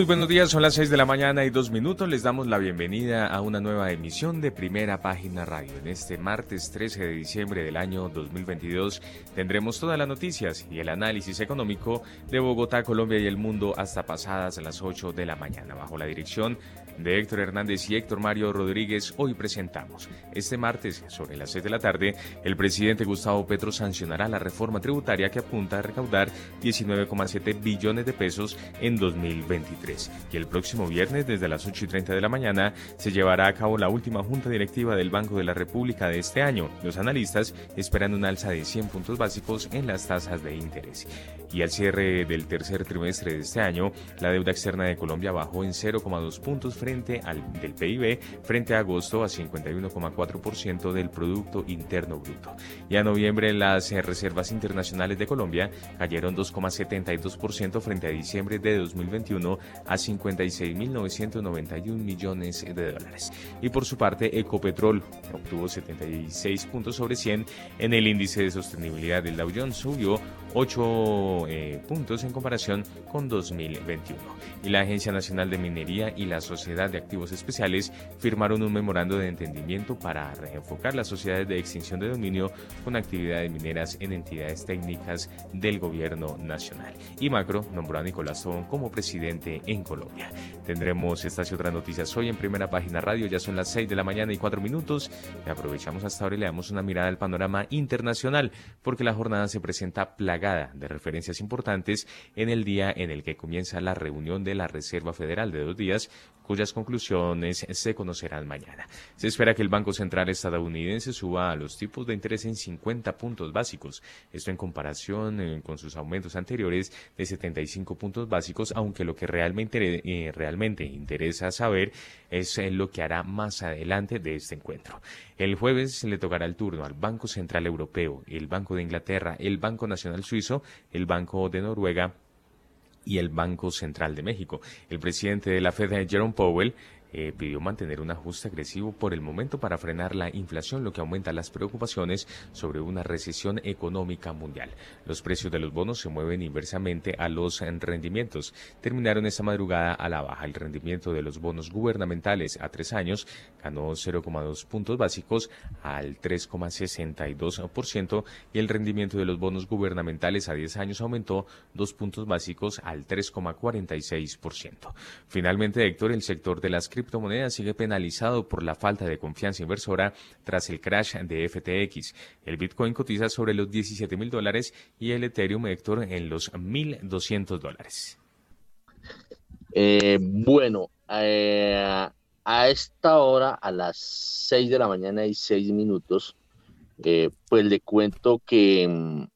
Muy buenos días, son las 6 de la mañana y dos minutos. Les damos la bienvenida a una nueva emisión de Primera Página Radio. En este martes 13 de diciembre del año 2022 tendremos todas las noticias y el análisis económico de Bogotá, Colombia y el mundo hasta pasadas las 8 de la mañana. Bajo la dirección de Héctor Hernández y Héctor Mario Rodríguez, hoy presentamos. Este martes, sobre las 6 de la tarde, el presidente Gustavo Petro sancionará la reforma tributaria que apunta a recaudar 19,7 billones de pesos en 2023. Y el próximo viernes, desde las 8 y 30 de la mañana, se llevará a cabo la última junta directiva del Banco de la República de este año. Los analistas esperan un alza de 100 puntos básicos en las tasas de interés. Y al cierre del tercer trimestre de este año, la deuda externa de Colombia bajó en 0,2 puntos al del PIB frente a agosto a 51,4% del Producto Interno Bruto. Y a noviembre las eh, reservas internacionales de Colombia cayeron 2,72% frente a diciembre de 2021 a 56.991 millones de dólares. Y por su parte, Ecopetrol obtuvo 76 puntos sobre 100 en el índice de sostenibilidad del Dow Jones, subió 8 eh, puntos en comparación con 2021. Y la Agencia Nacional de Minería y la Sociedad de Activos Especiales firmaron un memorando de entendimiento para reenfocar las sociedades de extinción de dominio con actividades mineras en entidades técnicas del gobierno nacional. Y Macro nombró a Nicolás Tobón como presidente en Colombia. Tendremos estas y otras noticias hoy en primera página radio, ya son las 6 de la mañana y 4 minutos. Y aprovechamos hasta ahora y le damos una mirada al panorama internacional, porque la jornada se presenta plagada de referencias importantes en el día en el que comienza la reunión de la Reserva Federal de dos días, cuyas conclusiones se conocerán mañana. Se espera que el Banco Central estadounidense suba los tipos de interés en 50 puntos básicos, esto en comparación eh, con sus aumentos anteriores de 75 puntos básicos, aunque lo que realmente, eh, realmente interesa saber es eh, lo que hará más adelante de este encuentro. El jueves le tocará el turno al Banco Central Europeo, el Banco de Inglaterra, el Banco Nacional Suizo, el Banco de Noruega, y el Banco Central de México. El presidente de la Fed, Jerome Powell, eh, pidió mantener un ajuste agresivo por el momento para frenar la inflación, lo que aumenta las preocupaciones sobre una recesión económica mundial. Los precios de los bonos se mueven inversamente a los rendimientos. Terminaron esta madrugada a la baja. El rendimiento de los bonos gubernamentales a tres años ganó 0,2 puntos básicos al 3,62% y el rendimiento de los bonos gubernamentales a 10 años aumentó dos puntos básicos al 3,46%. Finalmente, Héctor, el sector de las criptomonedas sigue penalizado por la falta de confianza inversora tras el crash de FTX. El Bitcoin cotiza sobre los 17 mil dólares y el Ethereum, Héctor, en los 1.200 dólares. Eh, bueno, eh, a esta hora, a las 6 de la mañana y 6 minutos, eh, pues le cuento que,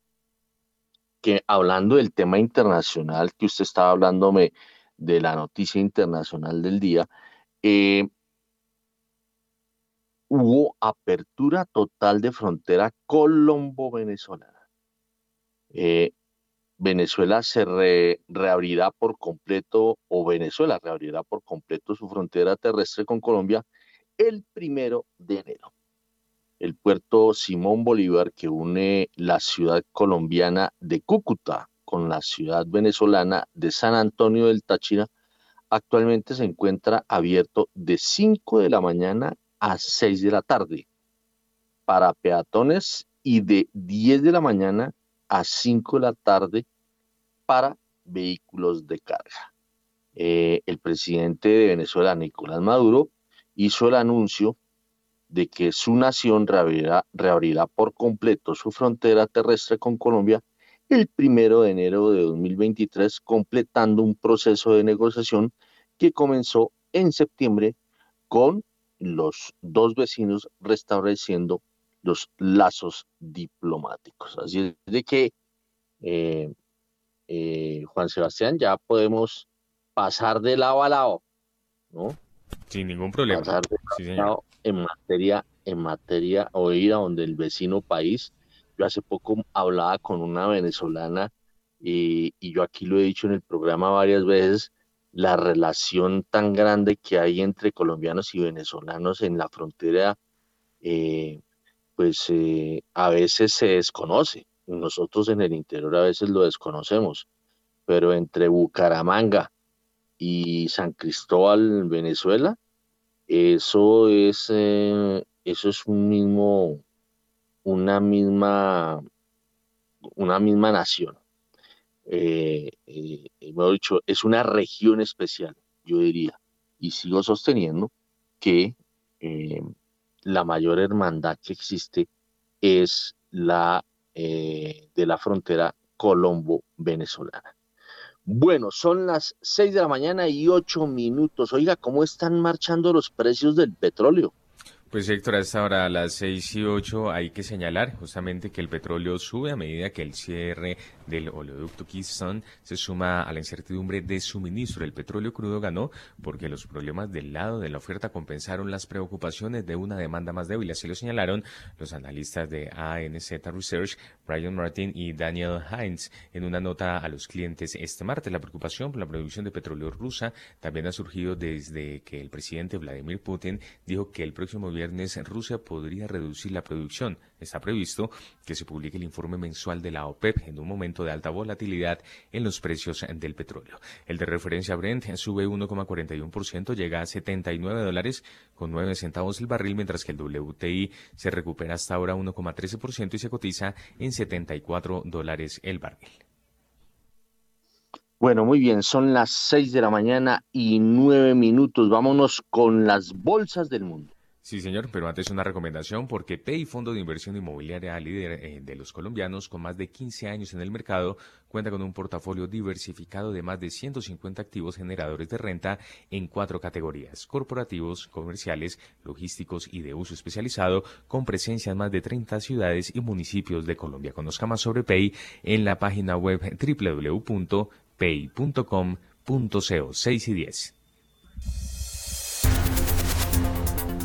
que hablando del tema internacional, que usted estaba hablándome de la noticia internacional del día, eh, hubo apertura total de frontera colombo-venezolana. Eh, Venezuela se reabrirá por completo, o Venezuela reabrirá por completo su frontera terrestre con Colombia el primero de enero. El puerto Simón Bolívar, que une la ciudad colombiana de Cúcuta con la ciudad venezolana de San Antonio del Táchira, actualmente se encuentra abierto de 5 de la mañana a 6 de la tarde para peatones y de 10 de la mañana a 5 de la tarde para vehículos de carga. Eh, el presidente de Venezuela, Nicolás Maduro, hizo el anuncio de que su nación reabrirá, reabrirá por completo su frontera terrestre con Colombia el primero de enero de 2023, completando un proceso de negociación que comenzó en septiembre con los dos vecinos restableciendo los lazos diplomáticos. Así es de que, eh, eh, Juan Sebastián, ya podemos pasar de lado a lado, ¿no? Sin ningún problema. Pasar de lado en materia, en materia, o ir a donde el vecino país Yo hace poco hablaba con una venezolana y, yo aquí lo he dicho en el programa varias veces, la relación tan grande que hay entre colombianos y venezolanos en la frontera, eh, pues eh, a veces se desconoce. Nosotros en el interior a veces lo desconocemos, pero entre Bucaramanga y San Cristóbal, Venezuela, eso es, eh, eso es un mismo, una misma, una misma nación eh, eh, dicho, es una región especial, yo diría, y sigo sosteniendo que eh, la mayor hermandad que existe es la eh, de la frontera colombo-venezolana. Bueno, son las 6 de la mañana y 8 minutos. Oiga, ¿cómo están marchando los precios del petróleo? Pues Héctor, hasta ahora a las 6 y 8 hay que señalar justamente que el petróleo sube a medida que el cierre del oleoducto Keystone se suma a la incertidumbre de suministro. El petróleo crudo ganó porque los problemas del lado de la oferta compensaron las preocupaciones de una demanda más débil. Así lo señalaron los analistas de ANZ Research, Brian Martin y Daniel Hines, en una nota a los clientes este martes. La preocupación por la producción de petróleo rusa también ha surgido desde que el presidente Vladimir Putin dijo que el próximo viernes Rusia podría reducir la producción. Está previsto que se publique el informe mensual de la OPEP en un momento de alta volatilidad en los precios del petróleo. El de referencia Brent sube 1,41%, llega a 79 dólares con 9 centavos el barril, mientras que el WTI se recupera hasta ahora 1,13% y se cotiza en 74 dólares el barril. Bueno, muy bien, son las 6 de la mañana y 9 minutos. Vámonos con las bolsas del mundo. Sí, señor, pero antes una recomendación porque PEI, Fondo de Inversión Inmobiliaria líder eh, de los colombianos con más de 15 años en el mercado, cuenta con un portafolio diversificado de más de 150 activos generadores de renta en cuatro categorías, corporativos, comerciales, logísticos y de uso especializado, con presencia en más de 30 ciudades y municipios de Colombia. Conozca más sobre PEI en la página web www.pei.com.co 6 y 10.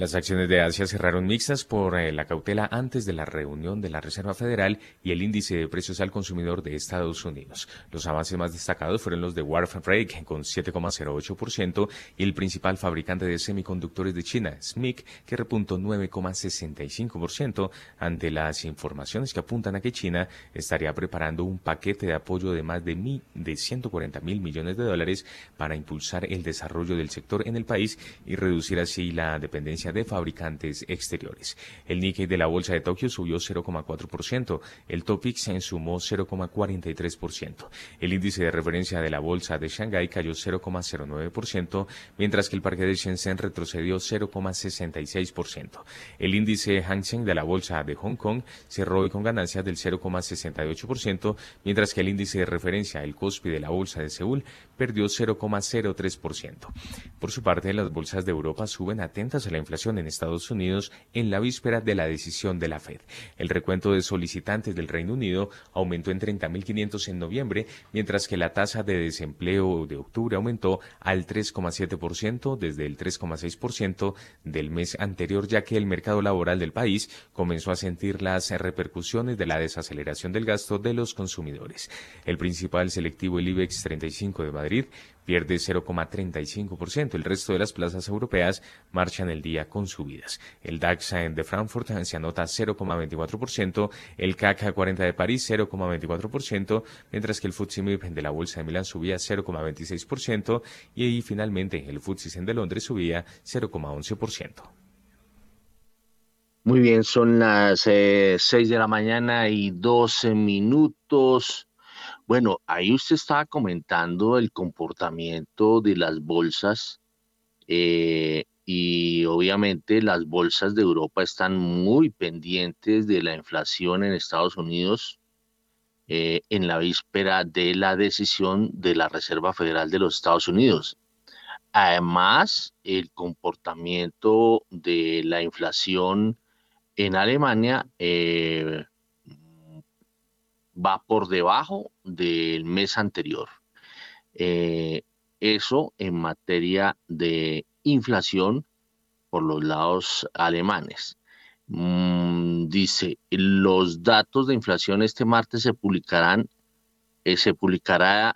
Las acciones de Asia cerraron mixtas por eh, la cautela antes de la reunión de la Reserva Federal y el índice de precios al consumidor de Estados Unidos. Los avances más destacados fueron los de Warframe con 7,08% y el principal fabricante de semiconductores de China, SMIC, que repuntó 9,65% ante las informaciones que apuntan a que China estaría preparando un paquete de apoyo de más de, de 140 mil millones de dólares para impulsar el desarrollo del sector en el país y reducir así la dependencia de fabricantes exteriores. El Nikkei de la bolsa de Tokio subió 0,4%, el Topix se sumó 0,43%. El índice de referencia de la bolsa de Shanghái cayó 0,09%, mientras que el parque de Shenzhen retrocedió 0,66%. El índice Hang Seng de la bolsa de Hong Kong cerró con ganancias del 0,68%, mientras que el índice de referencia, el Kospi de la bolsa de Seúl, perdió 0,03%. Por su parte, las bolsas de Europa suben atentas a la inflación en Estados Unidos en la víspera de la decisión de la Fed. El recuento de solicitantes del Reino Unido aumentó en 30.500 en noviembre, mientras que la tasa de desempleo de octubre aumentó al 3,7% desde el 3,6% del mes anterior, ya que el mercado laboral del país comenzó a sentir las repercusiones de la desaceleración del gasto de los consumidores. El principal selectivo, el IBEX 35 de Madrid, pierde 0,35%. El resto de las plazas europeas marchan el día con subidas. El DAX de Frankfurt se anota 0,24%, el CAC 40 de París 0,24%, mientras que el FTSE MIB de la Bolsa de Milán subía 0,26% y ahí finalmente el FTSE de Londres subía 0,11%. Muy bien, son las 6 eh, de la mañana y 12 minutos. Bueno, ahí usted estaba comentando el comportamiento de las bolsas eh, y obviamente las bolsas de Europa están muy pendientes de la inflación en Estados Unidos eh, en la víspera de la decisión de la Reserva Federal de los Estados Unidos. Además, el comportamiento de la inflación en Alemania eh, va por debajo del mes anterior. Eh, eso en materia de inflación por los lados alemanes. Mm, dice, los datos de inflación este martes se publicarán, eh, se publicará,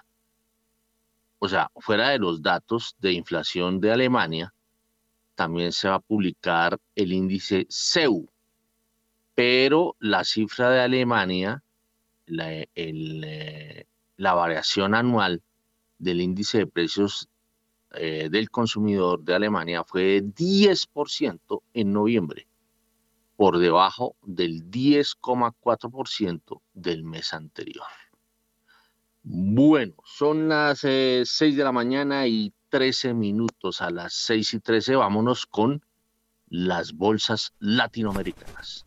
o sea, fuera de los datos de inflación de Alemania, también se va a publicar el índice CEU, pero la cifra de Alemania, la, eh, la variación anual del índice de precios eh, del consumidor de Alemania fue 10% en noviembre por debajo del 10,4% del mes anterior. Bueno, son las 6 eh, de la mañana y 13 minutos. A las 6 y 13 vámonos con las bolsas latinoamericanas.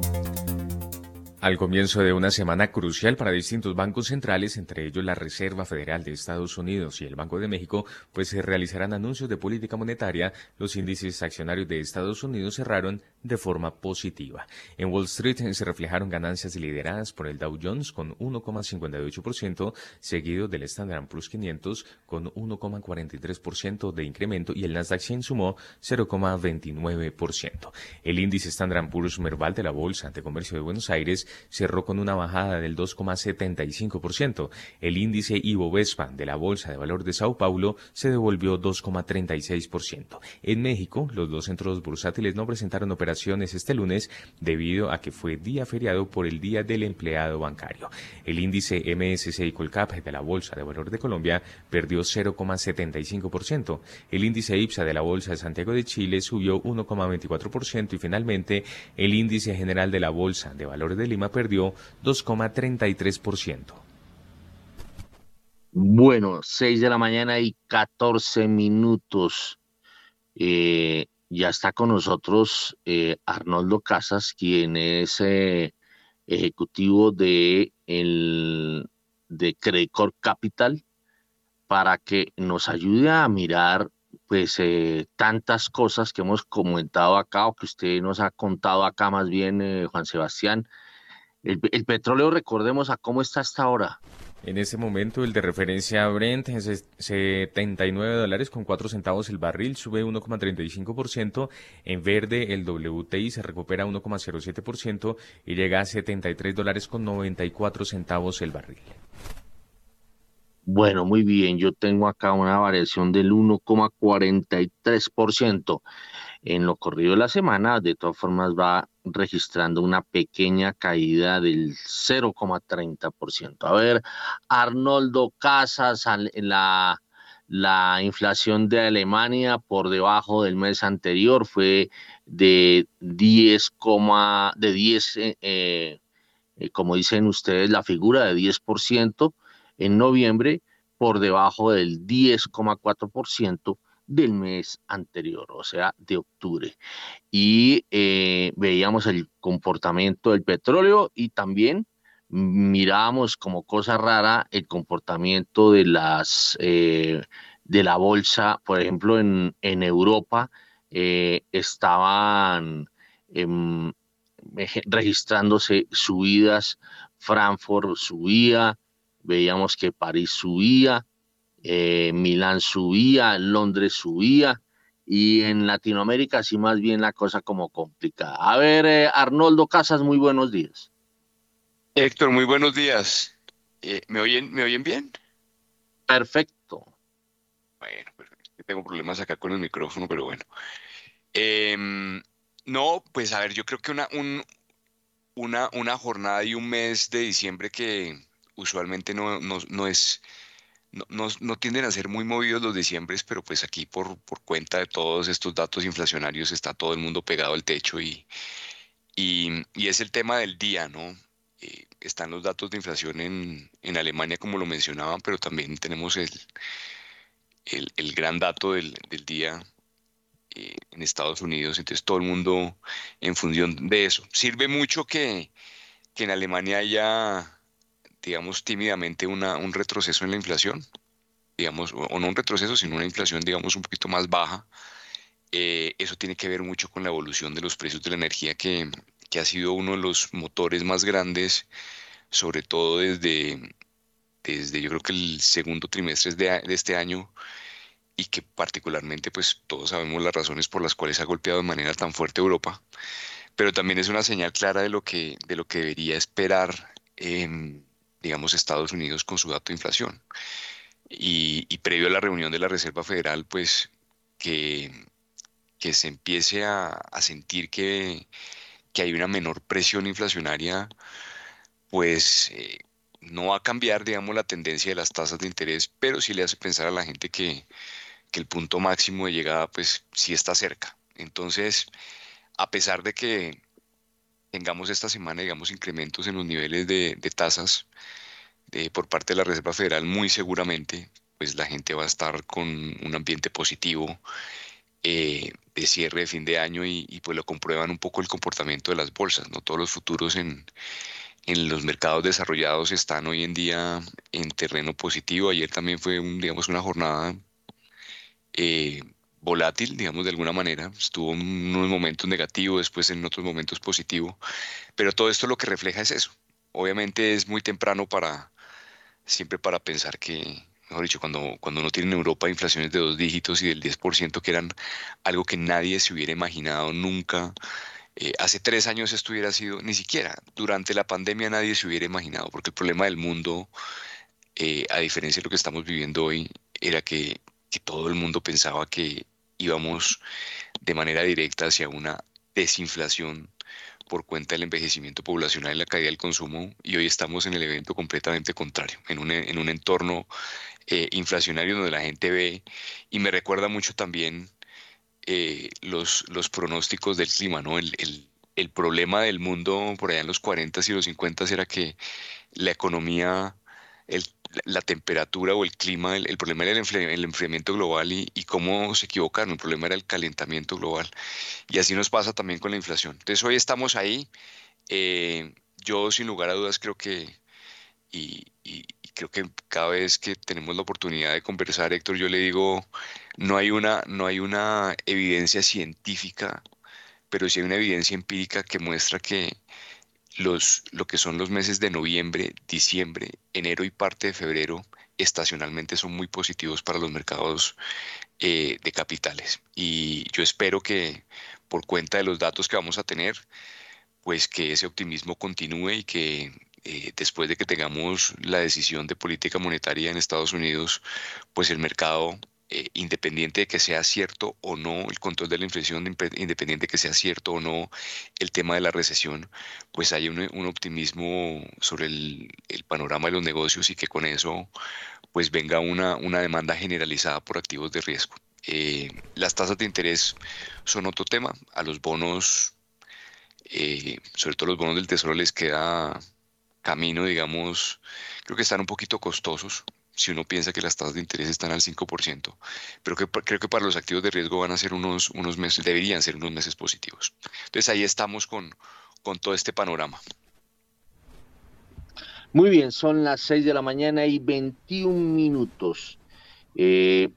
Al comienzo de una semana crucial para distintos bancos centrales, entre ellos la Reserva Federal de Estados Unidos y el Banco de México, pues se realizarán anuncios de política monetaria, los índices accionarios de Estados Unidos cerraron de forma positiva. En Wall Street se reflejaron ganancias lideradas por el Dow Jones con 1,58%, seguido del Standard Poor's 500 con 1,43% de incremento y el Nasdaq 100 sumó 0,29%. El índice Standard Poor's Merval de la Bolsa de Comercio de Buenos Aires cerró con una bajada del 2,75%. El índice Vespa de la Bolsa de Valor de Sao Paulo se devolvió 2,36%. En México, los dos centros bursátiles no presentaron operaciones este lunes debido a que fue día feriado por el Día del Empleado Bancario. El índice MSCI Colcap de la Bolsa de Valor de Colombia perdió 0,75%. El índice IPSA de la Bolsa de Santiago de Chile subió 1,24% y finalmente el índice general de la Bolsa de Valores de Lima perdió 2,33%. Bueno, 6 de la mañana y 14 minutos. Eh, ya está con nosotros eh, Arnoldo Casas, quien es eh, ejecutivo de, el, de Credicor Capital, para que nos ayude a mirar pues tantas cosas que hemos comentado acá o que usted nos ha contado acá más bien, Juan Sebastián, el, petróleo, recordemos a cómo está hasta ahora. En este momento el de referencia Brent es 79 dólares con 4 centavos el barril, sube 1,35%. En verde el WTI se recupera 1,07% y llega a 73 dólares con 94 centavos el barril. Bueno, muy bien, yo tengo acá una variación del 1,43% en lo corrido de la semana, de todas formas va registrando una pequeña caída del 0,30%. A ver, Arnoldo Casas, la, la inflación de Alemania por debajo del mes anterior fue de 10, de 10 eh, eh, como dicen ustedes, la figura de 10% en noviembre por debajo del 10,4% del mes anterior, o sea, de octubre. Y eh, veíamos el comportamiento del petróleo y también mirábamos como cosa rara el comportamiento de las eh, de la bolsa, por ejemplo, en, en Europa eh, estaban em, registrándose subidas, Frankfurt subía, veíamos que París subía, eh, Milán subía, Londres subía, y en Latinoamérica sí más bien la cosa como complicada. A ver, eh, Arnoldo Casas, muy buenos días. Héctor, muy buenos días. Eh, ¿me, oyen, ¿Me oyen bien? Perfecto. Bueno, tengo problemas acá con el micrófono, pero bueno. Em, no, pues a ver, yo creo que una, una, una jornada y un mes de diciembre que usualmente no, no es no, no, tienden a ser muy movidos los diciembres, pero pues aquí por, por, cuenta de todos estos datos inflacionarios está todo el mundo pegado al techo y, y, es el tema del día, ¿no? Eh, están los datos de inflación en, en, Alemania, como lo mencionaban, pero también tenemos el, el, gran dato del, del día eh, en Estados Unidos, entonces todo el mundo en función de eso. Sirve mucho que, que en Alemania haya digamos, tímidamente una, un retroceso en la inflación, digamos, o, no un retroceso, sino una inflación, digamos, un poquito más baja. Eh, eso tiene que ver mucho con la evolución de los precios de la energía, que, que ha sido uno de los motores más grandes, sobre todo desde, desde yo creo que el segundo trimestre de, de este año y que particularmente pues todos sabemos las razones por las cuales ha golpeado de manera tan fuerte Europa, pero también es una señal clara de lo que, de lo que debería esperar, digamos, Estados Unidos con su dato de inflación. Y, previo a la reunión de la Reserva Federal, pues que, que se empiece a, a sentir que, que, hay una menor presión inflacionaria, pues eh, no va a cambiar, digamos, la tendencia de las tasas de interés, pero sí le hace pensar a la gente que, que el punto máximo de llegada, pues sí está cerca. Entonces, a pesar de que tengamos esta semana, digamos, incrementos en los niveles de, tasas de, por parte de la Reserva Federal, muy seguramente, pues la gente va a estar con un ambiente positivo eh, de cierre de fin de año y, pues lo comprueban un poco el comportamiento de las bolsas, ¿no? Todos los futuros en, en los mercados desarrollados están hoy en día en terreno positivo. Ayer también fue, digamos, una jornada eh, volátil, digamos, de alguna manera. Estuvo en unos momentos negativos, después en otros momentos positivo. Pero todo esto lo que refleja es eso. Obviamente es muy temprano para, siempre para pensar que, mejor dicho, cuando, cuando uno tiene en Europa inflaciones de dos dígitos y del 10%, que eran algo que nadie se hubiera imaginado nunca. Eh, hace tres años esto hubiera sido, ni siquiera durante la pandemia nadie se hubiera imaginado, porque el problema del mundo, eh, a diferencia de lo que estamos viviendo hoy, era que, que todo el mundo pensaba que íbamos de manera directa hacia una desinflación por cuenta del envejecimiento poblacional y la caída del consumo y hoy estamos en el evento completamente contrario, en un, en un entorno eh, inflacionario donde la gente ve y me recuerda mucho también eh, los, los pronósticos del clima, ¿no? El, el, el, problema del mundo por allá en los 40 y los 50 era que la economía la temperatura o el clima, el, problema era el, enfriamiento global y, cómo se equivocaron, el problema era el calentamiento global. Y así nos pasa también con la inflación. Entonces hoy estamos ahí. Eh, yo sin lugar a dudas creo que, y, creo que cada vez que tenemos la oportunidad de conversar, Héctor, yo le digo, no hay una, no hay una evidencia científica, pero sí hay una evidencia empírica que muestra que los, lo que son los meses de noviembre, diciembre, enero y parte de febrero estacionalmente son muy positivos para los mercados eh, de capitales. Y yo espero que por cuenta de los datos que vamos a tener, pues que ese optimismo continúe y que eh, después de que tengamos la decisión de política monetaria en Estados Unidos, pues el mercado eh, independiente de que sea cierto o no el control de la inflación, independiente de que sea cierto o no el tema de la recesión, pues hay un, optimismo sobre el, panorama de los negocios y que con eso pues venga una, demanda generalizada por activos de riesgo. Eh, las tasas de interés son otro tema. A los bonos, eh, sobre todo los bonos del Tesoro, les queda camino, digamos, creo que están un poquito costosos si uno piensa que las tasas de interés están al 5%, pero que, creo que para los activos de riesgo van a ser unos, unos meses, deberían ser unos meses positivos. Entonces ahí estamos con, con todo este panorama. Muy bien, son las 6 de la mañana y 21 minutos. Eh,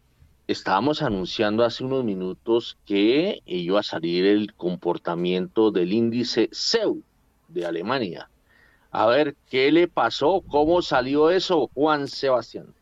estábamos anunciando hace unos minutos que iba a salir el comportamiento del índice CEU de Alemania. A ver, ¿qué le pasó? ¿Cómo salió eso, Juan Sebastián?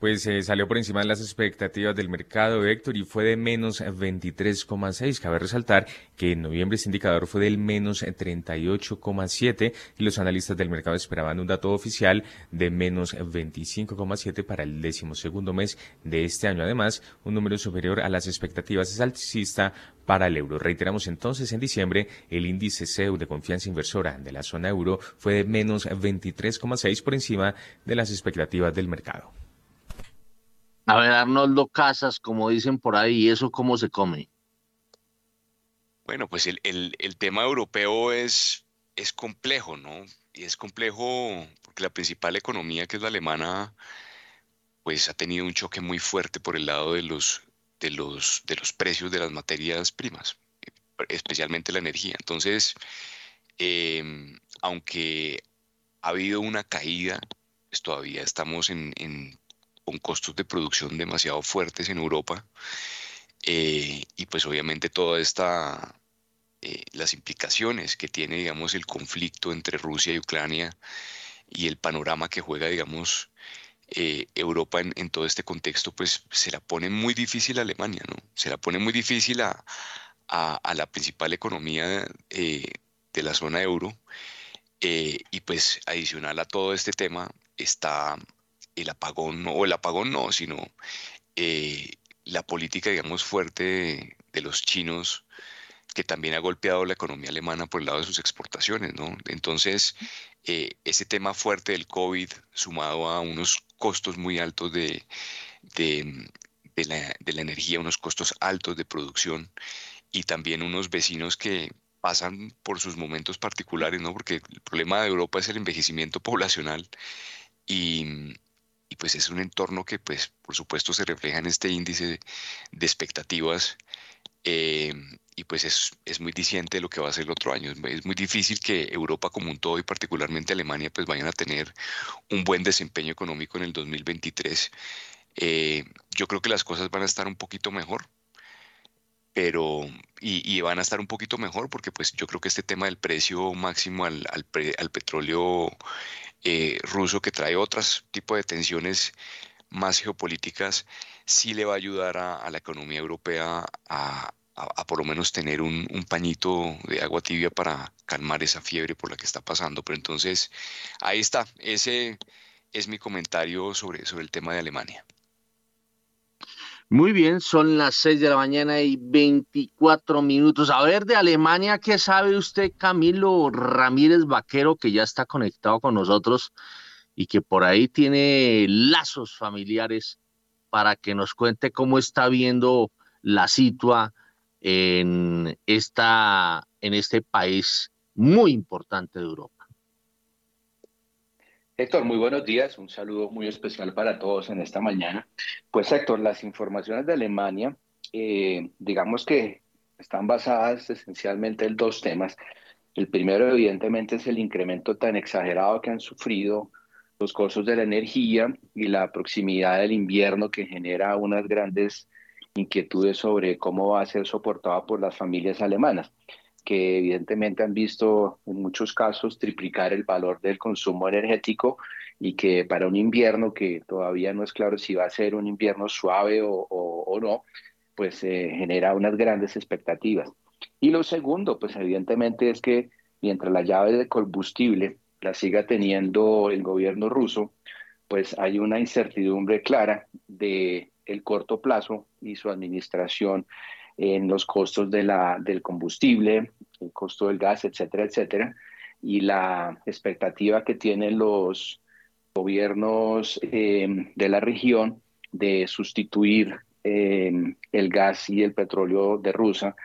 Pues eh, salió por encima de las expectativas del mercado, Héctor, y fue de menos 23,6. Cabe resaltar que en noviembre ese indicador fue del menos 38,7 y los analistas del mercado esperaban un dato oficial de menos 25,7 para el decimosegundo mes de este año. Además, un número superior a las expectativas es alcista para el euro. Reiteramos entonces, en diciembre, el índice CEU de confianza inversora de la zona euro fue de menos 23,6 por encima de las expectativas del mercado. A ver, Arnoldo Casas, como dicen por ahí, ¿eso cómo se come? Bueno, pues el, tema europeo es, es complejo, ¿no? Y es complejo porque la principal economía, que es la alemana, pues ha tenido un choque muy fuerte por el lado de los, de los, de los precios de las materias primas, especialmente la energía. Entonces, em, aunque ha habido una caída, pues todavía estamos en con costos de producción demasiado fuertes en Europa. Eh, y pues obviamente toda esta, eh, las implicaciones que tiene, digamos, el conflicto entre Rusia y Ucrania y el panorama que juega, digamos, eh, Europa en, todo este contexto, pues se la pone muy difícil a Alemania, ¿no? Se la pone muy difícil a, la principal economía de la zona euro. Y pues adicional a todo este tema está el apagón, o el apagón no, sino la política, digamos, fuerte de, los chinos que también ha golpeado la economía alemana por el lado de sus exportaciones, ¿no? Entonces, ese tema fuerte del COVID, sumado a unos costos muy altos de, de, la, de, la, energía, unos costos altos de producción y también unos vecinos que pasan por sus momentos particulares, ¿no? Porque el problema de Europa es el envejecimiento poblacional y, y pues es un entorno que pues por supuesto se refleja en este índice de expectativas eh, y pues es, es, muy diciente lo que va a ser el otro año. Es muy difícil que Europa como un todo y particularmente Alemania pues vayan a tener un buen desempeño económico en el 2023. Eh, yo creo que las cosas van a estar un poquito mejor, pero y, van a estar un poquito mejor porque pues yo creo que este tema del precio máximo al, al, al petróleo eh, ruso que trae otros tipos de tensiones más geopolíticas sí le va a ayudar a, la economía europea a, por lo menos tener un, pañito de agua tibia para calmar esa fiebre por la que está pasando. Pero entonces, ahí está, ese es mi comentario sobre, sobre el tema de Alemania. Muy bien, son las 6 de la mañana y 24 minutos. A ver, de Alemania, ¿qué sabe usted, Camilo Ramírez Vaquero, que ya está conectado con nosotros y que por ahí tiene lazos familiares para que nos cuente cómo está viendo la situación en, esta, en este país muy importante de Europa. Héctor, muy buenos días. Un saludo muy especial para todos en esta mañana. Pues Héctor, las informaciones de Alemania, eh, digamos que están basadas esencialmente en dos temas. El primero, evidentemente, es el incremento tan exagerado que han sufrido los costos de la energía y la proximidad del invierno que genera unas grandes inquietudes sobre cómo va a ser soportada por las familias alemanas, que evidentemente han visto en muchos casos triplicar el valor del consumo energético y que para un invierno que todavía no es claro si va a ser un invierno suave o, no, pues eh, genera unas grandes expectativas. Y lo segundo, pues evidentemente es que mientras la llave de combustible la siga teniendo el gobierno ruso, pues hay una incertidumbre clara de el corto plazo y su administración en los costos de la, del combustible, el costo del gas, etcétera, etcétera, y la expectativa que tienen los gobiernos eh, de la región de sustituir eh, el gas y el petróleo de Rusia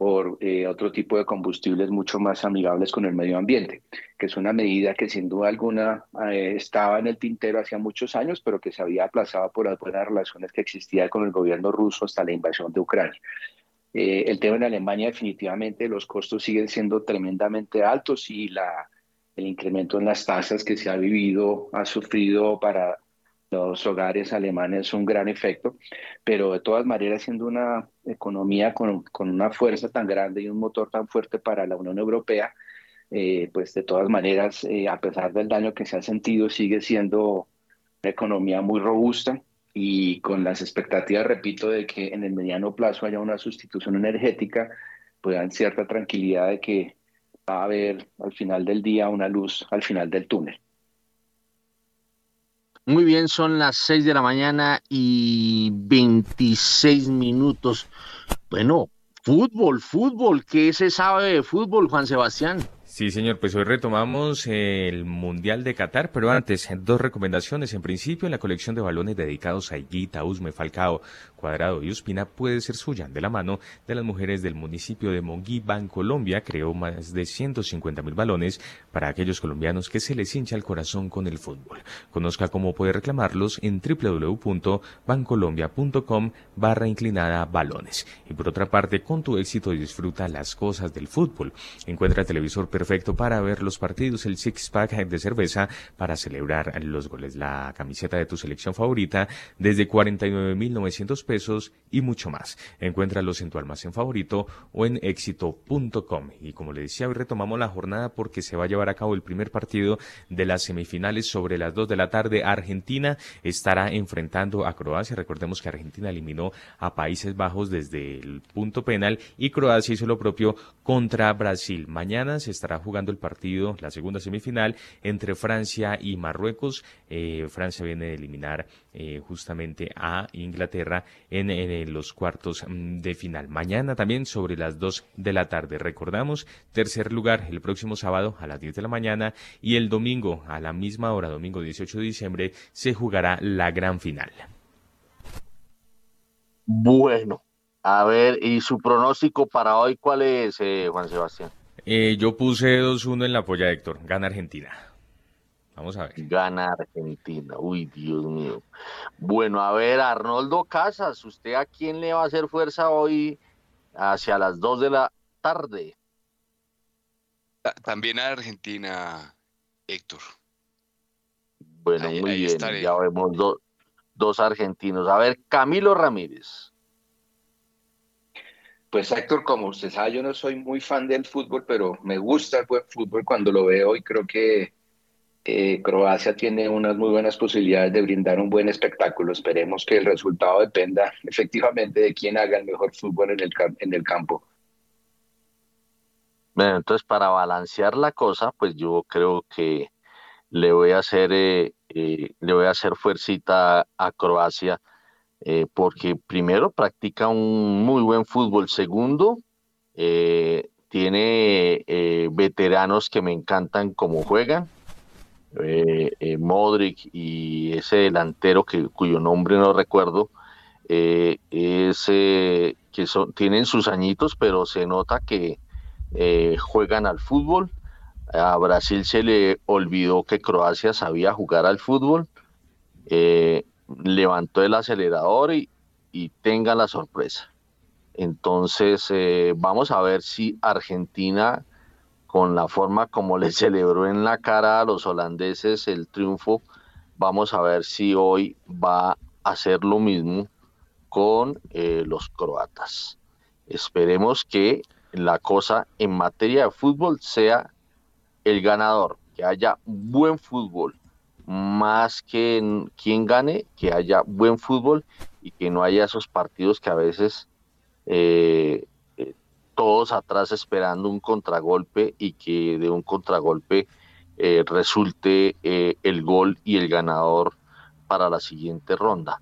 por eh, otro tipo de combustibles mucho más amigables con el medio ambiente, que es una medida que sin duda alguna eh, estaba en el tintero hacía muchos años, pero que se había aplazado por las buenas relaciones que existían con el gobierno ruso hasta la invasión de Ucrania. Eh, el tema en Alemania definitivamente los costos siguen siendo tremendamente altos y la, el incremento en las tasas que se ha vivido ha sufrido para los hogares alemanes un gran efecto, pero de todas maneras siendo una economía con, una fuerza tan grande y un motor tan fuerte para la Unión Europea, eh, pues de todas maneras, eh, a pesar del daño que se ha sentido, sigue siendo una economía muy robusta y con las expectativas, repito, de que en el mediano plazo haya una sustitución energética, pues dan cierta tranquilidad de que va a haber al final del día una luz al final del túnel. Muy bien, son las 6 de la mañana y 26 minutos. Bueno, fútbol, fútbol, ¿qué se sabe de fútbol, Juan Sebastián? Sí, señor, pues hoy retomamos el Mundial de Qatar, pero antes, dos recomendaciones. En principio, la colección de balones dedicados a Higuita, Usme, Falcao, Cuadrado y Uspina puede ser suya de la mano de las mujeres del municipio de Monguí, Colombia. Creó más de 150 mil balones para aquellos colombianos que se les hincha el corazón con el fútbol. Conozca cómo puede reclamarlos en www.bancolombia.com barra inclinada balones. Y por otra parte, con tu éxito disfruta las cosas del fútbol. Encuentra televisor perfecto para ver los partidos, el six pack de cerveza para celebrar los goles, la camiseta de tu selección favorita desde 49.900 pesos y mucho más. Encuéntralos en tu almacén favorito o en éxito.com. Y como le decía, hoy retomamos la jornada porque se va a llevar a cabo el primer partido de las semifinales sobre las 2 de la tarde. Argentina estará enfrentando a Croacia. Recordemos que Argentina eliminó a Países Bajos desde el punto penal y Croacia hizo lo propio contra Brasil. Mañana se estará jugando el partido, la segunda semifinal, entre Francia y Marruecos. Eh, Francia viene de eliminar eh, justamente a Inglaterra en, en, los cuartos mm, de final. Mañana también sobre las 2 de la tarde. Recordamos, tercer lugar el próximo sábado a las 10 de la mañana y el domingo a la misma hora, domingo 18 de diciembre, se jugará la gran final. Bueno, a ver, ¿y su pronóstico para hoy cuál es, eh, Juan Sebastián? Eh, yo puse 2-1 en la polla, Héctor. Gana Argentina. Vamos a ver. Gana Argentina. Uy, Dios mío. Bueno, a ver, Arnoldo Casas, ¿usted a quién le va a hacer fuerza hoy hacia las 2 de la tarde? También a Argentina, Héctor. Bueno, muy bien. Ya vemos dos argentinos. A ver, Camilo Ramírez. Pues Héctor, como usted sabe, yo no soy muy fan del fútbol, pero me gusta el buen fútbol cuando lo veo y creo que eh, Croacia tiene unas muy buenas posibilidades de brindar un buen espectáculo. Esperemos que el resultado dependa efectivamente de quién haga el mejor fútbol en el, campo. Bueno, entonces para balancear la cosa, pues yo creo que le voy a hacer, eh, eh, le voy a hacer fuercita a Croacia, porque primero practica un muy buen fútbol, segundo tiene veteranos que me encantan como juegan, eh, eh, Modric y ese delantero que, cuyo nombre no recuerdo, eh, que tienen sus añitos, pero se nota que juegan al fútbol. A Brasil se le olvidó que Croacia sabía jugar al fútbol. Levantó el acelerador y, tenga la sorpresa. Entonces, vamos a ver si Argentina con la forma como le celebró en la cara a los holandeses el triunfo, vamos a ver si hoy va a hacer lo mismo con eh, los croatas. Esperemos que la cosa en materia de fútbol sea el ganador, que haya buen fútbol, más que quien gane, que haya buen fútbol y que no haya esos partidos que a veces eh, todos atrás esperando un contragolpe y que de un contragolpe eh, resulte eh, el gol y el ganador para la siguiente ronda.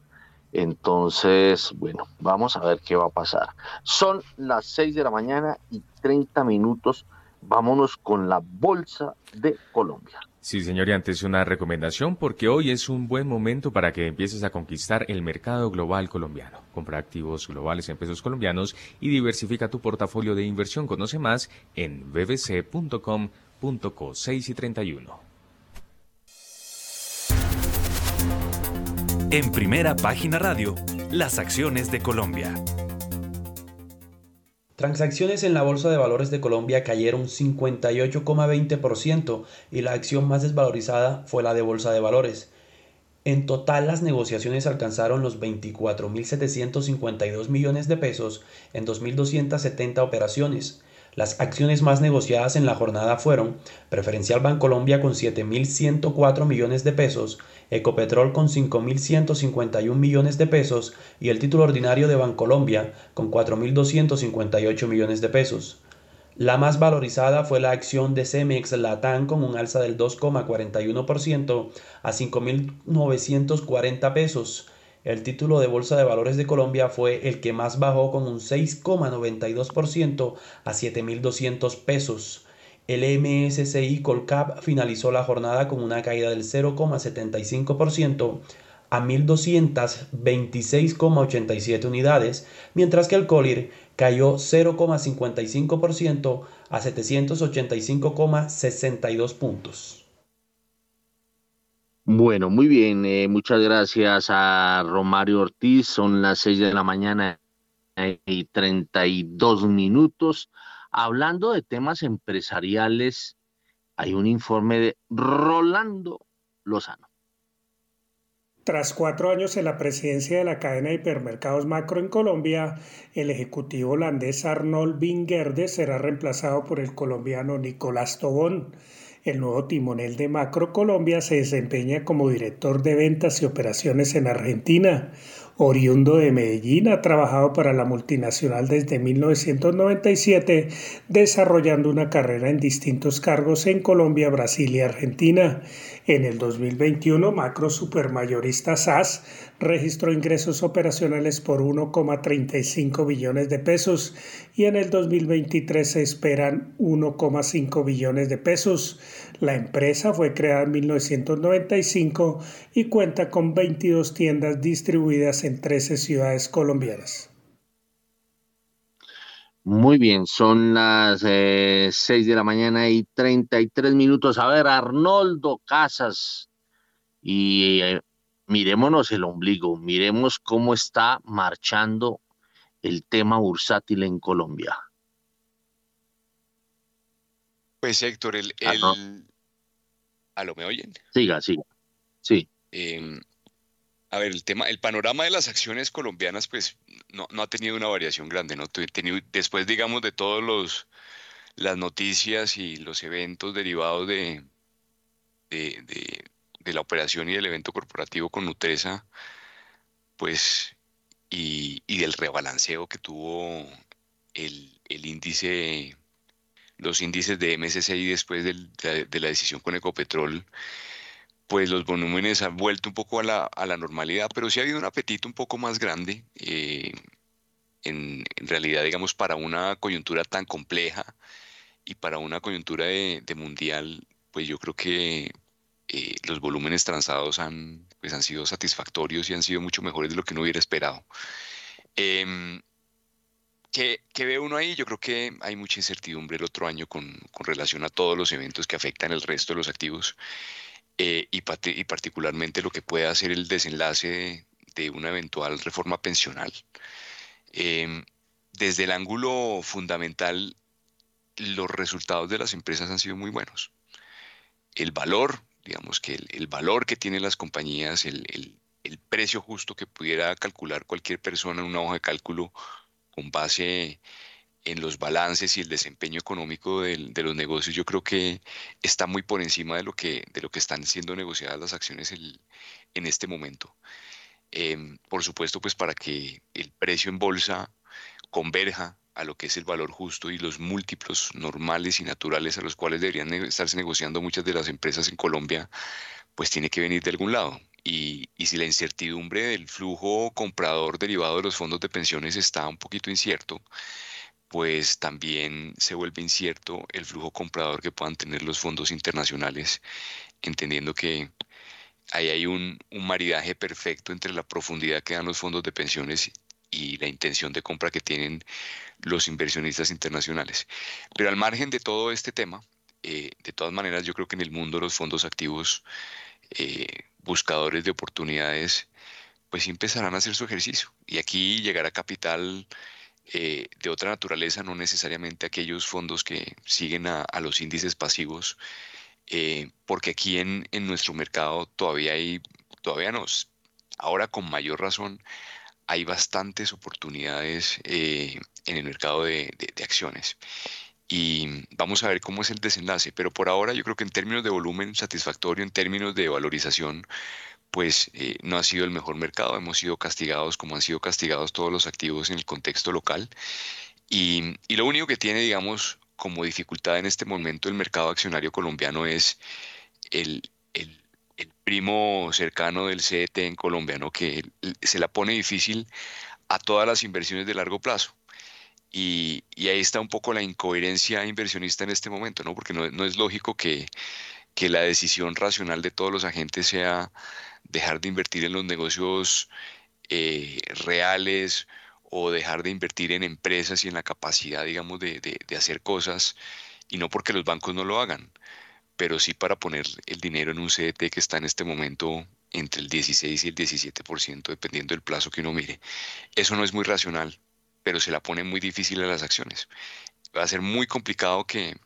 Entonces, bueno, vamos a ver qué va a pasar. Son las 6 de la mañana y 30 minutos. Vámonos con la Bolsa de Colombia. Sí, señor, y antes una recomendación porque hoy es un buen momento para que empieces a conquistar el mercado global colombiano. Compra activos globales en pesos colombianos y diversifica tu portafolio de inversión. Conoce más en bbc.com.co 6 y 31. En primera página radio, las acciones de Colombia. Transacciones en la Bolsa de Valores de Colombia cayeron 58,20% y la acción más desvalorizada fue la de Bolsa de Valores. En total las negociaciones alcanzaron los 24.752 millones de pesos en 2.270 operaciones. Las acciones más negociadas en la jornada fueron Preferencial Bancolombia con 7.104 millones de pesos, Ecopetrol con 5.151 millones de pesos y el título ordinario de Bancolombia con 4.258 millones de pesos. La más valorizada fue la acción de Cemex Latam con un alza del 2,41% a 5.940 pesos. El título de Bolsa de Valores de Colombia fue el que más bajó con un 6,92% a 7.200 pesos. El MSCI Colcap finalizó la jornada con una caída del 0,75% a 1.226,87 unidades, mientras que el Colir cayó 0,55% a 785,62 puntos. Bueno, muy bien, eh, muchas gracias a Romario Ortiz, son las 6 de la mañana y 32 minutos. Hablando de temas empresariales, hay un informe de Rolando Lozano. Tras cuatro años en la presidencia de la cadena de hipermercados Macro en Colombia, el ejecutivo holandés Arnold Wingerde será reemplazado por el colombiano Nicolás Tobón. El nuevo timonel de Macro Colombia se desempeña como director de ventas y operaciones en Argentina. Oriundo de Medellín, ha trabajado para la multinacional desde 1997, desarrollando una carrera en distintos cargos en Colombia, Brasil y Argentina. En el 2021, Macro Supermayorista SAS registró ingresos operacionales por 1,35 billones de pesos y en el 2023 se esperan 1,5 billones de pesos. La empresa fue creada en 1995 y cuenta con 22 tiendas distribuidas en 13 ciudades colombianas. Muy bien, son las 6 eh, de la mañana y 33 minutos. A ver, Arnoldo Casas, y eh, mirémonos el ombligo, miremos cómo está marchando el tema bursátil en Colombia. Pues Héctor, el... el... ¿Aló, me oyen? Siga, siga. Sí. Em, a ver, el tema, el panorama de las acciones colombianas, pues no, ha tenido una variación grande, ¿no? Después, digamos, de todos los las noticias y los eventos derivados de, de, la operación y del evento corporativo con Nutresa, pues, y, del rebalanceo que tuvo el, índice, los índices de MSCI después de, de la decisión con Ecopetrol, pues los volúmenes han vuelto un poco a la, a la normalidad, pero sí ha habido un apetito un poco más grande, eh, en, realidad, digamos, para una coyuntura tan compleja y para una coyuntura de, mundial, pues yo creo que eh, los volúmenes transados han, pues han sido satisfactorios y han sido mucho mejores de lo que uno hubiera esperado. Em, ¿qué, ve uno ahí? Yo creo que hay mucha incertidumbre el otro año con, con relación a todos los eventos que afectan el resto de los activos. Eh, y, particularmente lo que puede hacer el desenlace de, una eventual reforma pensional. Em, desde el ángulo fundamental, los resultados de las empresas han sido muy buenos. El valor, digamos que el, valor que tienen las compañías, el, el, precio justo que pudiera calcular cualquier persona en una hoja de cálculo con base en los balances y el desempeño económico de, los negocios, yo creo que está muy por encima de lo que, están siendo negociadas las acciones en este momento. Em, por supuesto, pues para que el precio en bolsa converja a lo que es el valor justo y los múltiplos normales y naturales a los cuales deberían estarse negociando muchas de las empresas en Colombia, pues tiene que venir de algún lado. Y, si la incertidumbre del flujo comprador derivado de los fondos de pensiones está un poquito incierto, pues también se vuelve incierto el flujo comprador que puedan tener los fondos internacionales, entendiendo que ahí hay un, maridaje perfecto entre la profundidad que dan los fondos de pensiones y la intención de compra que tienen los inversionistas internacionales. Pero al margen de todo este tema, eh, de todas maneras yo creo que en el mundo los fondos activos eh, buscadores de oportunidades pues empezarán a hacer su ejercicio y aquí llegará capital eh, de otra naturaleza, no necesariamente aquellos fondos que siguen a, los índices pasivos, eh, porque aquí en, nuestro mercado todavía hay, todavía nos, ahora con mayor razón, hay bastantes oportunidades eh, en el mercado de, de, acciones. Y vamos a ver cómo es el desenlace, pero por ahora yo creo que en términos de volumen satisfactorio, en términos de valorización, pues eh, no ha sido el mejor mercado. Hemos sido castigados como han sido castigados todos los activos en el contexto local. Y, lo único que tiene, digamos, como dificultad en este momento el mercado accionario colombiano es el, primo cercano del CET en Colombia, que se la pone difícil a todas las inversiones de largo plazo. Y, ahí está un poco la incoherencia inversionista en este momento, ¿no? porque no, no es lógico que, que la decisión racional de todos los agentes sea dejar de invertir en los negocios eh, reales o dejar de invertir en empresas y en la capacidad, digamos, de, hacer cosas, y no porque los bancos no lo hagan, pero sí para poner el dinero en un CDT que está en este momento entre el 16 y el 17%, dependiendo del plazo que uno mire. Eso no es muy racional, pero se la pone muy difícil a las acciones. va a ser muy complicado que,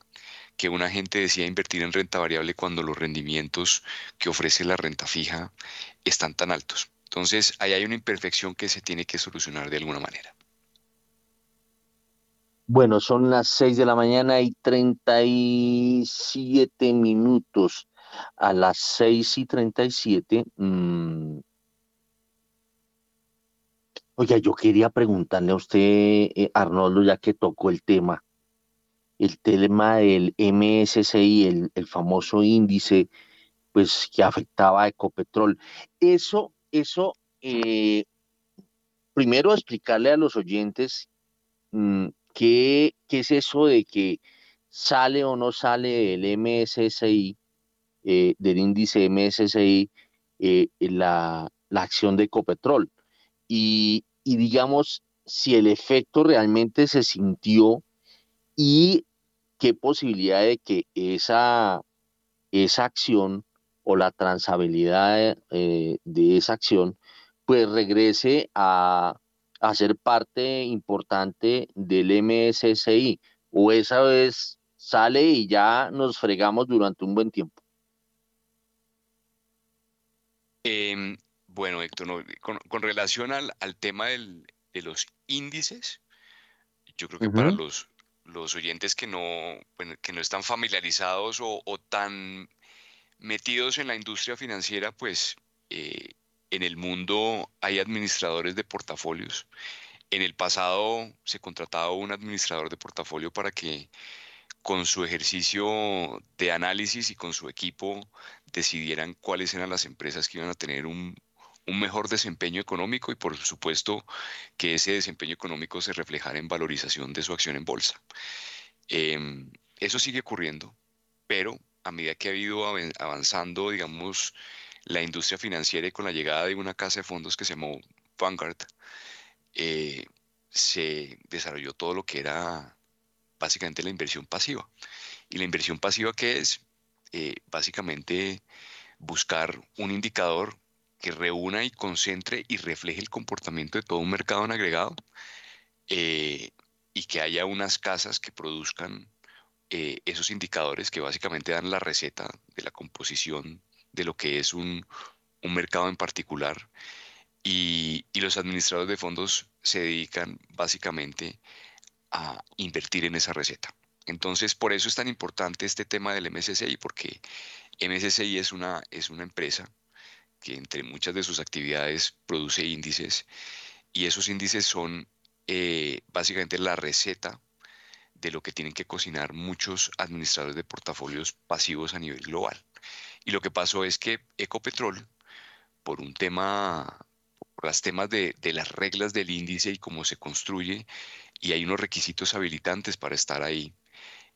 que una gente decida invertir en renta variable cuando los rendimientos que ofrece la renta fija están tan altos. Entonces, ahí hay una imperfección que se tiene que solucionar de alguna manera. Bueno, son las 6 de la mañana y 37 minutos. A las 6 y 37. Mmm, oiga, yo quería preguntarle a usted, eh, Arnoldo, ya que tocó el tema, el tema del MSCI, el, el famoso índice, pues que afectaba a Ecopetrol. Eso, eso, eh, primero explicarle a los oyentes mmm, ¿Qué, ¿Qué, es eso de que sale o no sale el MSCI, eh, del índice MSCI, eh, la, la, acción de Ecopetrol? Y, y, digamos, si el efecto realmente se sintió y qué posibilidad de que esa, esa acción o la transabilidad eh, de esa acción pues regrese a, a ser parte importante del MSCI o esa vez sale y ya nos fregamos durante un buen tiempo? Eh, bueno, Héctor, no, con, con, relación al, al tema del, de los índices, yo creo que uh -huh. para los, los oyentes que no, que no están familiarizados o, o, tan metidos en la industria financiera, pues eh, en el mundo hay administradores de portafolios. En el pasado se contrataba un administrador de portafolio para que con su ejercicio de análisis y con su equipo decidieran cuáles eran las empresas que iban a tener un, un mejor desempeño económico y por supuesto que ese desempeño económico se reflejara en valorización de su acción en bolsa. Eh, eso sigue ocurriendo, pero a medida que ha ido avanzando, digamos, la industria financiera y con la llegada de una casa de fondos que se llamó Vanguard, eh, se desarrolló todo lo que era básicamente la inversión pasiva. ¿Y la inversión pasiva qué es? Eh, básicamente buscar un indicador que reúna y concentre y refleje el comportamiento de todo un mercado en agregado eh, y que haya unas casas que produzcan eh, esos indicadores que básicamente dan la receta de la composición de lo que es un, mercado en particular. Y, y, los administradores de fondos se dedican básicamente a invertir en esa receta. Entonces, por eso es tan importante este tema del MSCI, porque MSCI es una, es una empresa que entre muchas de sus actividades produce índices y esos índices son eh, básicamente la receta de lo que tienen que cocinar muchos administradores de portafolios pasivos a nivel global. Y lo que pasó es que Ecopetrol, por un tema, por los temas de, de las reglas del índice y cómo se construye, y hay unos requisitos habilitantes para estar ahí,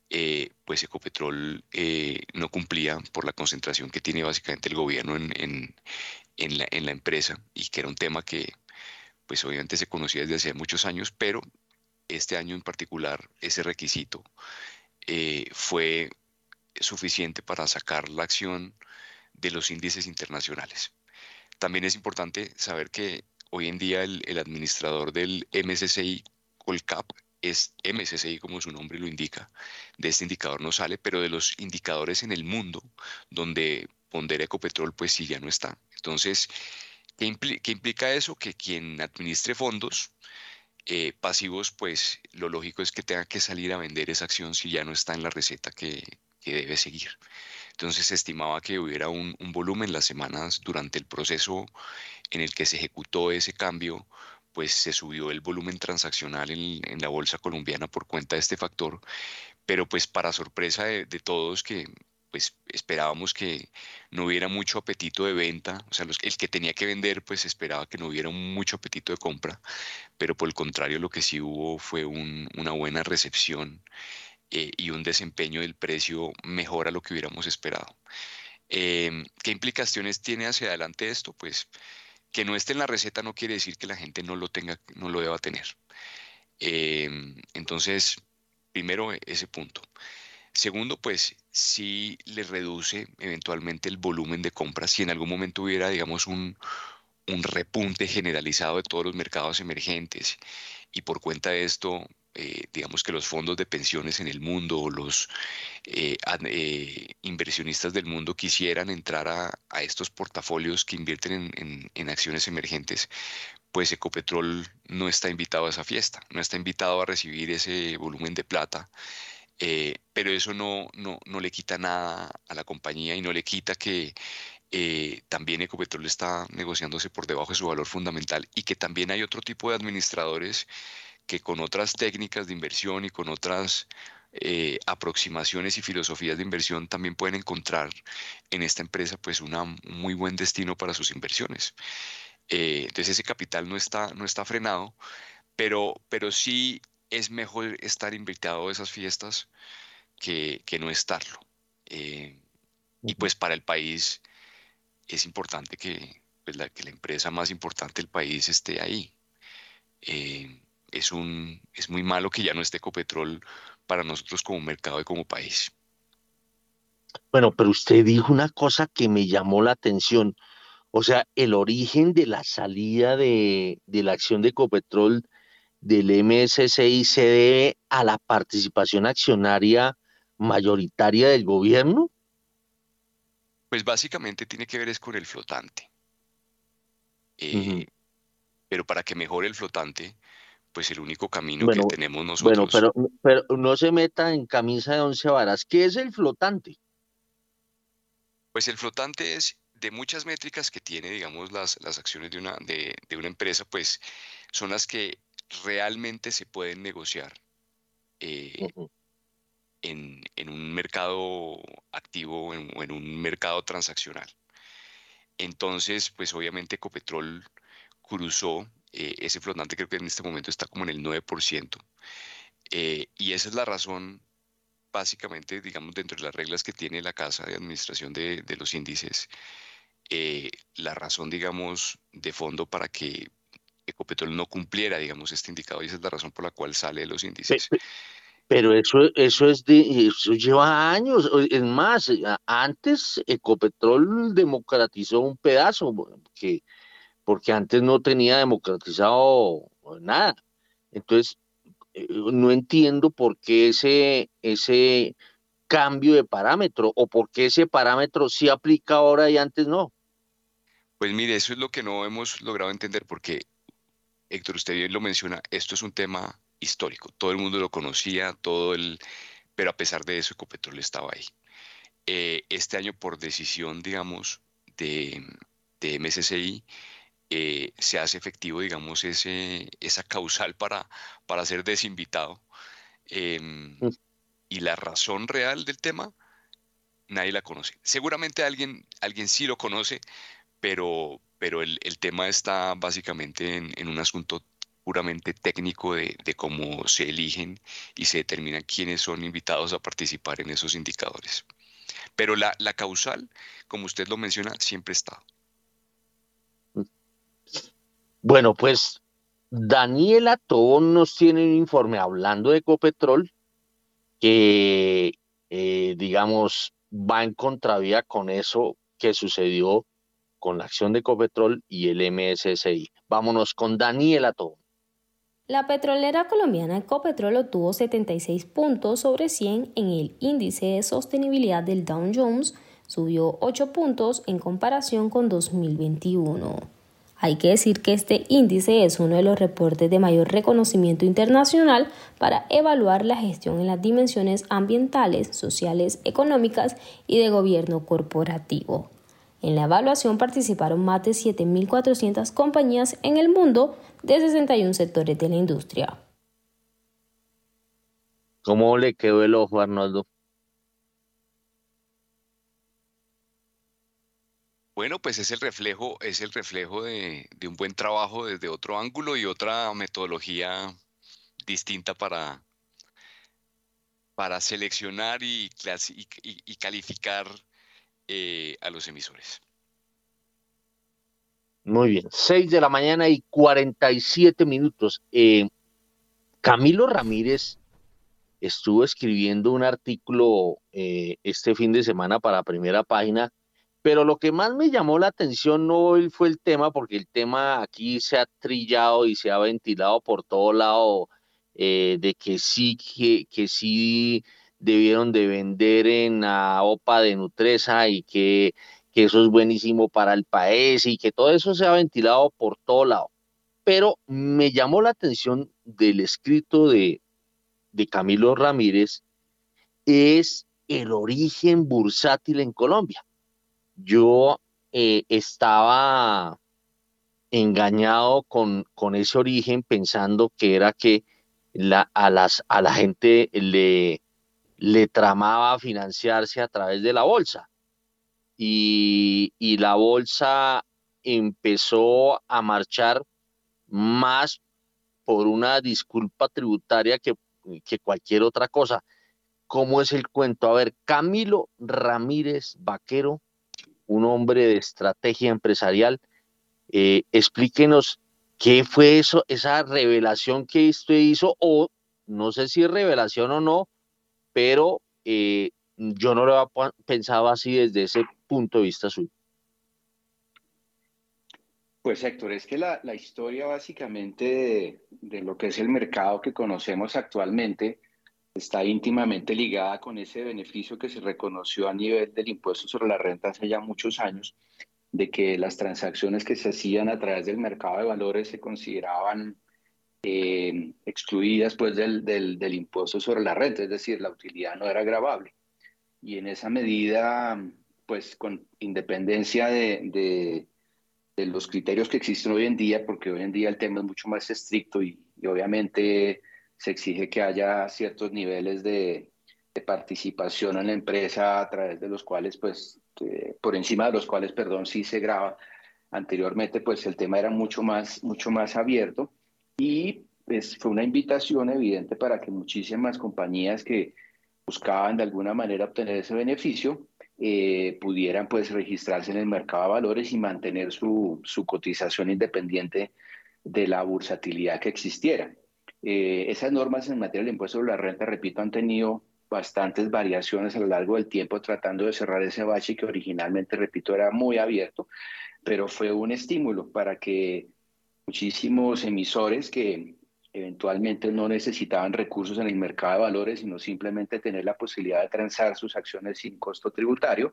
eh, pues Ecopetrol eh, no cumplía por la concentración que tiene básicamente el gobierno en, en, la, empresa y que era un tema que pues obviamente se conocía desde hace muchos años, pero este año en particular ese requisito eh, fue suficiente para sacar la acción de los índices internacionales. También es importante saber que hoy en día el, el administrador del MSCI Colcap es MSCI como su nombre lo indica. De este indicador no sale, pero de los indicadores en el mundo donde pondera Ecopetrol, pues sí ya no está. Entonces, ¿qué, impl ¿qué implica eso? Que quien administre fondos eh, pasivos, pues lo lógico es que tenga que salir a vender esa acción si ya no está en la receta que, que debe seguir. Entonces se estimaba que hubiera un, un volumen las semanas durante el proceso en el que se ejecutó ese cambio pues se subió el volumen transaccional en, la bolsa colombiana por cuenta de este factor, pero pues para sorpresa de, todos que pues esperábamos que no hubiera mucho apetito de venta, o sea, los, el que tenía que vender pues esperaba que no hubiera mucho apetito de compra, pero por el contrario lo que sí hubo fue un, una buena recepción eh, y un desempeño del precio mejor a lo que hubiéramos esperado. Eh, ¿Qué implicaciones tiene hacia adelante esto? Pues que no esté en la receta no quiere decir que la gente no lo tenga, no lo deba tener. Eh, entonces, primero ese punto. Segundo, pues sí le reduce eventualmente el volumen de compras. Si en algún momento hubiera, digamos, un repunte generalizado de todos los mercados emergentes y por cuenta de esto eh, digamos que los fondos de pensiones en el mundo o los eh, eh, inversionistas del mundo quisieran entrar a, estos portafolios que invierten en, acciones emergentes, pues Ecopetrol no está invitado a esa fiesta, no está invitado a recibir ese volumen de plata. pero eso no, no, no, le quita nada a la compañía y no le quita que también Ecopetrol está negociándose por debajo de su valor fundamental y que también hay otro tipo de administradores que con otras técnicas de inversión y con otras eh, aproximaciones y filosofías de inversión también pueden encontrar en esta empresa pues una, un muy buen destino para sus inversiones. Eh, entonces ese capital no está, no está frenado, pero, pero sí es mejor estar invitado a esas fiestas que, no estarlo. Eh, y pues para el país es importante que, pues, la, que la empresa más importante del país esté ahí es, un, es muy malo que ya no esté Ecopetrol para nosotros como mercado y como país. Bueno, pero usted dijo una cosa que me llamó la atención. O sea, el origen de la salida de, la acción de Ecopetrol del MSCI se debe a la participación accionaria mayoritaria del gobierno. Pues básicamente tiene que ver es con el flotante. Eh, pero para que mejore el flotante, pues el único camino que tenemos nosotros. Bueno, pero, pero no se meta en camisa de once varas. ¿Qué es el flotante? Pues el flotante es de muchas métricas que tiene, digamos, las, las acciones de una, de, una empresa, pues son las que realmente se pueden negociar eh, en, un mercado activo o en, un mercado transaccional. Entonces, pues obviamente Ecopetrol cruzó eh, ese flotante creo que en este momento está como en el 9%. Eh, y esa es la razón, básicamente, digamos, dentro de las reglas que tiene la Casa de Administración de, los Índices, eh, la razón, digamos, de fondo para que Ecopetrol no cumpliera, digamos, este indicador y esa es la razón por la cual sale de los índices. Pero eso, eso es de, eso lleva años. Es más, antes Ecopetrol democratizó un pedazo que porque antes no tenía democratizado nada. Entonces, eh, no entiendo por qué ese, ese cambio de parámetro o por qué ese parámetro sí aplica ahora y antes no. Pues mire, eso es lo que no hemos logrado entender porque, Héctor, usted bien lo menciona, esto es un tema histórico. Todo el mundo lo conocía, todo el, pero a pesar de eso, Ecopetrol estaba ahí. Eh, este año, por decisión, digamos, de, de MSCI, eh, se hace efectivo, digamos, ese, esa causal para, para ser desinvitado. Em, mm. y la razón real del tema, nadie la conoce. Seguramente alguien, alguien sí lo conoce, pero, pero el, tema está básicamente en, un asunto puramente técnico de, cómo se eligen y se determinan quiénes son invitados a participar en esos indicadores. Pero la, la causal, como usted lo menciona, siempre está. Bueno, pues Daniela Tobón nos tiene un informe hablando de Ecopetrol que, eh, digamos, va en contravía con eso que sucedió con la acción de Ecopetrol y el MSCI. Vámonos con Daniela Tobón. La petrolera colombiana Ecopetrol obtuvo 76 puntos sobre 100 en el índice de sostenibilidad del Dow Jones, subió 8 puntos en comparación con 2021. Hay que decir que este índice es uno de los reportes de mayor reconocimiento internacional para evaluar la gestión en las dimensiones ambientales, sociales, económicas y de gobierno corporativo. En la evaluación participaron más de 7.400 compañías en el mundo de 61 sectores de la industria. ¿Cómo le quedó el ojo, Arnoldo? Bueno, pues es el reflejo, es el reflejo de, un buen trabajo desde otro ángulo y otra metodología distinta para, para seleccionar y, y, calificar eh, a los emisores. Muy bien, 6 de la mañana y 47 minutos. Eh, Camilo Ramírez estuvo escribiendo un artículo eh, este fin de semana para primera página pero lo que más me llamó la atención no fue el tema, porque el tema aquí se ha trillado y se ha ventilado por todo lado eh, de que sí, que, que sí debieron de vender en la OPA de Nutresa y que, que eso es buenísimo para el país y que todo eso se ha ventilado por todo lado. Pero me llamó la atención del escrito de, de Camilo Ramírez es el origen bursátil en Colombia. Yo eh, estaba engañado con, con, ese origen pensando que era que la, a, las, a la gente le, le tramaba financiarse a través de la bolsa. Y, y la bolsa empezó a marchar más por una disculpa tributaria que, que cualquier otra cosa. ¿Cómo es el cuento? A ver, Camilo Ramírez Vaquero, un hombre de estrategia empresarial, eh, explíquenos qué fue eso, esa revelación que usted hizo, o no sé si revelación o no, pero eh, yo no lo pensado así desde ese punto de vista suyo. Pues Héctor, es que la, historia básicamente de, lo que es el mercado que conocemos actualmente está íntimamente ligada con ese beneficio que se reconoció a nivel del impuesto sobre la renta hace ya muchos años, de que las transacciones que se hacían a través del mercado de valores se consideraban eh, excluidas pues del, del, impuesto sobre la renta, es decir, la utilidad no era grabable. Y en esa medida, pues con independencia de, de, los criterios que existen hoy en día, porque hoy en día el tema es mucho más estricto y, obviamente se exige que haya ciertos niveles de, participación en la empresa a través de los cuales, pues, por encima de los cuales, perdón, sí se graba. Anteriormente, pues el tema era mucho más, mucho más abierto y pues, fue una invitación evidente para que muchísimas compañías que buscaban de alguna manera obtener ese beneficio eh, pudieran pues registrarse en el mercado de valores y mantener su, su cotización independiente de la bursatilidad que existiera. Eh, esas normas en materia del impuesto sobre la renta, repito, han tenido bastantes variaciones a lo largo del tiempo tratando de cerrar ese bache que originalmente, repito, era muy abierto, pero fue un estímulo para que muchísimos emisores que eventualmente no necesitaban recursos en el mercado de valores, sino simplemente tener la posibilidad de transar sus acciones sin costo tributario,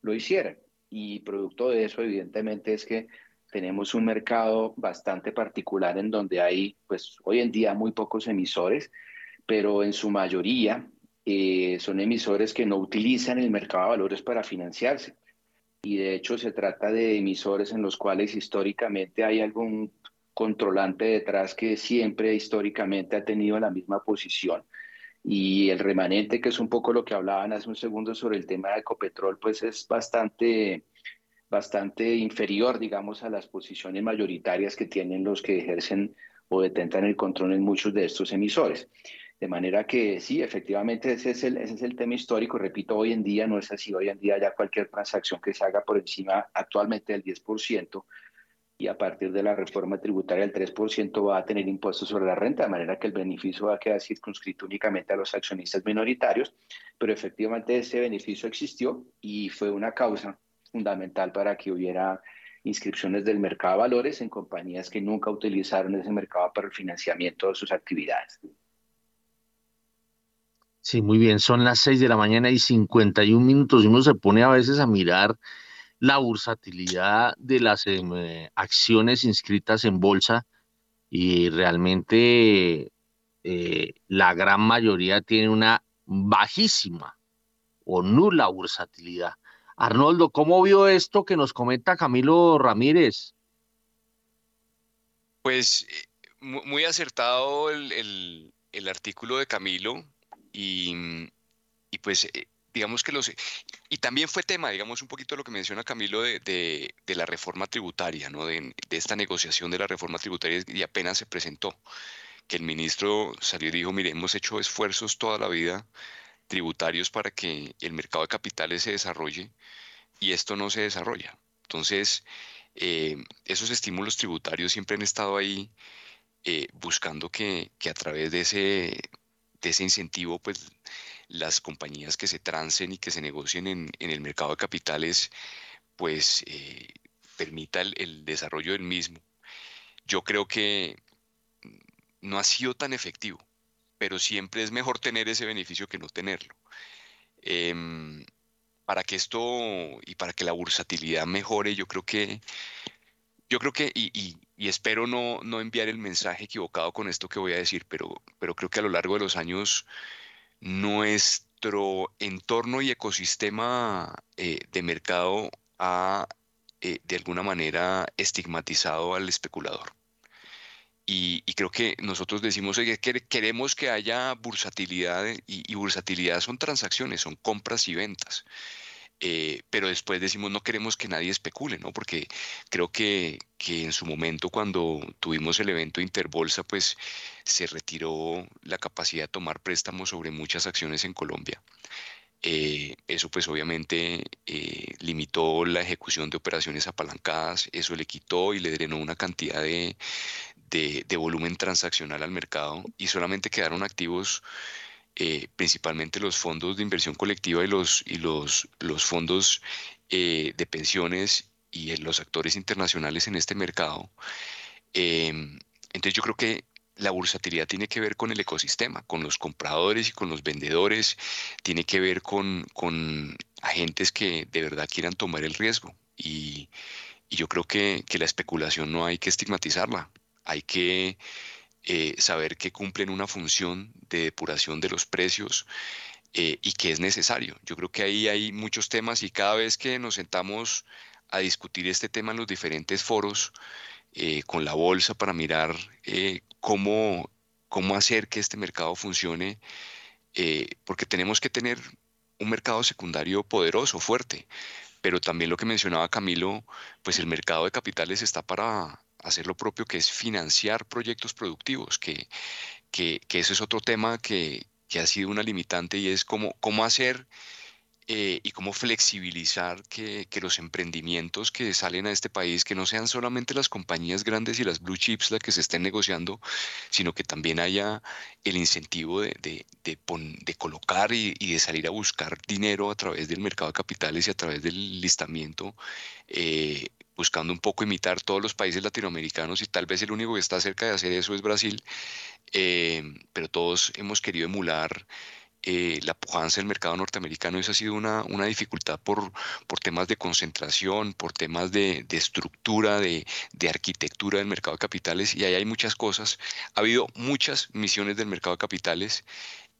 lo hicieran. Y producto de eso, evidentemente, es que tenemos un mercado bastante particular en donde hay, pues hoy en día muy pocos emisores, pero en su mayoría eh, son emisores que no utilizan el mercado de valores para financiarse. Y de hecho se trata de emisores en los cuales históricamente hay algún controlante detrás que siempre históricamente ha tenido la misma posición. Y el remanente, que es un poco lo que hablaban hace un segundo sobre el tema de Ecopetrol, pues es bastante, bastante inferior, digamos, a las posiciones mayoritarias que tienen los que ejercen o detentan el control en muchos de estos emisores. De manera que sí, efectivamente ese es, el, ese es el tema histórico. Repito, hoy en día no es así. Hoy en día ya cualquier transacción que se haga por encima actualmente del 10%, y a partir de la reforma tributaria el 3% va a tener impuestos sobre la renta, de manera que el beneficio va a quedar circunscrito únicamente a los accionistas minoritarios, pero efectivamente ese beneficio existió y fue una causa fundamental para que hubiera inscripciones del mercado de valores en compañías que nunca utilizaron ese mercado para el financiamiento de sus actividades. Sí, muy bien, son las 6 de la mañana y 51 minutos y uno se pone a veces a mirar la bursatilidad de las em, eh, acciones inscritas en bolsa y realmente eh, la gran mayoría tiene una bajísima o nula bursatilidad. Arnoldo, ¿cómo vio esto que nos comenta Camilo Ramírez? Pues eh, muy acertado el, artículo de Camilo y, y pues digamos que los... Y también fue tema, digamos, un poquito lo que menciona Camilo de, de, la reforma tributaria, ¿no? De, de, esta negociación de la reforma tributaria y apenas se presentó, que el ministro salió y dijo, mire, hemos hecho esfuerzos toda la vida tributarios para que el mercado de capitales se desarrolle y esto no se desarrolla. Entonces, eh, esos estímulos tributarios siempre han estado ahí eh, buscando que, que, a través de ese, de ese incentivo, pues las compañías que se trancen y que se negocien en, el mercado de capitales, pues eh, permita el, desarrollo del mismo. Yo creo que no ha sido tan efectivo. Pero siempre es mejor tener ese beneficio que no tenerlo. Em, para que esto y para que la bursatilidad mejore, yo creo que, yo creo que, y, espero no, no, enviar el mensaje equivocado con esto que voy a decir, pero, pero creo que a lo largo de los años nuestro entorno y ecosistema eh, de mercado ha eh, de alguna manera estigmatizado al especulador. Y, creo que nosotros decimos que queremos que haya bursatilidad y, bursatilidad son transacciones, son compras y ventas. Eh, pero después decimos no queremos que nadie especule, ¿no? Porque creo que, que, en su momento cuando tuvimos el evento Interbolsa, pues se retiró la capacidad de tomar préstamos sobre muchas acciones en Colombia. Eh, eso pues obviamente eh, limitó la ejecución de operaciones apalancadas, eso le quitó y le drenó una cantidad de, de, volumen transaccional al mercado y solamente quedaron activos eh, principalmente los fondos de inversión colectiva y los, y los, fondos de pensiones y los actores internacionales en este mercado. Em, entonces yo creo que la bursatilidad tiene que ver con el ecosistema, con los compradores y con los vendedores, tiene que ver con, agentes que de verdad quieran tomar el riesgo. Y, yo creo que, la especulación no hay que estigmatizarla, hay que eh, saber que cumplen una función de depuración de los precios. Eh, y que es necesario. Yo creo que ahí hay muchos temas y cada vez que nos sentamos a discutir este tema en los diferentes foros, eh, con la bolsa para mirar cómo, cómo hacer que este mercado funcione, porque tenemos que tener un mercado secundario poderoso, fuerte. Pero también lo que mencionaba Camilo, pues el mercado de capitales está para hacer lo propio, que es financiar proyectos productivos, que, que, que eso es otro tema que, que, ha sido una limitante y es cómo, cómo hacer eh, y cómo flexibilizar que, los emprendimientos que salen a este país, que no sean solamente las compañías grandes y las blue chips las que se estén negociando, sino que también haya el incentivo de, de, colocar y, de salir a buscar dinero a través del mercado de capitales y a través del listamiento. Eh, buscando un poco imitar todos los países latinoamericanos y tal vez el único que está cerca de hacer eso es Brasil, eh, pero todos hemos querido emular eh, la pujanza del mercado norteamericano. Eso ha sido una, una dificultad por, por, temas de concentración, por temas de, estructura, de, arquitectura del mercado de capitales, y ahí hay muchas cosas. Ha habido muchas misiones del mercado de capitales.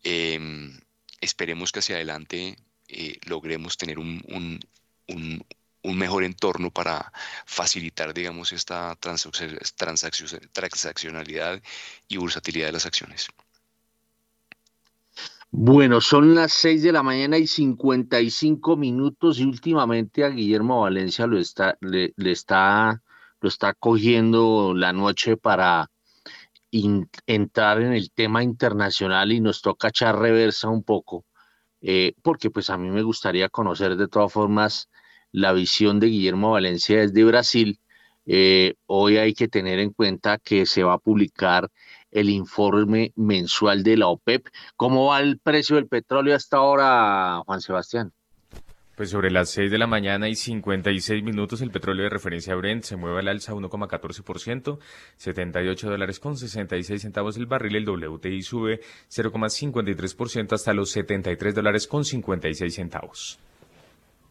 Em, esperemos que hacia adelante eh, logremos tener un, un, mejor entorno para facilitar, digamos, esta transaccionalidad y bursatilidad de las acciones. Bueno, son las 6 de la mañana y 55 minutos y últimamente a Guillermo Valencia lo está, le, está, lo está cogiendo la noche para entrar en el tema internacional y nos toca echar reversa un poco, eh, porque pues a mí me gustaría conocer de todas formas la visión de Guillermo Valencia desde Brasil. Eh, hoy hay que tener en cuenta que se va a publicar el informe mensual de la OPEP. ¿Cómo va el precio del petróleo hasta ahora, Juan Sebastián? Pues sobre las 6 de la mañana y 56 minutos el petróleo de referencia Brent se mueve al alza 1,14%, 78 dólares con 66 centavos el barril, el WTI sube 0,53% hasta los 73 dólares con 56 centavos.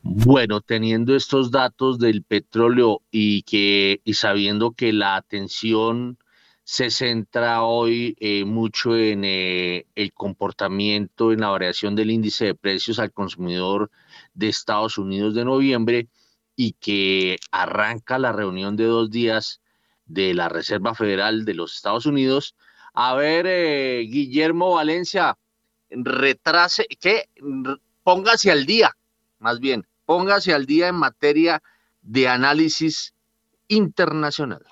Bueno, teniendo estos datos del petróleo y que y sabiendo que la atención se centra hoy eh, mucho en eh, el comportamiento, en la variación del índice de precios al consumidor de Estados Unidos de noviembre y que arranca la reunión de dos días de la Reserva Federal de los Estados Unidos. A ver, eh, Guillermo Valencia, retrase, que póngase al día, más bien, póngase al día en materia de análisis internacional.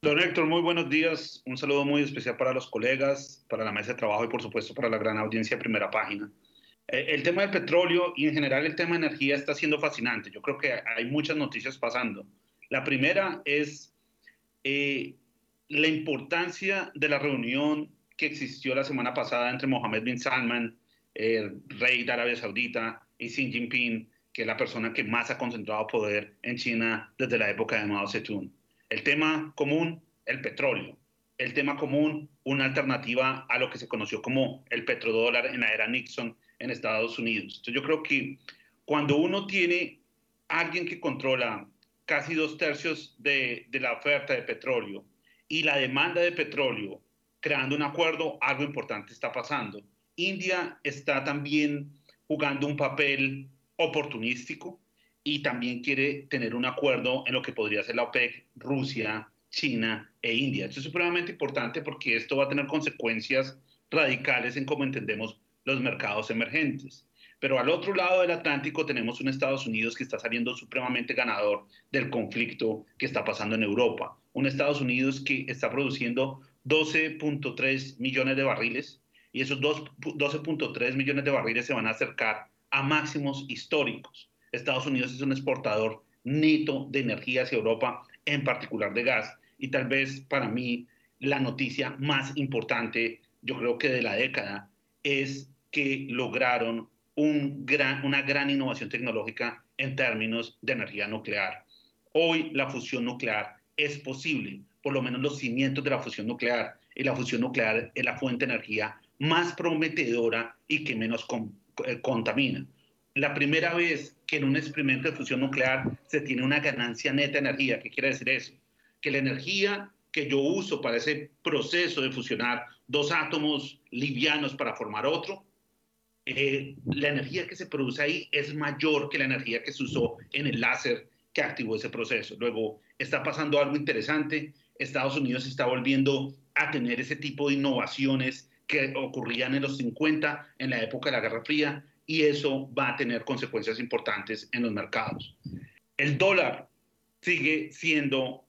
Don Héctor, muy buenos días. Un saludo muy especial para los colegas, para la mesa de trabajo y por supuesto para la gran audiencia de primera página. Eh, el tema del petróleo y en general el tema de energía está siendo fascinante. Yo creo que hay muchas noticias pasando. La primera es eh, la importancia de la reunión que existió la semana pasada entre Mohammed bin Salman, el rey de Arabia Saudita, y Xi Jinping, que es la persona que más ha concentrado poder en China desde la época de Mao Zedong. El tema común, el petróleo. el tema común, una alternativa a lo que se conoció como el petrodólar en la era Nixon en Estados Unidos. Entonces yo creo que cuando uno tiene alguien que controla casi dos tercios de, de la oferta de petróleo y la demanda de petróleo creando un acuerdo, algo importante está pasando. India está también jugando un papel oportunístico y también quiere tener un acuerdo en lo que podría ser la OPEC, Rusia, China e India. Esto es supremamente importante porque esto va a tener consecuencias radicales en cómo entendemos los mercados emergentes. Pero al otro lado del Atlántico tenemos un Estados Unidos que está saliendo supremamente ganador del conflicto que está pasando en Europa. Un Estados Unidos que está produciendo 12.3 millones de barriles y esos 12.3 millones de barriles se van a acercar a máximos históricos. Estados Unidos es un exportador neto de energía hacia Europa, en particular de gas. Y tal vez para mí la noticia más importante, yo creo que de la década, es que lograron una gran innovación tecnológica en términos de energía nuclear. Hoy la fusión nuclear es posible, por lo menos los cimientos de la fusión nuclear. Y la fusión nuclear es la fuente de energía más prometedora y que menos eh, contamina. La primera vez que en un experimento de fusión nuclear se tiene una ganancia neta de energía. ¿Qué quiere decir eso? Que la energía que yo uso para ese proceso de fusionar dos átomos livianos para formar otro, eh, la energía que se produce ahí es mayor que la energía que se usó en el láser que activó ese proceso. Luego, está pasando algo interesante. Estados Unidos está volviendo a tener ese tipo de innovaciones que ocurrían en los 50, en la época de la Guerra Fría, y eso va a tener consecuencias importantes en los mercados. El dólar sigue siendo,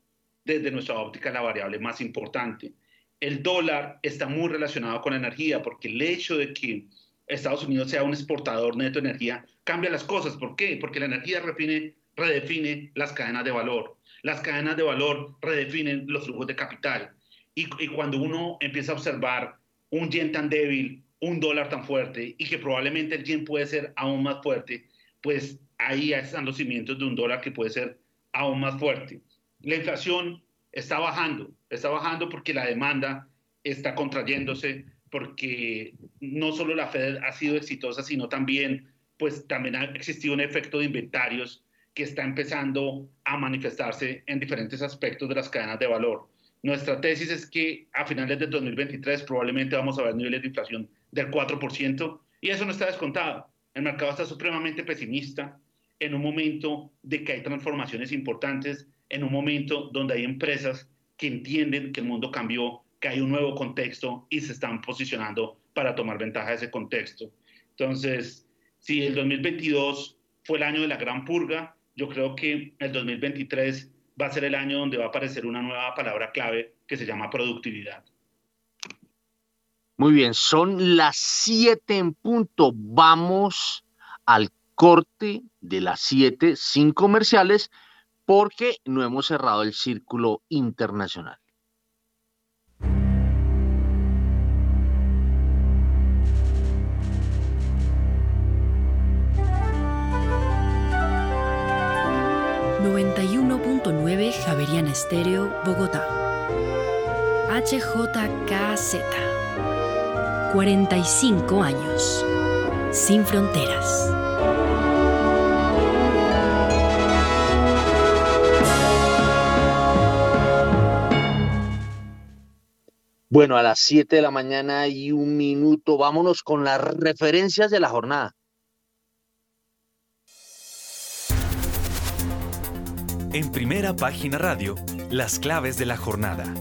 desde nuestra óptica, la variable más importante. El dólar está muy relacionado con la energía, porque el hecho de que Estados Unidos sea un exportador neto de energía cambia las cosas. ¿Por qué? Porque la energía redefine las cadenas de valor. Las cadenas de valor redefinen los flujos de capital. Y, y cuando uno empieza a observar un yen tan débil, un dólar tan fuerte y que probablemente el yen puede ser aún más fuerte, pues ahí están los cimientos de un dólar que puede ser aún más fuerte. La inflación está bajando, está bajando porque la demanda está contrayéndose, porque no solo la Fed ha sido exitosa, sino también, pues también ha existido un efecto de inventarios que está empezando a manifestarse en diferentes aspectos de las cadenas de valor. Nuestra tesis es que a finales del 2023 probablemente vamos a ver niveles de inflación del 4% y eso no está descontado. El mercado está supremamente pesimista en un momento de que hay transformaciones importantes, en un momento donde hay empresas que entienden que el mundo cambió, que hay un nuevo contexto y se están posicionando para tomar ventaja de ese contexto. Entonces, si el 2022 fue el año de la gran purga, yo creo que el 2023 va a ser el año donde va a aparecer una nueva palabra clave que se llama productividad. Muy bien, son las siete en punto. Vamos al corte de las siete sin comerciales porque no hemos cerrado el círculo internacional. 91.9 Javeriana Estéreo, Bogotá. HJKZ. 45 años. Sin fronteras. Bueno, a las 7 de la mañana y un minuto, vámonos con las referencias de la jornada. En primera página radio, las claves de la jornada.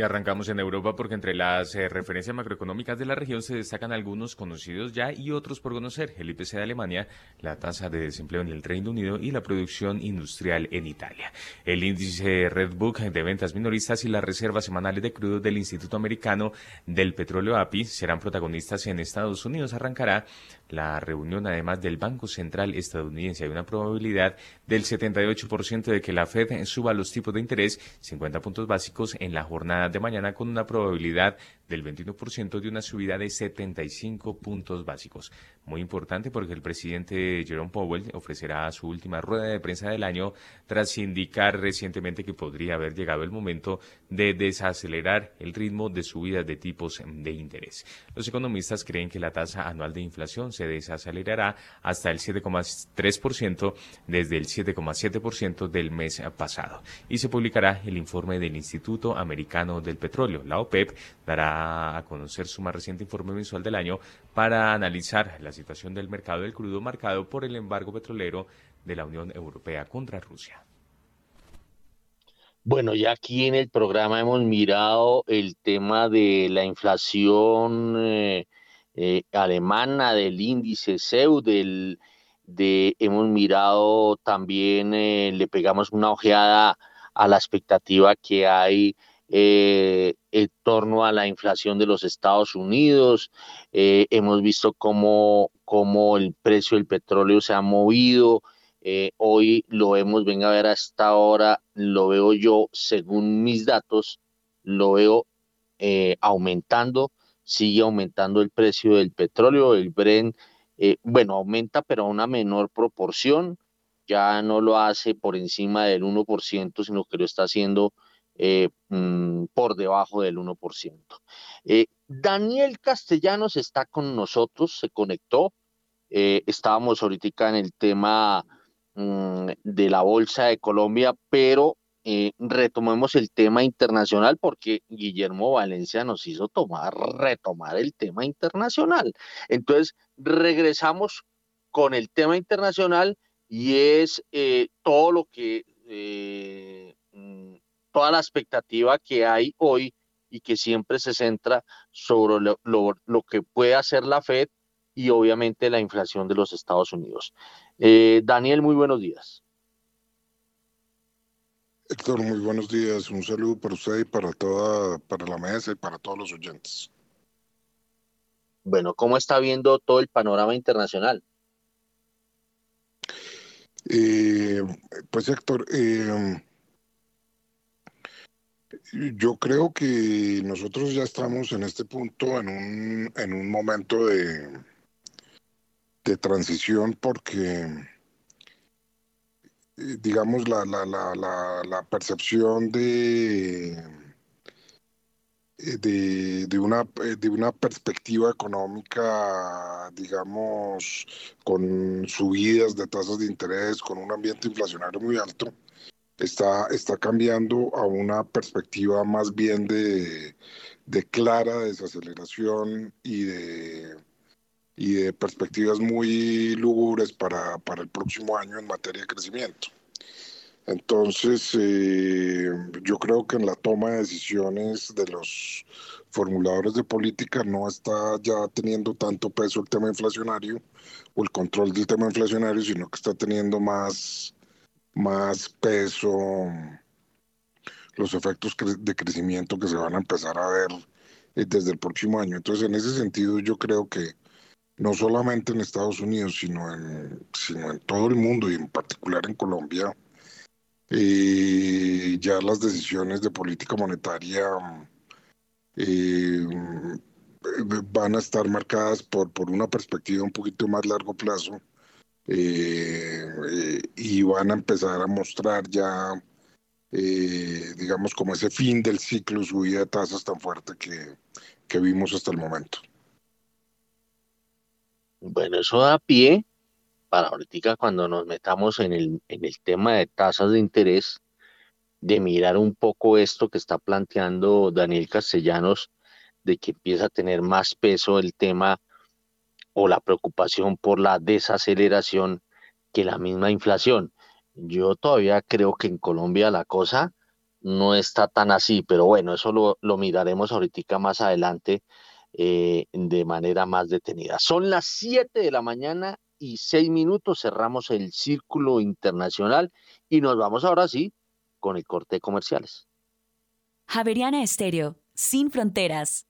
Y arrancamos en Europa porque entre las eh, referencias macroeconómicas de la región se destacan algunos conocidos ya y otros por conocer. El IPC de Alemania, la tasa de desempleo en el Reino Unido y la producción industrial en Italia. El índice Redbook de ventas minoristas y las reservas semanales de crudo del Instituto Americano del Petróleo API serán protagonistas en Estados Unidos. Arrancará la reunión además del Banco Central estadounidense. Hay una probabilidad del 78% de que la Fed suba los tipos de interés 50 puntos básicos en la jornada de mañana con una probabilidad del 21% de una subida de 75 puntos básicos. Muy importante porque el presidente Jerome Powell ofrecerá su última rueda de prensa del año tras indicar recientemente que podría haber llegado el momento de desacelerar el ritmo de subidas de tipos de interés. Los economistas creen que la tasa anual de inflación se desacelerará hasta el 7,3% desde el 7,7% del mes pasado y se publicará el informe del Instituto Americano del Petróleo. La OPEP dará a conocer su más reciente informe mensual del año para analizar la situación del mercado del crudo marcado por el embargo petrolero de la Unión Europea contra Rusia. Bueno, ya aquí en el programa hemos mirado el tema de la inflación eh, eh, alemana, del índice CEU, del, de, hemos mirado también, eh, le pegamos una ojeada a la expectativa que hay eh, en torno a la inflación de los Estados Unidos. Eh, hemos visto cómo, cómo, el precio del petróleo se ha movido. Eh, hoy lo vemos, venga a ver a esta hora, lo veo yo, según mis datos, lo veo aumentando, sigue aumentando el precio del petróleo, el Brent, bueno, aumenta pero a una menor proporción, ya no lo hace por encima del 1%, sino que lo está haciendo eh, mm, por debajo del 1%. Eh, Daniel Castellanos está con nosotros, se conectó. Eh, estábamos ahorita en el tema mm, de la Bolsa de Colombia, pero retomemos el tema internacional porque Guillermo Valencia nos hizo tomar, retomar el tema internacional. Entonces, regresamos con el tema internacional y es todo lo que mm, toda la expectativa que hay hoy y que siempre se centra sobre lo, lo, que puede hacer la Fed y obviamente la inflación de los Estados Unidos. Eh, Daniel, muy buenos días. Héctor, muy buenos días. Un saludo para usted y para toda, para la mesa y para todos los oyentes. Bueno, ¿cómo está viendo todo el panorama internacional? Eh, pues Héctor, eh, yo creo que nosotros ya estamos en este punto en un, en un momento de, de transición porque, eh, digamos, la, la, la, percepción de, eh, de, de, una, eh, de una perspectiva económica, digamos, con subidas de tasas de interés, con un ambiente inflacionario muy alto, está, está cambiando a una perspectiva más bien de, de clara desaceleración y de, y de perspectivas muy lúgubres para, para el próximo año en materia de crecimiento. Entonces, eh, yo creo que en la toma de decisiones de los formuladores de política no está ya teniendo tanto peso el tema inflacionario o el control del tema inflacionario, sino que está teniendo más más peso los efectos de crecimiento que se van a empezar a ver eh, desde el próximo año. Entonces, en ese sentido, yo creo que no solamente en Estados Unidos, sino en, sino en todo el mundo y en particular en Colombia, eh, ya las decisiones de política monetaria eh, van a estar marcadas por, por una perspectiva un poquito más largo plazo eh, y van a empezar a mostrar ya, eh, digamos, como ese fin del ciclo subida de tasas tan fuerte que, que vimos hasta el momento. Bueno, eso da pie para ahorita cuando nos metamos en el, en el tema de tasas de interés, de mirar un poco esto que está planteando Daniel Castellanos, de que empieza a tener más peso el tema o la preocupación por la desaceleración que la misma inflación. Yo todavía creo que en Colombia la cosa no está tan así, pero bueno, eso lo, lo miraremos ahorita más adelante eh, de manera más detenida. Son las 7 de la mañana y 6 minutos, cerramos el círculo internacional y nos vamos ahora sí con el corte de comerciales. Javeriana Estéreo, sin fronteras.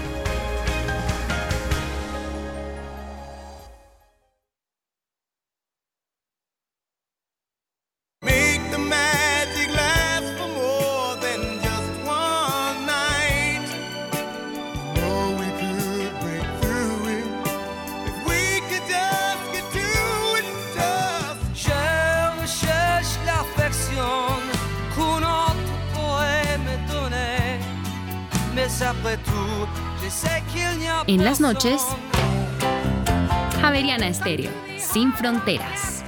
Javeriana Estéreo, sin fronteras.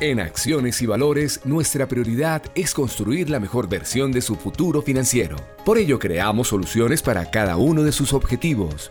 En Acciones y Valores, nuestra prioridad es construir la mejor versión de su futuro financiero. Por ello, creamos soluciones para cada uno de sus objetivos.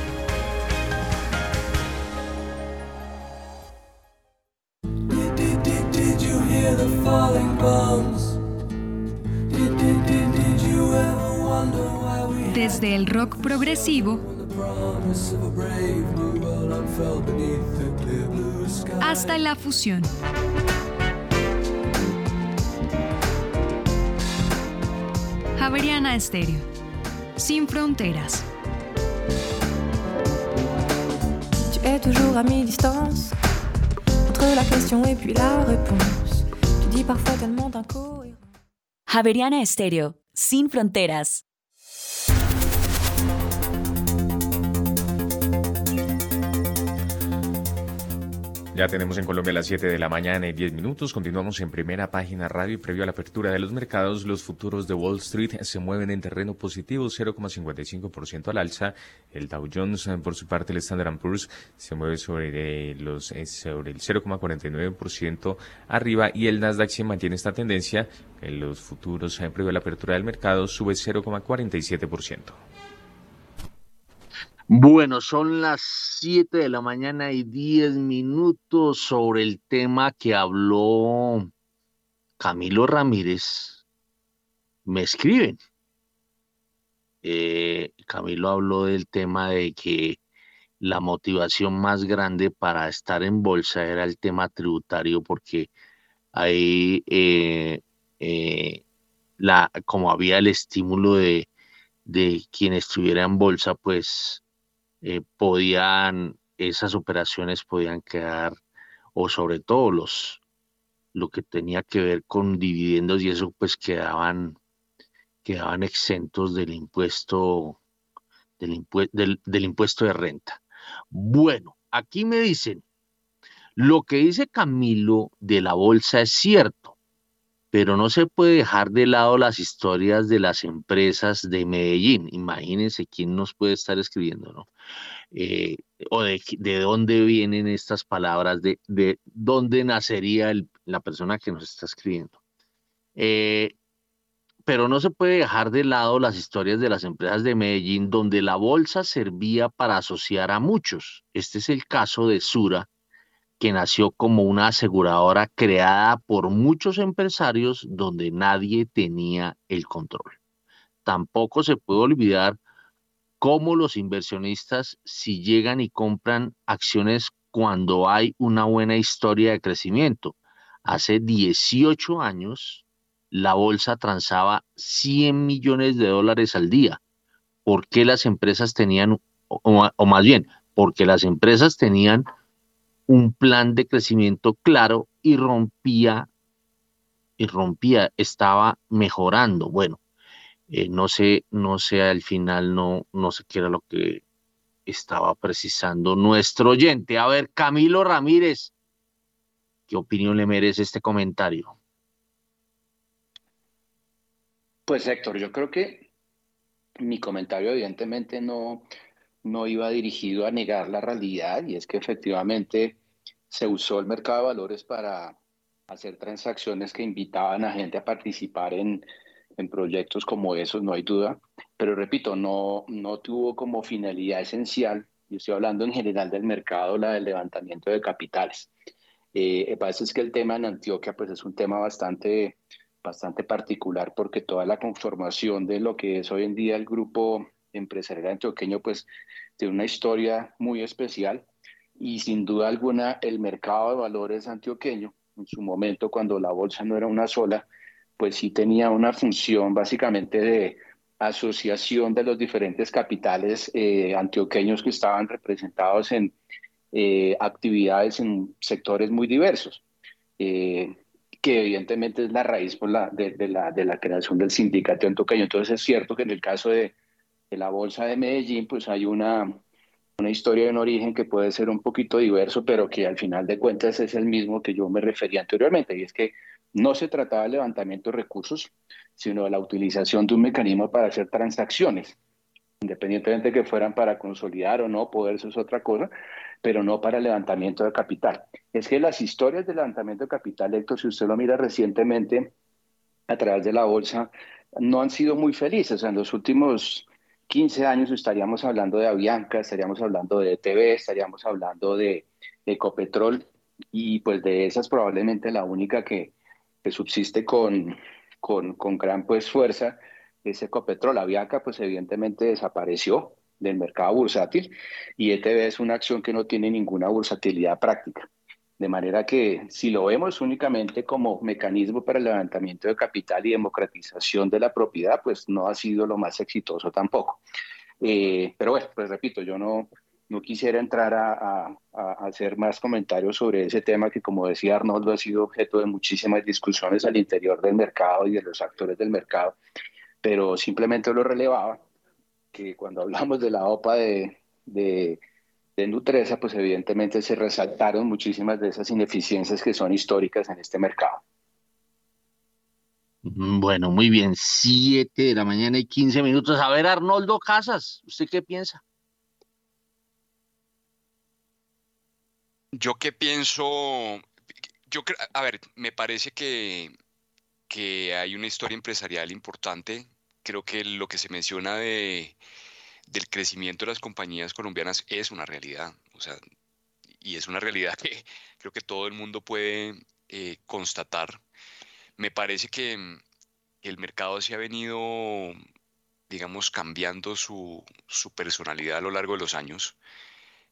El rock progresivo hasta la fusión. Javeriana Estéreo. Sin fronteras. Tu es toujours à mi-distance entre la question et puis la réponse. Tu dis parfois tellement d'incohérence. Javeriana Estéreo. Sin fronteras. Ya tenemos en Colombia las 7 de la mañana y 10 minutos. Continuamos en primera página radio previo a la apertura de los mercados, los futuros de Wall Street se mueven en terreno positivo, 0,55% al alza. El Dow Jones, por su parte, el Standard Poor's se mueve sobre, los, eh, sobre el 0,49% arriba y el Nasdaq se mantiene esta tendencia. En los futuros, eh, previo a la apertura del mercado, sube 0,47%. Bueno, son las 7 de la mañana y 10 minutos sobre el tema que habló Camilo Ramírez. Me escriben. Eh, Camilo habló del tema de que la motivación más grande para estar en bolsa era el tema tributario porque ahí eh, eh, la, como había el estímulo de, de quien estuviera en bolsa, pues eh, podían, esas operaciones podían quedar, o sobre todo los, lo que tenía que ver con dividendos y eso, pues quedaban, quedaban exentos del impuesto, del, del impuesto de renta. Bueno, aquí me dicen, lo que dice Camilo de la bolsa es cierto pero no se puede dejar de lado las historias de las empresas de Medellín. Imagínense quién nos puede estar escribiendo, ¿no? Eh, o de, dónde vienen estas palabras, de, de dónde nacería la persona que nos está escribiendo. Eh, pero no se puede dejar de lado las historias de las empresas de Medellín, donde la bolsa servía para asociar a muchos. Este es el caso de Sura, que nació como una aseguradora creada por muchos empresarios donde nadie tenía el control. Tampoco se puede olvidar cómo los inversionistas, si llegan y compran acciones cuando hay una buena historia de crecimiento. Hace 18 años, la bolsa transaba 100 millones de dólares al día. ¿Por qué las empresas tenían, o, más bien, porque las empresas tenían un plan de crecimiento claro y rompía, y rompía, estaba mejorando. Bueno, eh, no sé, no sé, al final no, no sé qué era lo que estaba precisando nuestro oyente. A ver, Camilo Ramírez, ¿qué opinión le merece este comentario? Pues Héctor, yo creo que mi comentario evidentemente no, no iba dirigido a negar la realidad y es que efectivamente se usó el mercado de valores para hacer transacciones que invitaban a gente a participar en, en proyectos como esos, no hay duda, pero repito, no, no tuvo como finalidad esencial, yo estoy hablando en general del mercado, la del levantamiento de capitales. Eh, parece es que el tema en Antioquia pues es un tema bastante, bastante particular porque toda la conformación de lo que es hoy en día el grupo empresarial antioqueño pues tiene una historia muy especial y sin duda alguna el mercado de valores antioqueño en su momento cuando la bolsa no era una sola, pues sí tenía una función básicamente de asociación de los diferentes capitales eh, antioqueños que estaban representados en eh, actividades en sectores muy diversos, eh, que evidentemente es la raíz por la, de, la, de la creación del sindicato antioqueño. Entonces es cierto que en el caso de, de la Bolsa de Medellín, pues hay una, una historia en origen que puede ser un poquito diverso, pero que al final de cuentas es el mismo que yo me refería anteriormente, y es que no se trataba de levantamiento de recursos, sino de la utilización de un mecanismo para hacer transacciones, independientemente de que fueran para consolidar o no poder, eso es otra cosa, pero no para levantamiento de capital. Es que las historias de levantamiento de capital, Héctor, si usted lo mira recientemente a través de la bolsa, no han sido muy felices. En los últimos 15 años estaríamos hablando de Avianca, estaríamos hablando de ETV, estaríamos hablando de Ecopetrol, y pues de esas probablemente la única que, que subsiste con, con, con, gran pues fuerza es Ecopetrol. Aviaca pues evidentemente desapareció del mercado bursátil y ETB es una acción que no tiene ninguna bursatilidad práctica. De manera que si lo vemos únicamente como mecanismo para el levantamiento de capital y democratización de la propiedad, pues no ha sido lo más exitoso tampoco. Eh, pero bueno, pues repito, yo no, no quisiera entrar a, hacer más comentarios sobre ese tema que, como decía Arnoldo, ha sido objeto de muchísimas discusiones al interior del mercado y de los actores del mercado, pero simplemente lo relevaba que cuando hablamos de la OPA de, de, de Nutresa, pues evidentemente se resaltaron muchísimas de esas ineficiencias que son históricas en este mercado. Mm, bueno, muy bien, siete de la mañana y 15 minutos. A ver, Arnoldo Casas, ¿usted qué piensa? Yo qué pienso, yo a ver, me parece que, que hay una historia empresarial importante. Creo que lo que se menciona de, del crecimiento de las compañías colombianas es una realidad. O sea, y es una realidad que creo que todo el mundo puede eh, constatar. Me parece que el mercado se ha venido, digamos, cambiando su, personalidad a lo largo de los años.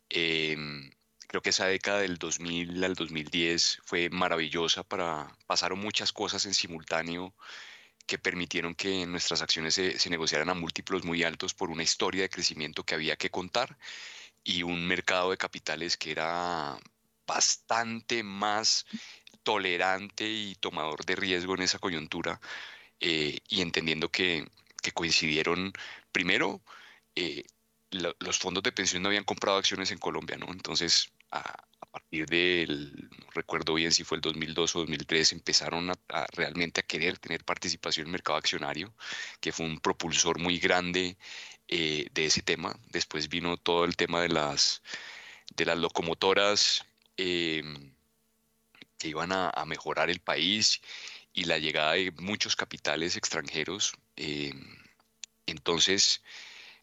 Em, Creo que esa década del 2000 al 2010 fue maravillosa para pasaron muchas cosas en simultáneo que permitieron que nuestras acciones se, negociaran a múltiplos muy altos por una historia de crecimiento que había que contar y un mercado de capitales que era bastante más tolerante y tomador de riesgo en esa coyuntura eh, y entendiendo que, coincidieron primero eh, los fondos de pensión no habían comprado acciones en Colombia, ¿no? Entonces partir del, no recuerdo bien si fue el 2002 o 2003, empezaron a, realmente a querer tener participación en el mercado accionario, que fue un propulsor muy grande eh, de ese tema. Después vino todo el tema de las, de las locomotoras em, que iban a, mejorar el país y la llegada de muchos capitales extranjeros. Eh, entonces,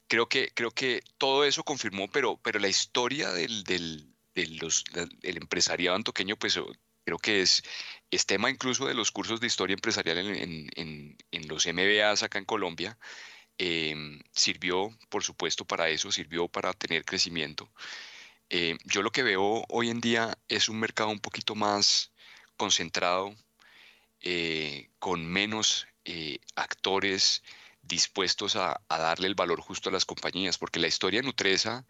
creo que, creo que todo eso confirmó, pero, pero la historia del, del, del empresariado antoqueño, pues creo que es, tema incluso de los cursos de historia empresarial en, los MBAs acá en Colombia. Em, sirvió, por supuesto, para eso, sirvió para tener crecimiento. Eh, yo lo que veo hoy en día es un mercado un poquito más concentrado, eh, con menos eh, actores dispuestos a, darle el valor justo a las compañías, porque la historia Nutresa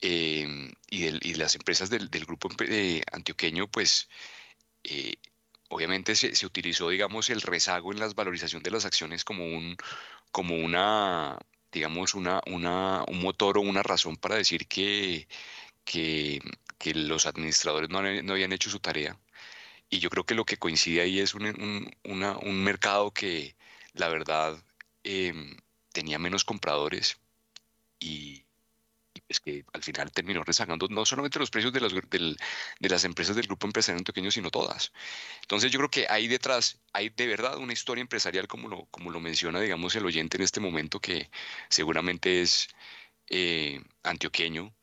em, y, las empresas del, grupo antioqueño, pues obviamente se, se, utilizó, digamos, el rezago en la valorización de las acciones como un, como una, digamos, una, una, un motor o una razón para decir que, que, que los administradores no, no, habían hecho su tarea. Y yo creo que lo que coincide ahí es un, un, una, un mercado que, la verdad, em, tenía menos compradores y, es que al final terminó rezagando no solamente los precios de las, de las empresas del grupo empresarial pequeño, sino todas. Entonces yo creo que ahí detrás hay de verdad una historia empresarial como lo, como lo menciona, digamos, el oyente en este momento, que seguramente es eh, antioqueño.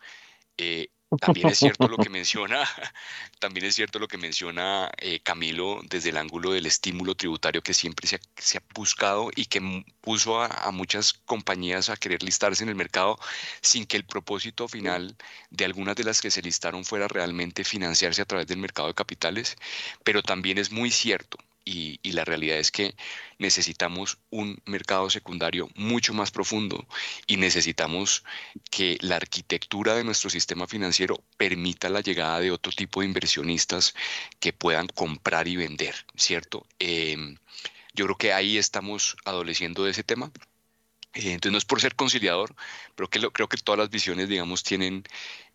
Eh, también es cierto lo que menciona, también es cierto lo que menciona eh, Camilo desde el ángulo del estímulo tributario que siempre se ha, buscado y que puso a, muchas compañías a querer listarse en el mercado sin que el propósito final de algunas de las que se listaron fuera realmente financiarse a través del mercado de capitales. Pero también es muy cierto y, la realidad es que necesitamos un mercado secundario mucho más profundo y necesitamos que la arquitectura de nuestro sistema financiero permita la llegada de otro tipo de inversionistas que puedan comprar y vender, ¿cierto? Em, yo creo que ahí estamos adoleciendo de ese tema. Eh, entonces no es por ser conciliador, pero creo que todas las visiones, digamos, tienen...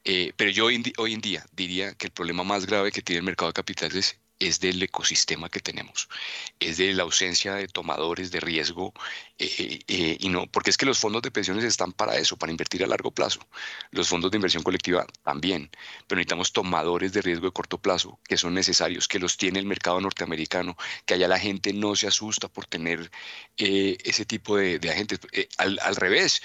Eh, pero yo hoy en día diría que el problema más grave que tiene el mercado de capitales es del ecosistema que tenemos, es de la ausencia de tomadores de riesgo eh, eh, y no, porque es que los fondos de pensiones están para eso, para invertir a largo plazo. Los fondos de inversión colectiva también, pero necesitamos tomadores de riesgo de corto plazo que son necesarios, que los tiene el mercado norteamericano, que allá la gente no se asusta por tener eh, ese tipo de, agentes. Al, revés,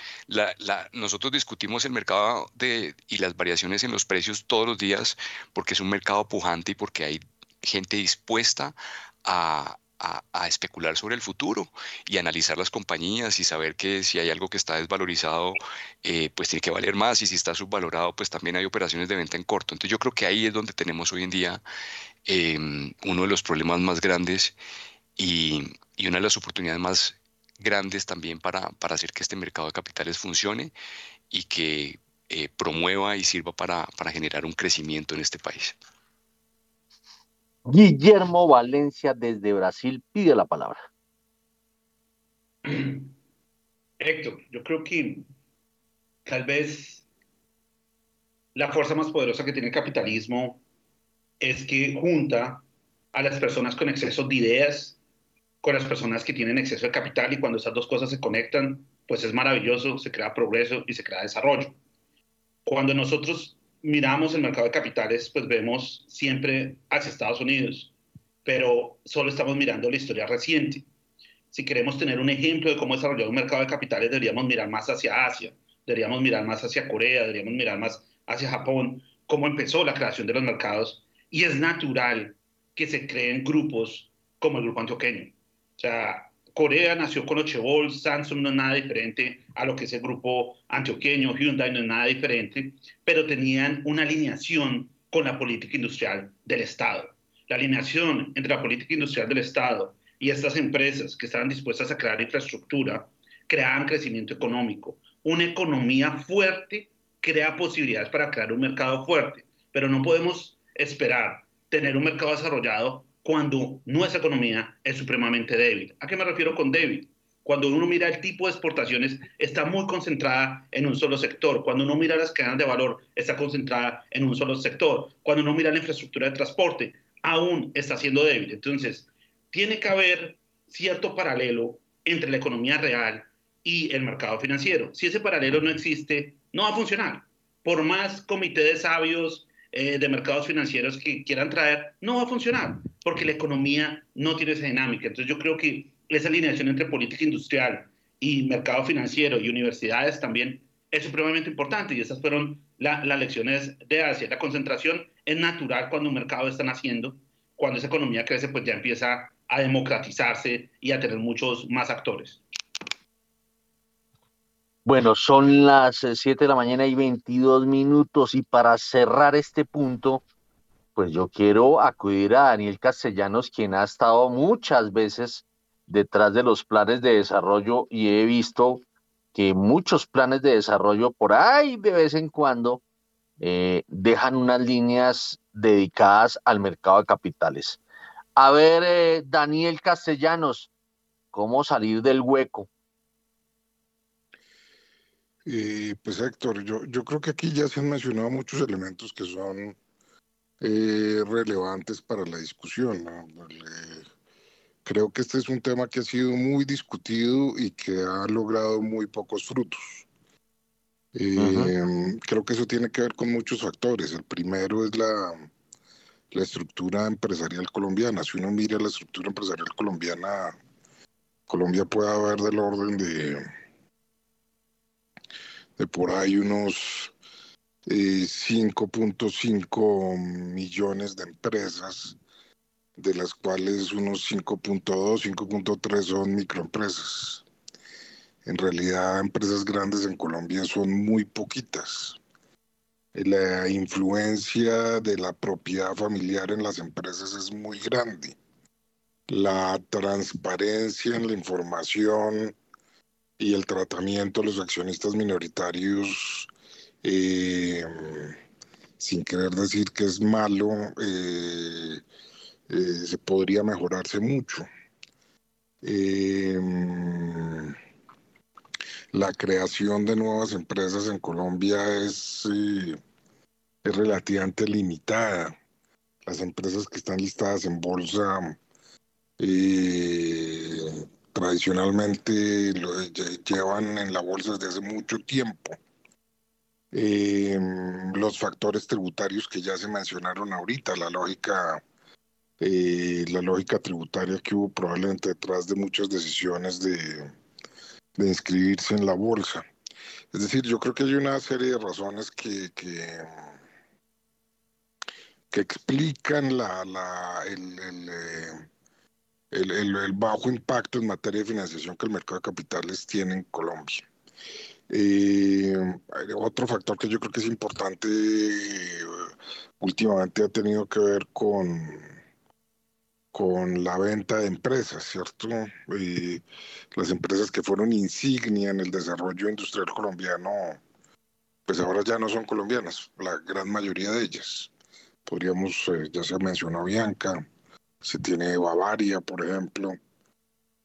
nosotros discutimos el mercado de, y las variaciones en los precios todos los días porque es un mercado pujante y porque hay gente dispuesta a, especular sobre el futuro y analizar las compañías y saber que si hay algo que está desvalorizado, eh, pues tiene que valer más y si está subvalorado, pues también hay operaciones de venta en corto. Entonces yo creo que ahí es donde tenemos hoy en día em, uno de los problemas más grandes y, una de las oportunidades más grandes también para, hacer que este mercado de capitales funcione y que eh, promueva y sirva para generar un crecimiento en este país. Guillermo Valencia desde Brasil pide la palabra. Héctor, yo creo que tal vez la fuerza más poderosa que tiene el capitalismo es que junta a las personas con exceso de ideas con las personas que tienen exceso de capital y cuando esas dos cosas se conectan, pues es maravilloso, se crea progreso y se crea desarrollo. Cuando nosotros miramos el mercado de capitales, pues vemos siempre hacia Estados Unidos, pero solo estamos mirando la historia reciente. Si queremos tener un ejemplo de cómo desarrolló un mercado de capitales, deberíamos mirar más hacia Asia, deberíamos mirar más hacia Corea, deberíamos mirar más hacia Japón, cómo empezó la creación de los mercados. Y es natural que se creen grupos como el grupo antioqueño. O sea, Corea nació con Ochebol, Samsung no es nada diferente a lo que es el grupo antioqueño, Hyundai no es nada diferente, pero tenían una alineación con la política industrial del Estado. La alineación entre la política industrial del Estado y estas empresas que estaban dispuestas a crear infraestructura creaban crecimiento económico. Una economía fuerte crea posibilidades para crear un mercado fuerte, pero no podemos esperar tener un mercado desarrollado cuando nuestra economía es supremamente débil. ¿A qué me refiero con débil? Cuando uno mira el tipo de exportaciones, está muy concentrada en un solo sector. Cuando uno mira las cadenas de valor, está concentrada en un solo sector. Cuando uno mira la infraestructura de transporte, aún está siendo débil. Entonces, tiene que haber cierto paralelo entre la economía real y el mercado financiero. Si ese paralelo no existe, no va a funcionar. Por más comité de sabios eh, de mercados financieros que quieran traer, no va a funcionar, porque la economía no tiene esa dinámica. Entonces yo creo que esa alineación entre política industrial y mercado financiero y universidades también es supremamente importante y esas fueron las lecciones de Asia. La concentración es natural cuando un mercado está naciendo, cuando esa economía crece, pues ya empieza a democratizarse y a tener muchos más actores. Bueno, son las 7 eh, de la mañana y 22 minutos y para cerrar este punto, pues yo quiero acudir a Daniel Castellanos, quien ha estado muchas veces detrás de los planes de desarrollo y he visto que muchos planes de desarrollo por ahí de vez en cuando eh, dejan unas líneas dedicadas al mercado de capitales. A ver, eh, Daniel Castellanos, ¿cómo salir del hueco? Eh, pues Héctor, yo, yo creo que aquí ya se han mencionado muchos elementos que son relevantes para la discusión. creo que este es un tema que ha sido muy discutido y que ha logrado muy pocos frutos. Creo que eso tiene que ver con muchos factores. El primero es la, la estructura empresarial colombiana. Si uno mira la estructura empresarial colombiana, Colombia puede haber del orden de, por ahí unos 5.5 eh, millones de empresas, de las cuales unos 5.2, 5.3 son microempresas. En realidad, empresas grandes en Colombia son muy poquitas la influencia de la propiedad familiar en las empresas es muy grande. La transparencia en la información y el tratamiento de los accionistas minoritarios, eh, sin querer decir que es malo, eh, eh, se podría mejorarse mucho. la creación de nuevas empresas en Colombia es es relativamente limitada. Las empresas que están listadas en bolsa tradicionalmente lo, llevan en la bolsa desde hace mucho tiempo. Eh, los factores tributarios que ya se mencionaron ahorita, la lógica, eh, la lógica tributaria que hubo probablemente detrás de muchas decisiones de, de inscribirse en la bolsa. Es decir, yo creo que hay una serie de razones que, que explican la, la, eh, el, el, bajo impacto en materia de financiación que el mercado de capitales tiene en Colombia. Eh, otro factor que yo creo que es importante eh, últimamente ha tenido que ver con, con la venta de empresas, ¿cierto? las empresas que fueron insignia en el desarrollo industrial colombiano, pues ahora ya no son colombianas, la gran mayoría de ellas podríamos, eh, ya se mencionó Bianca, se tiene Bavaria, por ejemplo,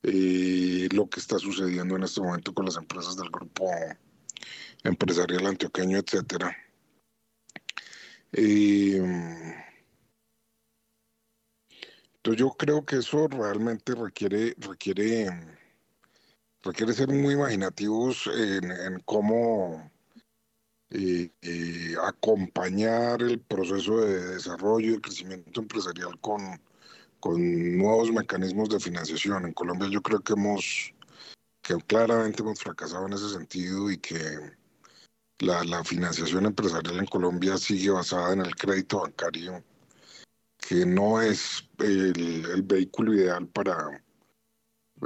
eh, lo que está sucediendo en este momento con las empresas del grupo empresarial antioqueño, etcétera. Entonces yo creo que eso realmente requiere, requiere, requiere ser muy imaginativos en cómo acompañar el proceso de desarrollo y crecimiento empresarial con, con nuevos mecanismos de financiación. En Colombia yo creo que hemos, que claramente hemos fracasado en ese sentido y que la, financiación empresarial en Colombia sigue basada en el crédito bancario, que no es el, vehículo ideal para,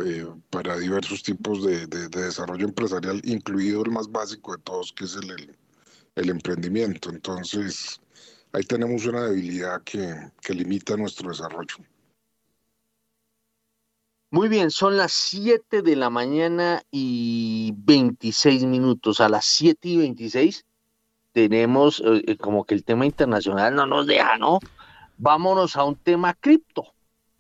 eh, para diversos tipos de, de, de, desarrollo empresarial, incluido el más básico de todos, que es el, el, el emprendimiento. Entonces, ahí tenemos una debilidad que, que limita nuestro desarrollo. Muy bien, son las 7 de la mañana y 26 minutos. A las 7 y 26 tenemos eh, eh, como que el tema internacional no nos deja, ¿no? Vámonos a un tema cripto.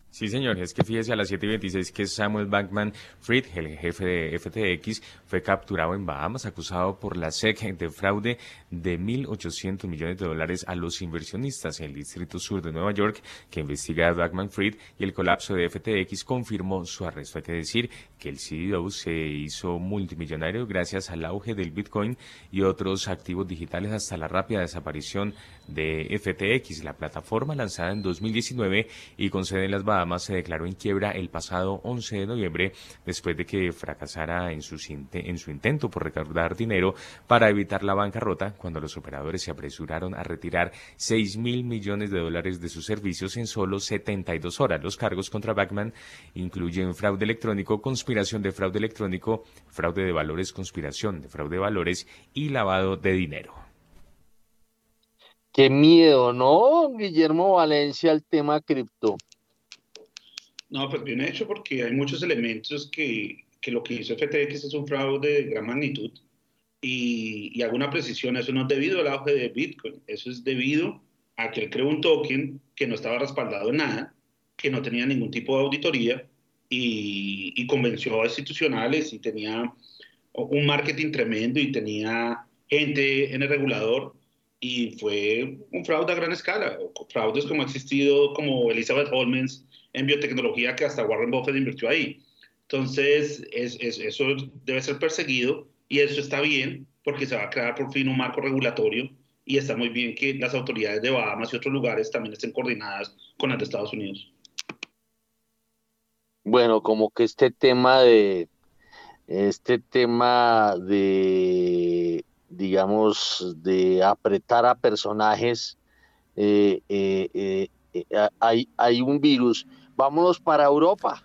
Sí, señor, es que fíjese a las 7.26 que Samuel Bankman Fried, el jefe de FTX, fue capturado en Bahamas acusado por la SEC de fraude de 1.800 millones de dólares a los inversionistas. El Distrito Sur de Nueva York, que investiga a Bankman Fried y el colapso de FTX, confirmó su arresto. Hay que decir que el CEO se hizo multimillonario gracias al auge del Bitcoin y otros activos digitales hasta la rápida desaparición de FTX, la plataforma lanzada en 2019 y con sede en las Bahamas se declaró en quiebra el pasado 11 de noviembre después de que fracasara en su, en su intento por recaudar dinero para evitar la bancarrota cuando los operadores se apresuraron a retirar 6 mil millones de dólares de sus servicios en solo 72 horas. Los cargos contra Backman incluyen fraude electrónico, conspiración de fraude electrónico, fraude de valores, conspiración de fraude de valores y lavado de dinero. Qué miedo, ¿no, Guillermo Valencia, el tema cripto? No, pues bien hecho porque hay muchos elementos que, que lo que hizo FTX es un fraude de gran magnitud y, y hago una precisión, eso no es debido al auge de Bitcoin, eso es debido a que él creó un token que no estaba respaldado en nada, que no tenía ningún tipo de auditoría y, y convenció a institucionales y tenía un marketing tremendo y tenía gente en el regulador y fue un fraude a gran escala, fraudes como ha existido como Elizabeth Holmes en biotecnología que hasta Warren Buffett invirtió ahí. Entonces, es, eso debe ser perseguido y eso está bien porque se va a crear por fin un marco regulatorio y está muy bien que las autoridades de Bahamas y otros lugares también estén coordinadas con las de Estados Unidos. Bueno, como que este tema de este tema de digamos de apretar a personajes eh, eh, eh, hay, hay un virus vámonos para Europa.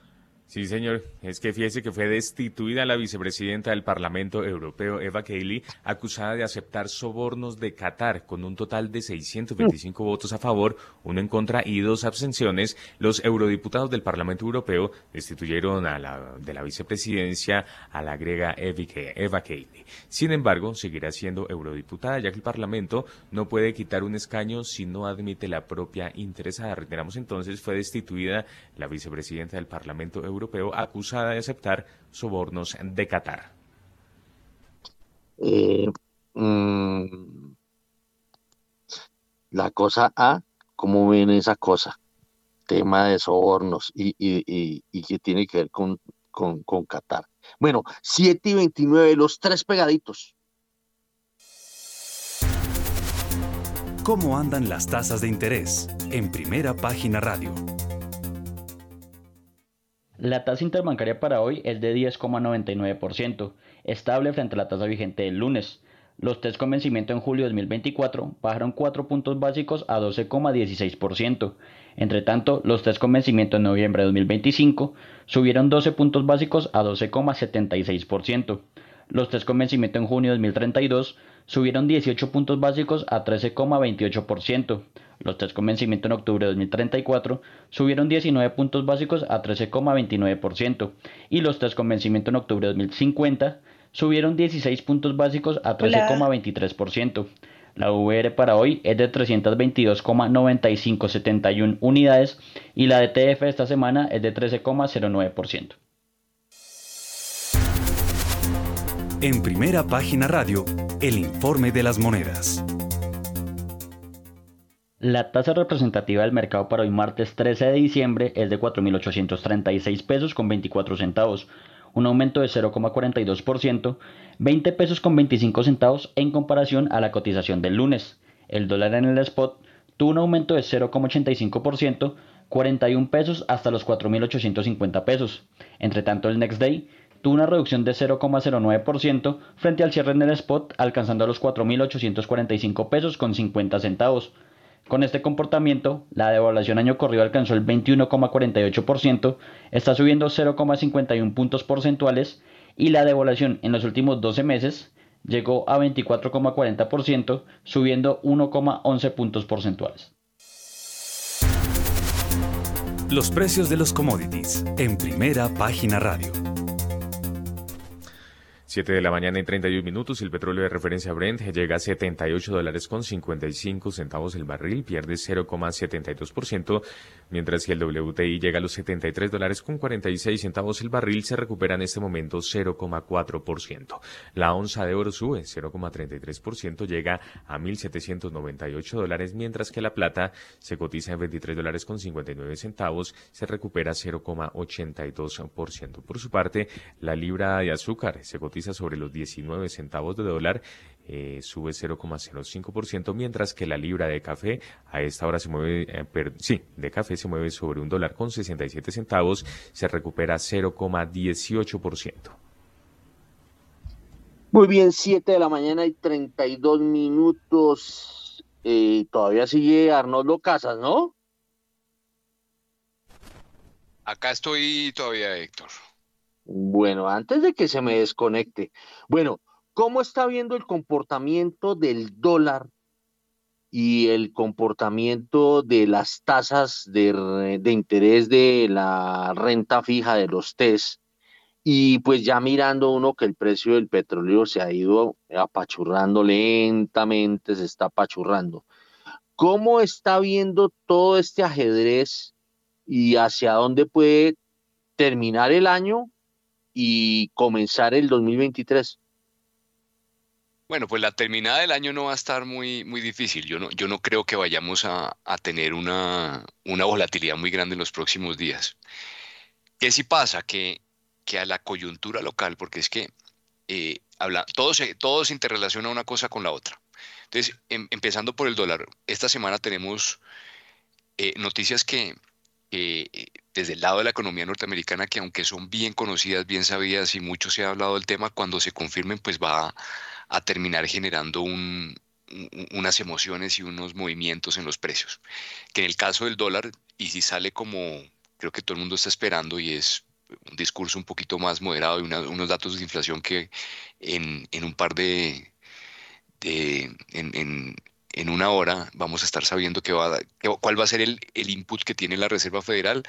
Sí, señor. Es que fíjese que fue destituida la vicepresidenta del Parlamento Europeo, Eva Kaili, acusada de aceptar sobornos de Qatar con un total de 625 votos a favor, uno en contra y dos abstenciones. Los eurodiputados del Parlamento Europeo destituyeron a la, de la vicepresidencia a la griega Eva Kaili. Sin embargo, seguirá siendo eurodiputada, ya que el Parlamento no puede quitar un escaño si no admite la propia interesada. Reiteramos entonces, fue destituida la vicepresidenta del Parlamento Europeo Europeo acusada de aceptar sobornos de Qatar. Eh, mm, la cosa A, ¿cómo ven esa cosa? Tema de sobornos y, y, que tiene que ver con, con, con Qatar. Bueno, 7 y 29, los tres pegaditos. ¿Cómo andan las tasas de interés? En primera página radio. La tasa interbancaria para hoy es de 10,99%, estable frente a la tasa vigente del lunes. Los test con vencimiento en julio de 2024 bajaron 4 puntos básicos a 12,16%. Entre tanto, los test con vencimiento en noviembre de 2025 subieron 12 puntos básicos a 12,76%. Los test con vencimiento en junio de 2032 subieron 18 puntos básicos a 13,28%. Los test con vencimiento en octubre de 2034 subieron 19 puntos básicos a 13,29% y los test con vencimiento en octubre de 2050 subieron 16 puntos básicos a 13,23%. La VR para hoy es de 322,9571 unidades y la DTF esta semana es de 13,09%. En primera página radio, el informe de las monedas. La tasa representativa del mercado para hoy martes 13 de diciembre es de 4.836 pesos con 24 centavos, un aumento de 0,42%, 20 pesos con 25 centavos en comparación a la cotización del lunes. El dólar en el spot tuvo un aumento de 0,85%, 41 pesos hasta los 4.850 pesos. Entre tanto, el next day tuvo una reducción de 0,09% frente al cierre en el spot, alcanzando los 4.845 pesos con 50 centavos. Con este comportamiento, la devaluación año corrido alcanzó el 21,48%, está subiendo 0,51 puntos porcentuales y la devaluación en los últimos 12 meses llegó a 24,40%, subiendo 1,11 puntos porcentuales. Los precios de los commodities en primera página radio. 7 de la mañana y 31 minutos, el petróleo de referencia Brent llega a 78 dólares con 55 centavos el barril, pierde 0,72%, mientras que el WTI llega a los 73 dólares con 46 centavos el barril, se recupera en este momento 0,4%. La onza de oro sube 0,33%, llega a 1.798 dólares, mientras que la plata se cotiza en 23 dólares con 59 centavos, se recupera 0,82%. Por su parte, la libra de azúcar se cotiza sobre los 19 centavos de dólar, eh, sube 0,05%, mientras que la libra de café a esta hora se mueve, eh, sí, de café se mueve sobre un dólar con 67 centavos, se recupera 0,18%. Muy bien, 7 de la mañana y 32 minutos. Eh, todavía sigue Arnoldo Casas, ¿no? Acá estoy todavía, Héctor. Bueno, antes de que se me desconecte, bueno, ¿cómo está viendo el comportamiento del dólar y el comportamiento de las tasas de, interés de la renta fija de los TES? Y pues ya mirando uno que el precio del petróleo se ha ido apachurrando lentamente, se está apachurrando. ¿Cómo está viendo todo este ajedrez y hacia dónde puede terminar el año y comenzar el 2023? Bueno, pues la terminada del año no va a estar muy, muy difícil. Yo no, yo no creo que vayamos a, tener una, una, volatilidad muy grande en los próximos días. ¿Qué sí pasa? Que, que a la coyuntura local, porque es que eh, habla, todo, se, se interrelaciona una cosa con la otra. Entonces, em, empezando por el dólar, esta semana tenemos eh, noticias que, eh, desde el lado de la economía norteamericana, que aunque son bien conocidas, bien sabidas y mucho se ha hablado del tema, cuando se confirmen, pues va a, terminar generando unas emociones y unos movimientos en los precios. Que en el caso del dólar, y si sale como creo que todo el mundo está esperando, y es un discurso un poquito más moderado y unos datos de inflación que en, un par de, de en una hora vamos a estar sabiendo que va, cuál va a ser el, input que tiene la Reserva Federal,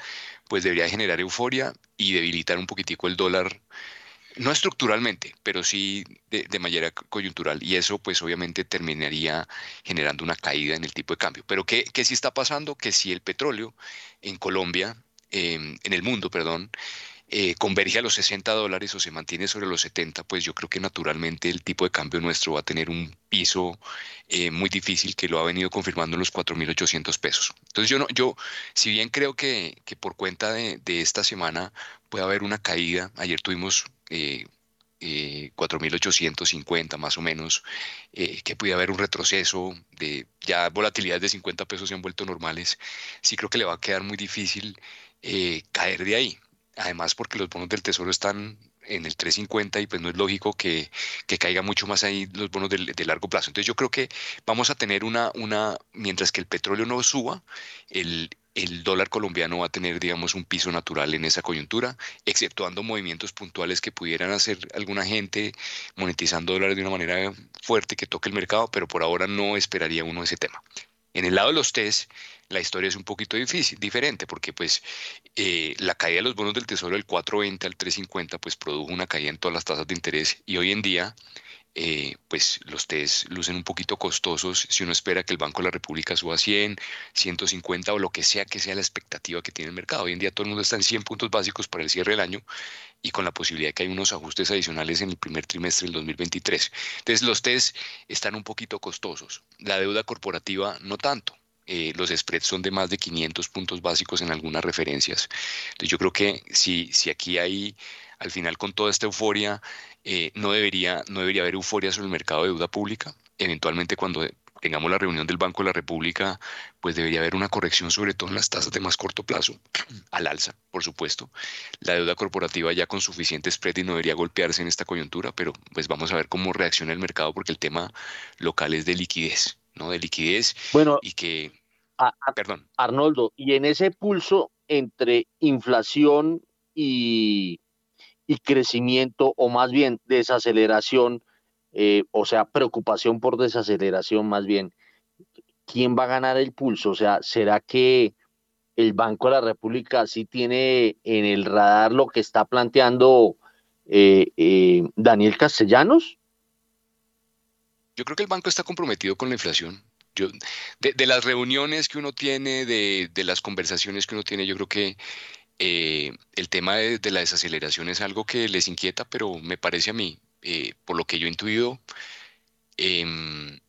pues debería generar euforia y debilitar un poquitico el dólar, no estructuralmente, pero sí de, manera coyuntural. Y eso pues obviamente terminaría generando una caída en el tipo de cambio. Pero ¿qué, qué sí está pasando? Que si el petróleo en Colombia, em, en el mundo, perdón, eh, converge a los 60 dólares o se mantiene sobre los 70, pues yo creo que naturalmente el tipo de cambio nuestro va a tener un piso eh, muy difícil que lo ha venido confirmando en los 4.800 pesos. Entonces yo, no, yo si bien creo que, que por cuenta de, de, esta semana puede haber una caída, ayer tuvimos... Eh, 4.850 más o menos, eh, que puede haber un retroceso de ya volatilidades de 50 pesos se han vuelto normales, sí creo que le va a quedar muy difícil caer de ahí además porque los bonos del tesoro están en el 350 y pues no es lógico que, caiga mucho más ahí los bonos de, largo plazo. Entonces yo creo que vamos a tener una, una mientras que el petróleo no suba, el, el dólar colombiano va a tener, digamos, un piso natural en esa coyuntura, exceptuando movimientos puntuales que pudieran hacer alguna gente monetizando dólares de una manera fuerte que toque el mercado, pero por ahora no esperaría uno ese tema. En el lado de los test, la historia es un poquito difícil, diferente, porque pues eh, la caída de los bonos del tesoro del 4.20 al 3.50 pues produjo una caída en todas las tasas de interés y hoy en día eh, pues los test lucen un poquito costosos si uno espera que el Banco de la República suba 100, 150 o lo que sea que sea la expectativa que tiene el mercado. Hoy en día todo el mundo está en 100 puntos básicos para el cierre del año y con la posibilidad de que hay unos ajustes adicionales en el primer trimestre del 2023. Entonces los test están un poquito costosos. La deuda corporativa no tanto. Eh, los spreads son de más de 500 puntos básicos en algunas referencias. Entonces yo creo que si, si aquí hay, al final con toda esta euforia, eh, no, debería, no debería haber euforia sobre el mercado de deuda pública. Eventualmente cuando tengamos la reunión del Banco de la República, pues debería haber una corrección sobre todo en las tasas de más corto plazo, al alza, por supuesto. La deuda corporativa ya con suficiente spread y no debería golpearse en esta coyuntura, pero pues vamos a ver cómo reacciona el mercado porque el tema local es de liquidez. ¿No? De liquidez. Bueno, y que... perdón. Arnoldo, y en ese pulso entre inflación y, y crecimiento, o más bien desaceleración, eh, o sea, preocupación por desaceleración más bien, ¿quién va a ganar el pulso? O sea, ¿será que el Banco de la República sí tiene en el radar lo que está planteando eh, eh, Daniel Castellanos? Yo creo que el banco está comprometido con la inflación. Yo, de, las reuniones que uno tiene, de, las conversaciones que uno tiene, yo creo que eh, el tema de, la desaceleración es algo que les inquieta, pero me parece a mí, por lo que yo he intuido, em,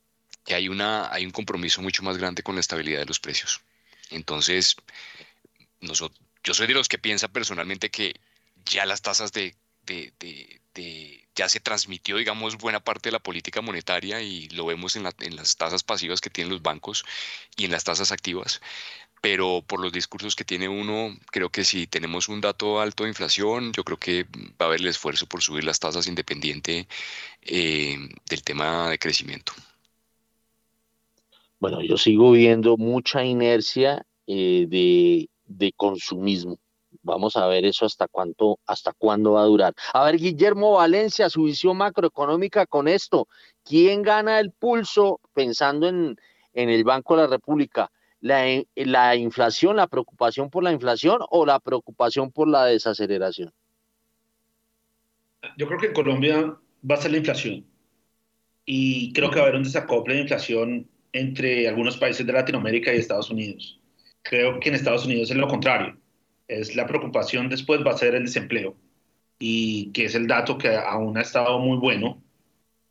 que hay, una, hay un compromiso mucho más grande con la estabilidad de los precios. Entonces, nosotros, yo soy de los que piensa personalmente que ya las tasas de, ya se transmitió, digamos, buena parte de la política monetaria y lo vemos en, en las tasas pasivas que tienen los bancos y en las tasas activas pero por los discursos que tiene uno, creo que si tenemos un dato alto de inflación, yo creo que va a haber el esfuerzo por subir las tasas independiente eh, del tema de crecimiento. Bueno, yo sigo viendo mucha inercia eh, de, consumismo. Vamos a ver eso hasta cuánto, hasta cuándo va a durar. A ver, Guillermo Valencia, su visión macroeconómica con esto. ¿Quién gana el pulso pensando en, en el Banco de la República? La, ¿La inflación, la preocupación por la inflación o la preocupación por la desaceleración? Yo creo que en Colombia va a ser la inflación. Y creo que va a haber un desacople de inflación entre algunos países de Latinoamérica y Estados Unidos. Creo que en Estados Unidos es lo contrario. Es la preocupación después va a ser el desempleo y que es el dato que aún ha estado muy bueno,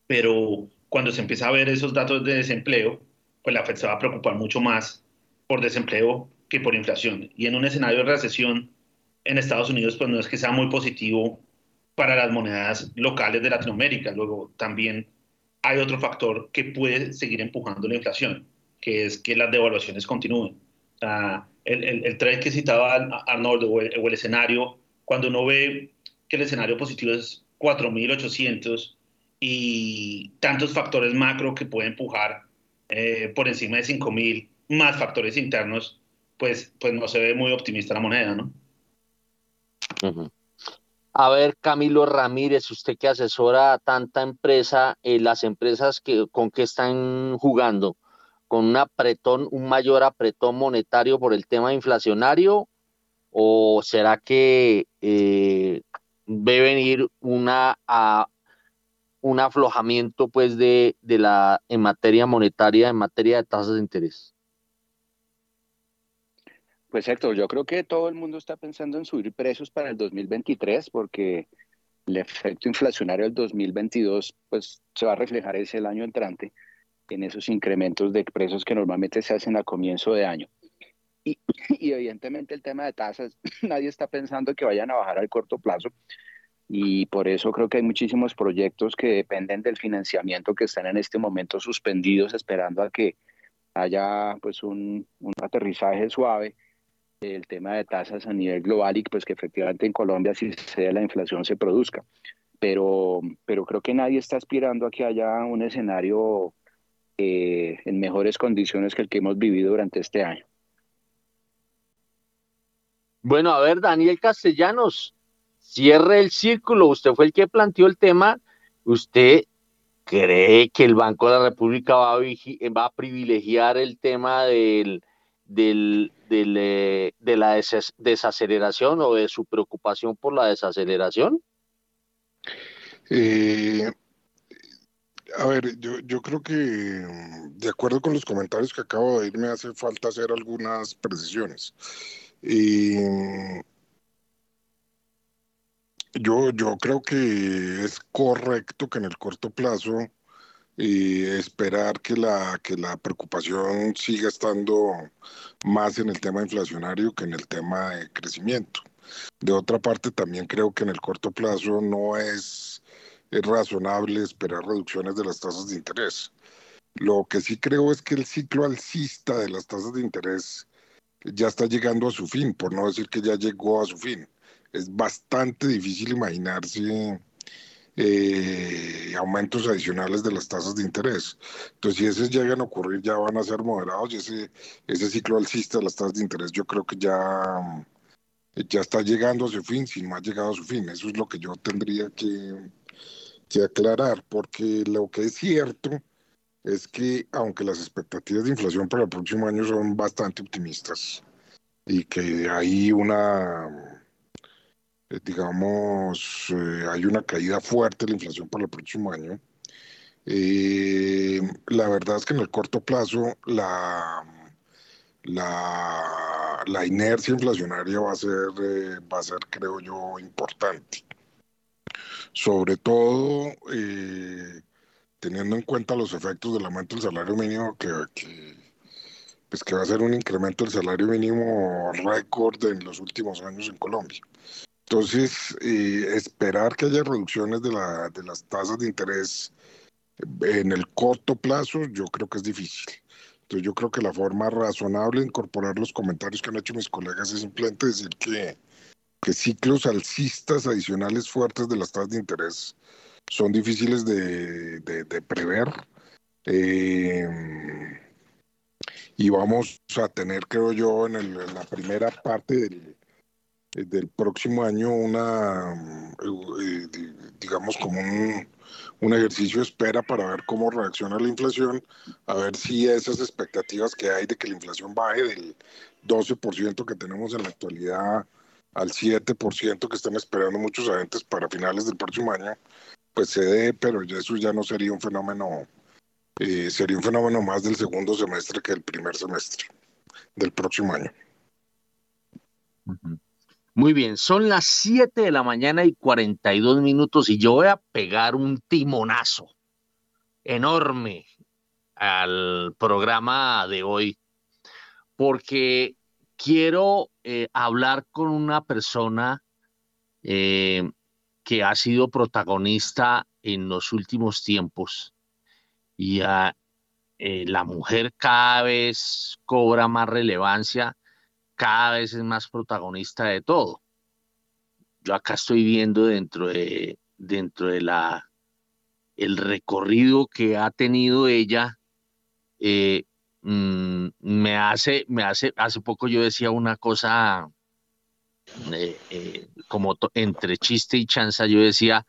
pero cuando se empieza a ver esos datos de desempleo, pues la Fed se va a preocupar mucho más por desempleo que por inflación. Y en un escenario de recesión en Estados Unidos, pues no es que sea muy positivo para las monedas locales de Latinoamérica. Luego también hay otro factor que puede seguir empujando la inflación, que es que las devaluaciones continúen. El, el, trade que citaba Arnoldo o el, escenario, cuando uno ve que el escenario positivo es 4.800 y tantos factores macro que pueden empujar eh, por encima de 5.000, más factores internos, pues, pues no se ve muy optimista la moneda, ¿no? A ver, Camilo Ramírez, usted que asesora a tanta empresa, eh, las empresas que, con qué están jugando, con un apretón, un mayor apretón monetario por el tema inflacionario, o será que eh, ve venir una un aflojamiento pues de, de la en materia monetaria, en materia de tasas de interés? Pues Héctor, yo creo que todo el mundo está pensando en subir precios para el 2023 porque el efecto inflacionario del 2022 pues se va a reflejar ese año entrante en esos incrementos de precios que normalmente se hacen a comienzo de año. Y, y, evidentemente el tema de tasas, nadie está pensando que vayan a bajar al corto plazo y por eso creo que hay muchísimos proyectos que dependen del financiamiento que están en este momento suspendidos esperando a que haya pues un, un aterrizaje suave el tema de tasas a nivel global y pues que efectivamente en Colombia si se la inflación se produzca. Pero, pero creo que nadie está aspirando a que haya un escenario eh, en mejores condiciones que el que hemos vivido durante este año. Bueno, a ver, Daniel Castellanos, cierre el círculo. Usted fue el que planteó el tema. ¿Usted cree que el Banco de la República va a, va a privilegiar el tema del, del, eh, de la desaceleración o de su preocupación por la desaceleración? Eh, a ver, yo, yo creo que de acuerdo con los comentarios que acabo de ir, me hace falta hacer algunas precisiones. yo, yo creo que es correcto que en el corto plazo y esperar que la, que la preocupación siga estando más en el tema inflacionario que en el tema de crecimiento. De otra parte, también creo que en el corto plazo no es, es razonable esperar reducciones de las tasas de interés. Lo que sí creo es que el ciclo alcista de las tasas de interés ya está llegando a su fin, por no decir que ya llegó a su fin. Es bastante difícil imaginarse eh, aumentos adicionales de las tasas de interés. Entonces, si esos llegan a ocurrir, ya van a ser moderados y ese, ese ciclo alcista de las tasas de interés yo creo que ya, ya está llegando a su fin, si no ha llegado a su fin. Eso es lo que yo tendría que, que aclarar, porque lo que es cierto es que aunque las expectativas de inflación para el próximo año son bastante optimistas y que hay una eh, digamos, eh, hay una caída fuerte de la inflación para el próximo año. la verdad es que en el corto plazo la, la, la inercia inflacionaria va a ser, va a ser, creo yo, importante. Sobre todo teniendo en cuenta los efectos del aumento del salario mínimo que, que pues que va a ser un incremento del salario mínimo récord en los últimos años en Colombia. Entonces, eh, esperar que haya reducciones de, la, de las tasas de interés en el corto plazo, yo creo que es difícil. Entonces, yo creo que la forma razonable de incorporar los comentarios que han hecho mis colegas es simplemente decir que, que ciclos alcistas adicionales fuertes de las tasas de interés son difíciles de, prever. Eh, y vamos a tener, creo yo, en, el, en la primera parte del, del próximo año una, eh, digamos, como un, un, ejercicio de espera para ver cómo reacciona la inflación, a ver si esas expectativas que hay de que la inflación baje del 12% que tenemos en la actualidad al 7% que están esperando muchos agentes para finales del próximo año, pues se dé, pero eso ya no sería un fenómeno eh, sería un fenómeno más del segundo semestre que del primer semestre del próximo año. Muy bien, son las 7 de la mañana y 42 minutos y yo voy a pegar un timonazo enorme al programa de hoy porque quiero eh, hablar con una persona eh, que ha sido protagonista en los últimos tiempos y eh, la mujer cada vez cobra más relevancia, cada vez es más protagonista de todo. Yo acá estoy viendo dentro de, dentro de la, el recorrido que ha tenido ella, mm, me hace, me hace, hace poco yo decía una cosa eh, como entre chiste y chanza, yo decía,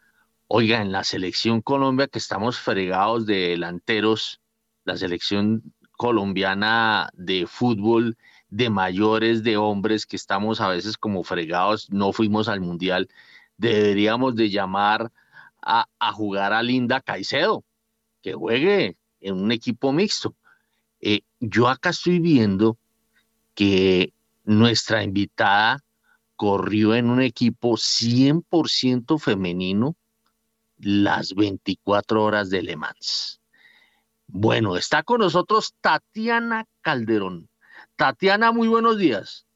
Oiga, en la selección Colombia que estamos fregados de delanteros, la selección colombiana de fútbol, de mayores, de hombres, que estamos a veces como fregados, no fuimos al mundial, deberíamos de llamar a, jugar a Linda Caicedo, que juegue en un equipo mixto. Yo acá estoy viendo que nuestra invitada corrió en un equipo 100% femenino las 24 horas de Le Mans. Bueno, está con nosotros Tatiana Calderón. Tatiana, muy buenos días.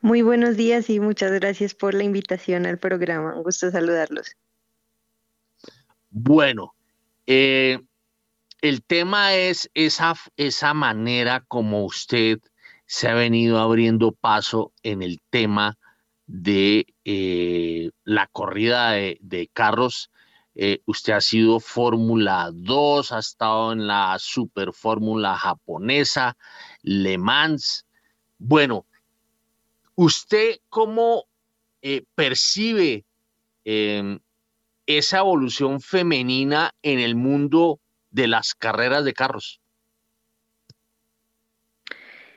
Muy buenos días y muchas gracias por la invitación al programa. Un gusto saludarlos. Bueno, eh, el tema es esa, esa manera como usted se ha venido abriendo paso en el tema de eh, la corrida de, carros. Eh, usted ha sido Fórmula 2, ha estado en la Super Fórmula japonesa, Le Mans. Bueno, ¿usted cómo eh, percibe em, esa evolución femenina en el mundo de las carreras de carros?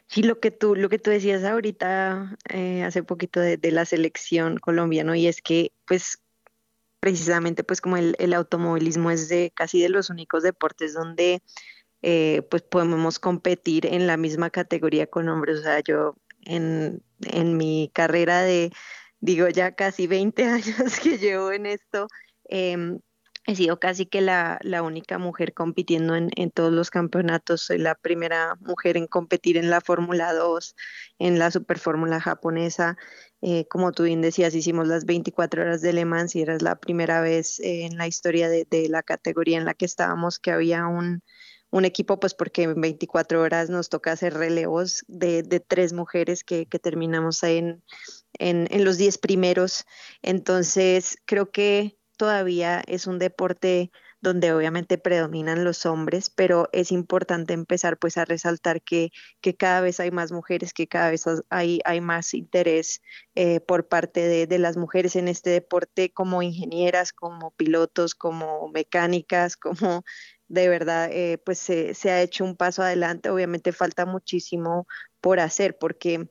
Sí, lo que tú, lo que tú decías ahorita eh, hace poquito de, la selección colombiana, y es que pues precisamente pues como el, automovilismo es de casi de los únicos deportes donde eh, pues podemos competir en la misma categoría con hombres. O sea, yo en, en mi carrera de, digo, ya casi 20 años que llevo en esto, em, He sido casi que la, única mujer compitiendo en, todos los campeonatos. Soy la primera mujer en competir en la Fórmula 2, en la Super Fórmula japonesa. Eh, como tú bien decías, hicimos las 24 horas de Le Mans y era la primera vez en la historia de, la categoría en la que estábamos que había un, equipo, pues porque en 24 horas nos toca hacer relevos de, tres mujeres que, terminamos en, en, en los 10 primeros. Entonces, creo que todavía es un deporte donde obviamente predominan los hombres, pero es importante empezar pues a resaltar que, que cada vez hay más mujeres, que cada vez hay, hay más interés eh, por parte de, de, las mujeres en este deporte como ingenieras, como pilotos, como mecánicas, como de verdad eh, pues se, se ha hecho un paso adelante. Obviamente falta muchísimo por hacer porque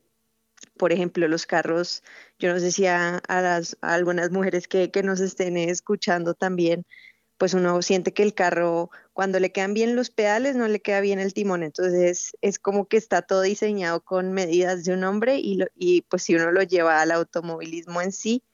por ejemplo, los carros, yo no sé si a, las, algunas mujeres que, que nos estén escuchando también, pues uno siente que el carro, cuando le quedan bien los pedales, no le queda bien el timón. Entonces es como que está todo diseñado con medidas de un hombre y, y pues si uno lo lleva al automovilismo en sí,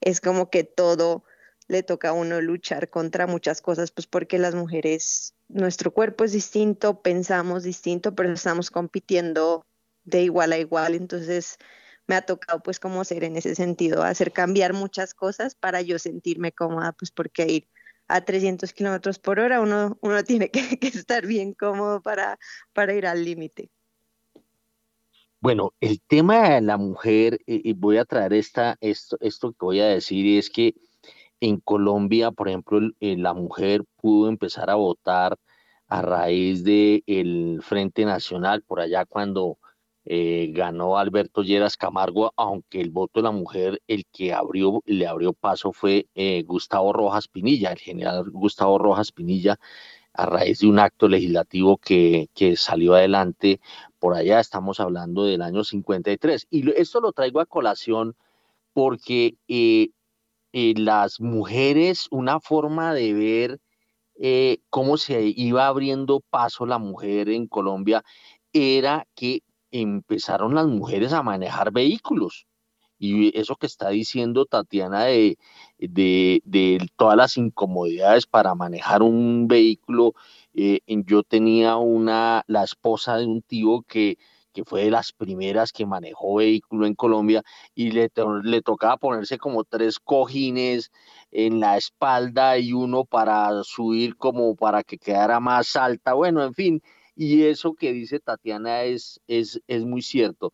es como que todo le toca a uno luchar contra muchas cosas, pues porque las mujeres, nuestro cuerpo es distinto, pensamos distinto, pero estamos compitiendo de igual a igual, entonces me ha tocado pues como ser en ese sentido, hacer cambiar muchas cosas para yo sentirme cómoda, pues porque ir a 300 kilómetros por hora uno, uno tiene que, estar bien cómodo para, para ir al límite. Bueno, el tema de la mujer, y voy a traer esta, esto, esto que voy a decir, es que en Colombia, por ejemplo, la mujer pudo empezar a votar a raíz del el Frente Nacional, por allá cuando eh, ganó Alberto Lleras Camargo, aunque el voto de la mujer, el que abrió, le abrió paso fue eh, Gustavo Rojas Pinilla, el general Gustavo Rojas Pinilla, a raíz de un acto legislativo que, salió adelante por allá, estamos hablando del año 53. Y esto lo traigo a colación porque eh, las mujeres, una forma de ver cómo se iba abriendo paso la mujer en Colombia era que empezaron las mujeres a manejar vehículos. Y eso que está diciendo Tatiana de, de, todas las incomodidades para manejar un vehículo, eh, yo tenía una, la esposa de un tío que, que fue de las primeras que manejó vehículo en Colombia y le, le tocaba ponerse como tres cojines en la espalda y uno para subir como para que quedara más alta. Bueno, en fin, y eso que dice Tatiana es, es, es muy cierto.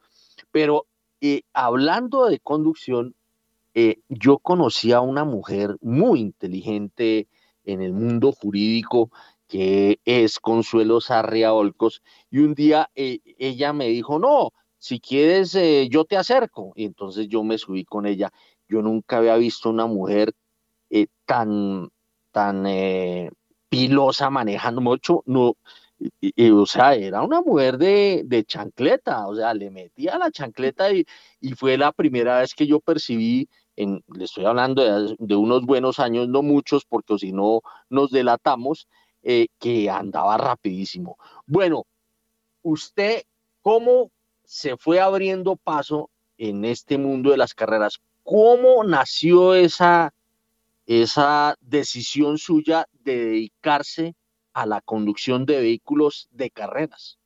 Pero eh, hablando de conducción, eh, yo conocí a una mujer muy inteligente en el mundo jurídico que es Consuelo Sarria Olcos, y un día eh, ella me dijo, no, si quieres yo te acerco, y entonces yo me subí con ella. Yo nunca había visto una mujer tan, tan pilosa manejando mucho, no, y, o sea, era una mujer de, de, chancleta, o sea, le metía la chancleta y, y, fue la primera vez que yo percibí, en, le estoy hablando de, unos buenos años, no muchos, porque si no nos delatamos, eh, que andaba rapidísimo. Bueno, usted, ¿cómo se fue abriendo paso en este mundo de las carreras? ¿Cómo nació esa, esa decisión suya de dedicarse a la conducción de vehículos de carreras?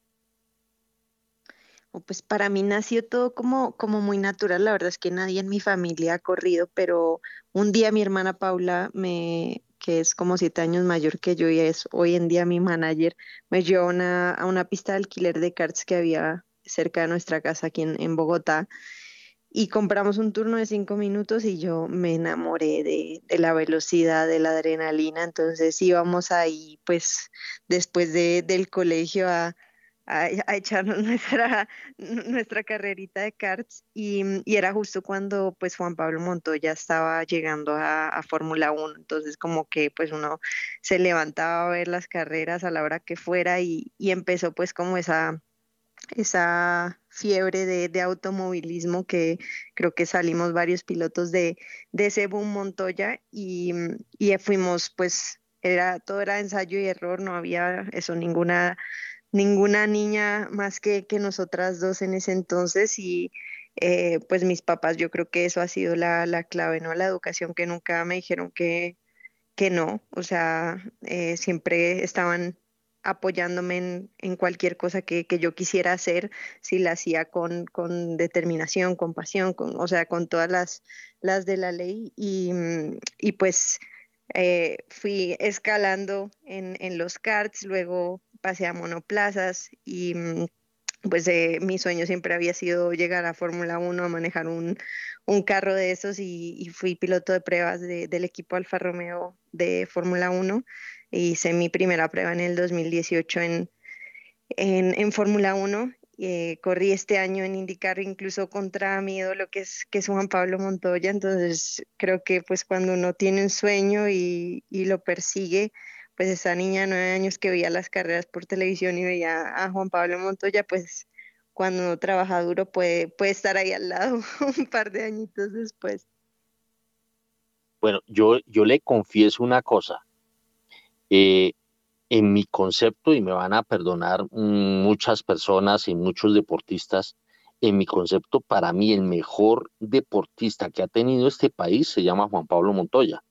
Oh, pues para mí nació todo como, como muy natural. La verdad es que nadie en mi familia ha corrido, pero un día mi hermana Paula, me, que es como siete años mayor que yo y es hoy en día mi manager, me llevó a una pista de alquiler de karts que había cerca de nuestra casa aquí en Bogotá y compramos un turno de cinco minutos y yo me enamoré de, la velocidad, de la adrenalina, entonces íbamos ahí pues después del colegio a, a, echarnos nuestra, nuestra carrerita de karts. Y, era justo cuando pues Juan Pablo Montoya estaba llegando a, Fórmula 1, entonces como que pues uno se levantaba a ver las carreras a la hora que fuera y, y empezó pues como esa esa fiebre de, automovilismo que creo que salimos varios pilotos de, de ese boom Montoya y, y, fuimos pues era todo era ensayo y error no había eso ninguna ninguna niña más que, que nosotras dos en ese entonces y eh, pues mis papás yo creo que eso ha sido la, la, clave no la educación que nunca me dijeron que que no o sea eh, siempre estaban apoyándome en, cualquier cosa que, yo quisiera hacer, si la hacía con, determinación, con pasión, con, o sea, con todas las, las de la ley. Y, mm, pues eh, fui escalando en, los karts, luego pasé a monoplazas y mm, pues eh, mi sueño siempre había sido llegar a Fórmula 1, a manejar un, carro de esos y, fui piloto de pruebas del equipo Alfa Romeo de Fórmula 1 Hice mi primera prueba en el 2018 en, en, Fórmula 1. Eh, corrí este año en IndyCar incluso contra mi ídolo que es, que Juan Pablo Montoya. Entonces creo que pues cuando uno tiene un sueño y, y lo persigue, pues esa niña de nueve años que veía las carreras por televisión y veía a Juan Pablo Montoya, pues cuando uno trabaja duro puede, puede estar ahí al lado un par de añitos después. Bueno, yo, yo le confieso una cosa. Eh, en mi concepto, y me van a perdonar muchas personas y muchos deportistas, en mi concepto, para mí el mejor deportista que ha tenido este país se llama Juan Pablo Montoya,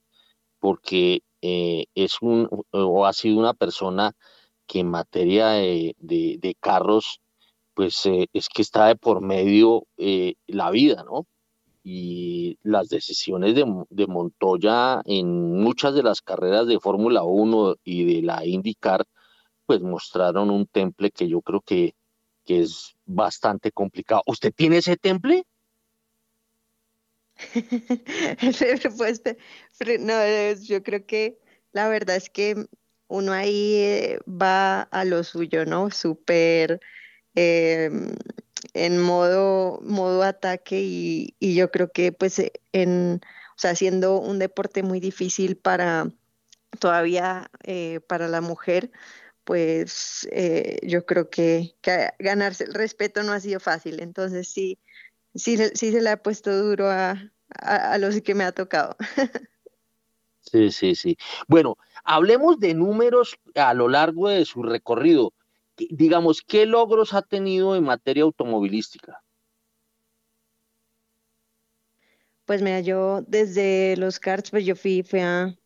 porque eh, es un o ha sido una persona que en materia de, carros, pues eh, es que está de por medio eh, la vida, ¿no? Y las decisiones de, de, Montoya en muchas de las carreras de Fórmula 1 y de la IndyCar, pues mostraron un temple que yo creo que, que es bastante complicado. ¿Usted tiene ese temple? pues, no, yo creo que la verdad es que uno ahí eh, va a lo suyo, ¿no? Súper em, en modo, modo ataque y, yo creo que pues en, o sea, siendo un deporte muy difícil para todavía eh, para la mujer, pues eh, yo creo que, ganarse el respeto no ha sido fácil. Entonces sí, sí, sí se le ha puesto duro a, a, los que me ha tocado. Sí, sí, sí. Bueno, hablemos de números a lo largo de su recorrido. Digamos, ¿qué logros ha tenido en materia automovilística? Pues mira, yo desde los karts, pues yo fui, fui a,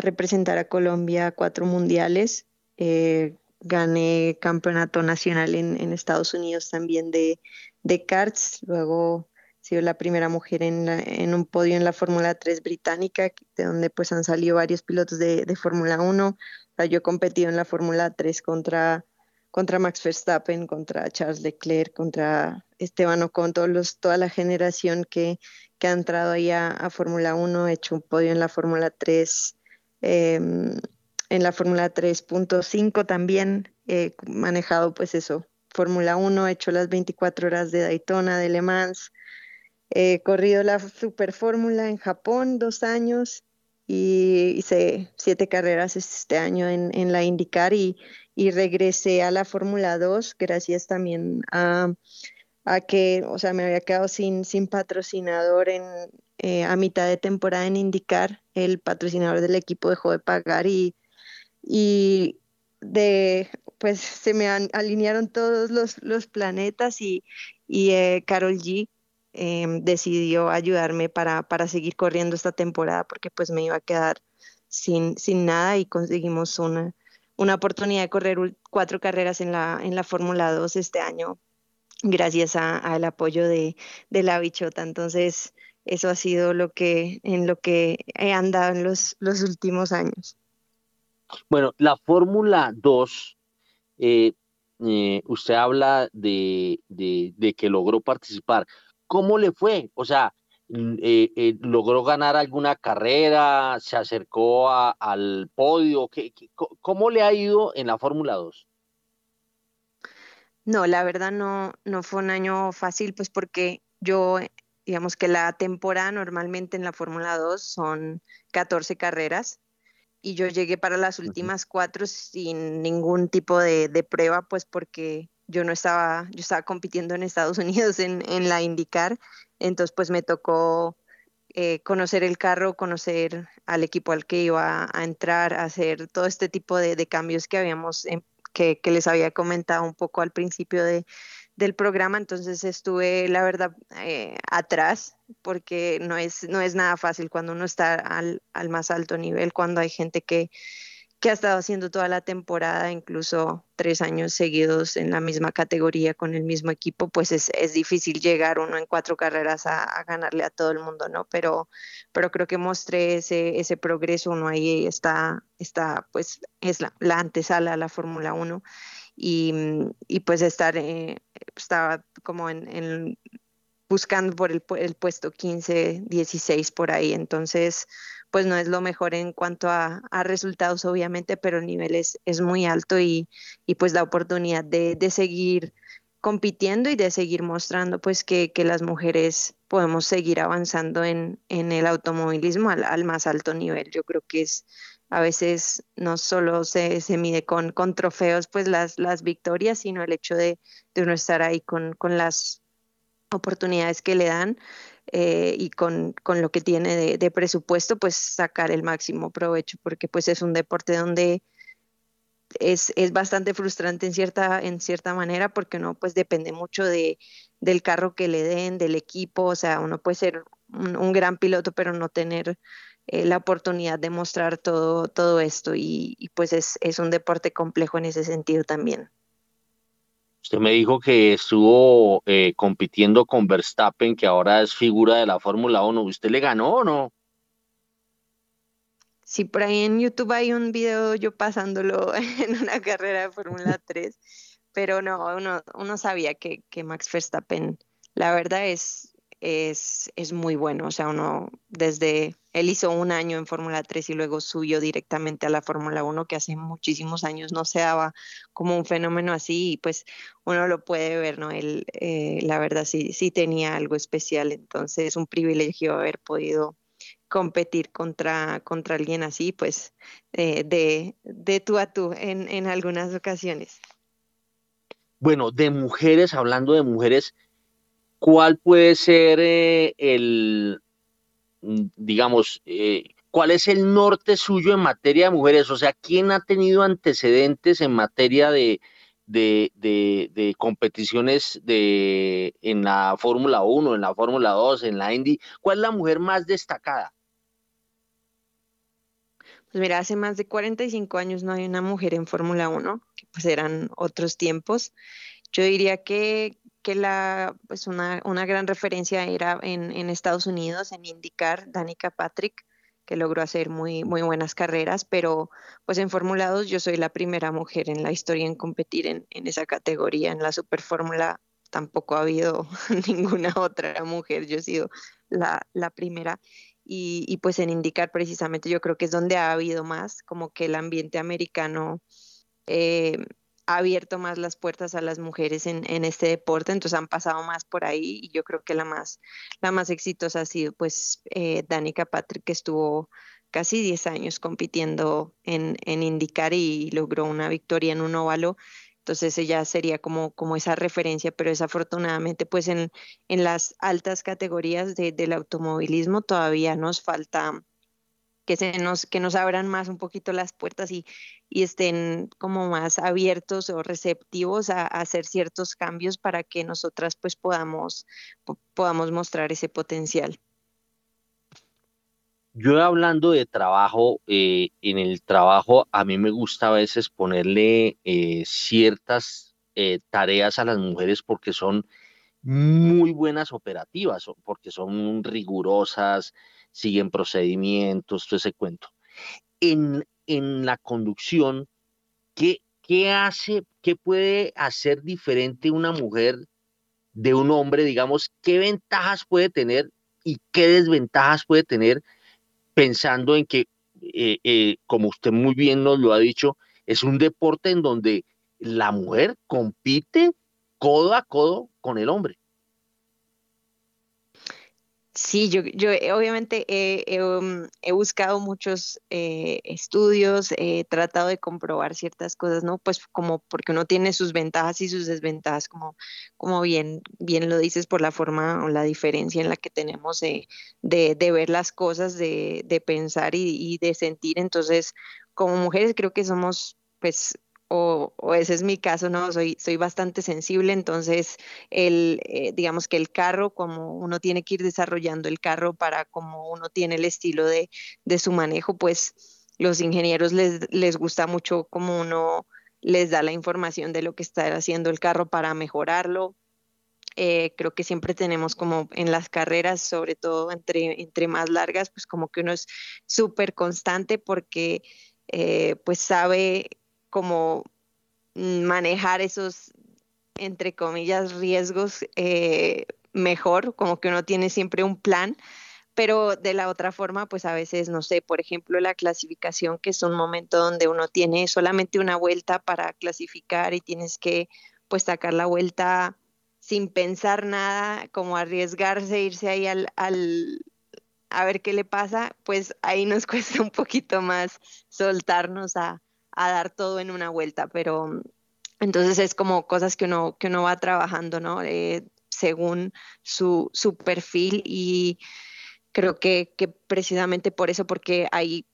representar a Colombia cuatro mundiales. Eh, gané campeonato nacional en, Estados Unidos también de, de karts. Luego sido la primera mujer en, en un podio en la Fórmula 3 británica, de donde pues han salido varios pilotos de, de Fórmula 1. O sea, yo he competido en la Fórmula 3 contra, contra Max Verstappen, contra Charles Leclerc, contra Esteban Ocon, todos toda la generación que, que ha entrado ahí a, a Fórmula 1. He hecho un podio en la Fórmula 3, em, en la Fórmula 3.5 también. He manejado pues eso, Fórmula 1, he hecho las 24 horas de Daytona, de Le Mans, He corrido la Super Fórmula en Japón dos años y hice siete carreras este año en, en la IndyCar y, y, regresé a la Fórmula 2 gracias también a, a, que, o sea, me había quedado sin, sin patrocinador en, eh, a mitad de temporada en IndyCar. El patrocinador del equipo dejó de pagar y, y de, pues se me alinearon todos los, los planetas y, y eh, Carol G Em, decidió ayudarme para, para, seguir corriendo esta temporada porque pues me iba a quedar sin, sin nada y conseguimos una, una oportunidad de correr cuatro carreras en la, en la Fórmula 2 este año gracias al apoyo de, de, la bichota. Entonces, eso ha sido lo que, en lo que he andado en los, los últimos años. Bueno, la Fórmula 2, eh, eh, usted habla de, de, que logró participar. ¿Cómo le fue? O sea, eh, eh, ¿logró ganar alguna carrera? ¿Se acercó al podio? ¿Qué, cómo le ha ido en la Fórmula 2? No, la verdad no, no fue un año fácil, pues porque yo, digamos que la temporada normalmente en la Fórmula 2 son 14 carreras y yo llegué para las últimas cuatro sin ningún tipo de, de prueba, pues porque yo no estaba, yo estaba compitiendo en Estados Unidos en, en la IndyCar, entonces pues me tocó eh, conocer el carro, conocer al equipo al que iba a, entrar, hacer todo este tipo de, de cambios que habíamos, em, que, que, les había comentado un poco al principio de, del programa, entonces estuve, la verdad, eh, atrás, porque no es, no es nada fácil cuando uno está al, al más alto nivel, cuando hay gente que que ha estado haciendo toda la temporada, incluso tres años seguidos en la misma categoría con el mismo equipo, pues es, es difícil llegar uno en cuatro carreras a, ganarle a todo el mundo, ¿no? Pero, pero creo que mostré ese, ese progreso, uno ahí está, está pues es la, la antesala a la Fórmula 1 y, y, pues estar, eh, estaba como en, en buscando por el, el puesto 15, 16 por ahí, entonces pues no es lo mejor en cuanto a, resultados, obviamente, pero el nivel es, es muy alto y, y, pues la oportunidad de, de, seguir compitiendo y de seguir mostrando pues que, que las mujeres podemos seguir avanzando en, en el automovilismo al, al, más alto nivel. Yo creo que es, a veces no solo se, se mide con, con, trofeos, pues las, las victorias, sino el hecho de, de uno estar ahí con, con las oportunidades que le dan eh, y con, con, lo que tiene de, presupuesto, pues sacar el máximo provecho, porque pues es un deporte donde es, es, bastante frustrante en cierta, en cierta manera, porque uno pues depende mucho de, del carro que le den, del equipo, o sea, uno puede ser un, un gran piloto, pero no tener eh, la oportunidad de mostrar todo, todo esto y, y pues es, es, un deporte complejo en ese sentido también. Usted me dijo que estuvo eh, compitiendo con Verstappen, que ahora es figura de la Fórmula 1. ¿Usted le ganó o no? Sí, por ahí en YouTube hay un video yo pasándolo en una carrera de Fórmula 3, pero no, uno, uno sabía que, que Max Verstappen, la verdad es, es, es muy bueno. O sea, uno desde él hizo un año en Fórmula 3 y luego subió directamente a la Fórmula 1, que hace muchísimos años no se daba como un fenómeno así, y pues uno lo puede ver, ¿no? Él, eh, la verdad, sí, sí tenía algo especial, entonces es un privilegio haber podido competir contra, contra alguien así, pues eh, de, de tú a tú en, en algunas ocasiones. Bueno, de mujeres, hablando de mujeres, ¿cuál puede ser eh, el, digamos, eh, cuál es el norte suyo en materia de mujeres? O sea, ¿quién ha tenido antecedentes en materia de, de, de, de competiciones de, en la Fórmula 1, en la Fórmula 2, en la Indy? ¿Cuál es la mujer más destacada? Pues mira, hace más de 45 años no hay una mujer en Fórmula 1, que pues eran otros tiempos. Yo diría que, que la, pues una, una, gran referencia era en, en, Estados Unidos, en indicar Danica Patrick, que logró hacer muy, muy buenas carreras, pero pues en Fórmula 2 yo soy la primera mujer en la historia en competir en, en esa categoría. En la Super Fórmula tampoco ha habido ninguna otra mujer, yo he sido la, la primera. Y, y, pues en indicar precisamente yo creo que es donde ha habido más, como que el ambiente americano eh, ha abierto más las puertas a las mujeres en, este deporte, entonces han pasado más por ahí y yo creo que la más, la más exitosa ha sido pues eh, Danica Patrick, que estuvo casi 10 años compitiendo en, en indicar y logró una victoria en un óvalo. Entonces ella sería como, como esa referencia, pero desafortunadamente pues en, en las altas categorías de, del automovilismo todavía nos falta que, se nos, que nos abran más un poquito las puertas y, y estén como más abiertos o receptivos a, hacer ciertos cambios para que nosotras pues podamos, podamos mostrar ese potencial. Yo hablando de trabajo, eh, en el trabajo a mí me gusta a veces ponerle eh, ciertas eh, tareas a las mujeres porque son muy buenas operativas, porque son rigurosas, siguen procedimientos, todo ese cuento. En, en la conducción, ¿qué, ¿qué hace, qué puede hacer diferente una mujer de un hombre? Digamos, ¿qué ventajas puede tener y qué desventajas puede tener pensando en que, eh, eh, como usted muy bien nos lo ha dicho, es un deporte en donde la mujer compite codo a codo con el hombre? Sí, yo, yo obviamente he, he, um, he buscado muchos eh, estudios, he tratado de comprobar ciertas cosas, ¿no? Pues como porque uno tiene sus ventajas y sus desventajas, como, como bien, bien lo dices, por la forma o la diferencia en la que tenemos de, de, de ver las cosas, de, de pensar y, y de sentir. Entonces, como mujeres creo que somos pues o, o, ese es mi caso, ¿no? Soy, soy bastante sensible, entonces el, eh, digamos que el carro, como uno tiene que ir desarrollando el carro para como uno tiene el estilo de, de su manejo, pues los ingenieros les, les gusta mucho como uno les da la información de lo que está haciendo el carro para mejorarlo. Eh, creo que siempre tenemos como en las carreras, sobre todo entre, entre más largas, pues como que uno es súper constante porque eh, pues sabe como manejar esos, entre comillas, riesgos eh, mejor, como que uno tiene siempre un plan, pero de la otra forma, pues a veces, no sé, por ejemplo, la clasificación, que es un momento donde uno tiene solamente una vuelta para clasificar y tienes que pues sacar la vuelta sin pensar nada, como arriesgarse, irse ahí al, al a ver qué le pasa, pues ahí nos cuesta un poquito más soltarnos a, a dar todo en una vuelta, pero entonces es como cosas que uno, que uno va trabajando, ¿no? Eh, según su, su, perfil y creo que, que, precisamente por eso, porque hay,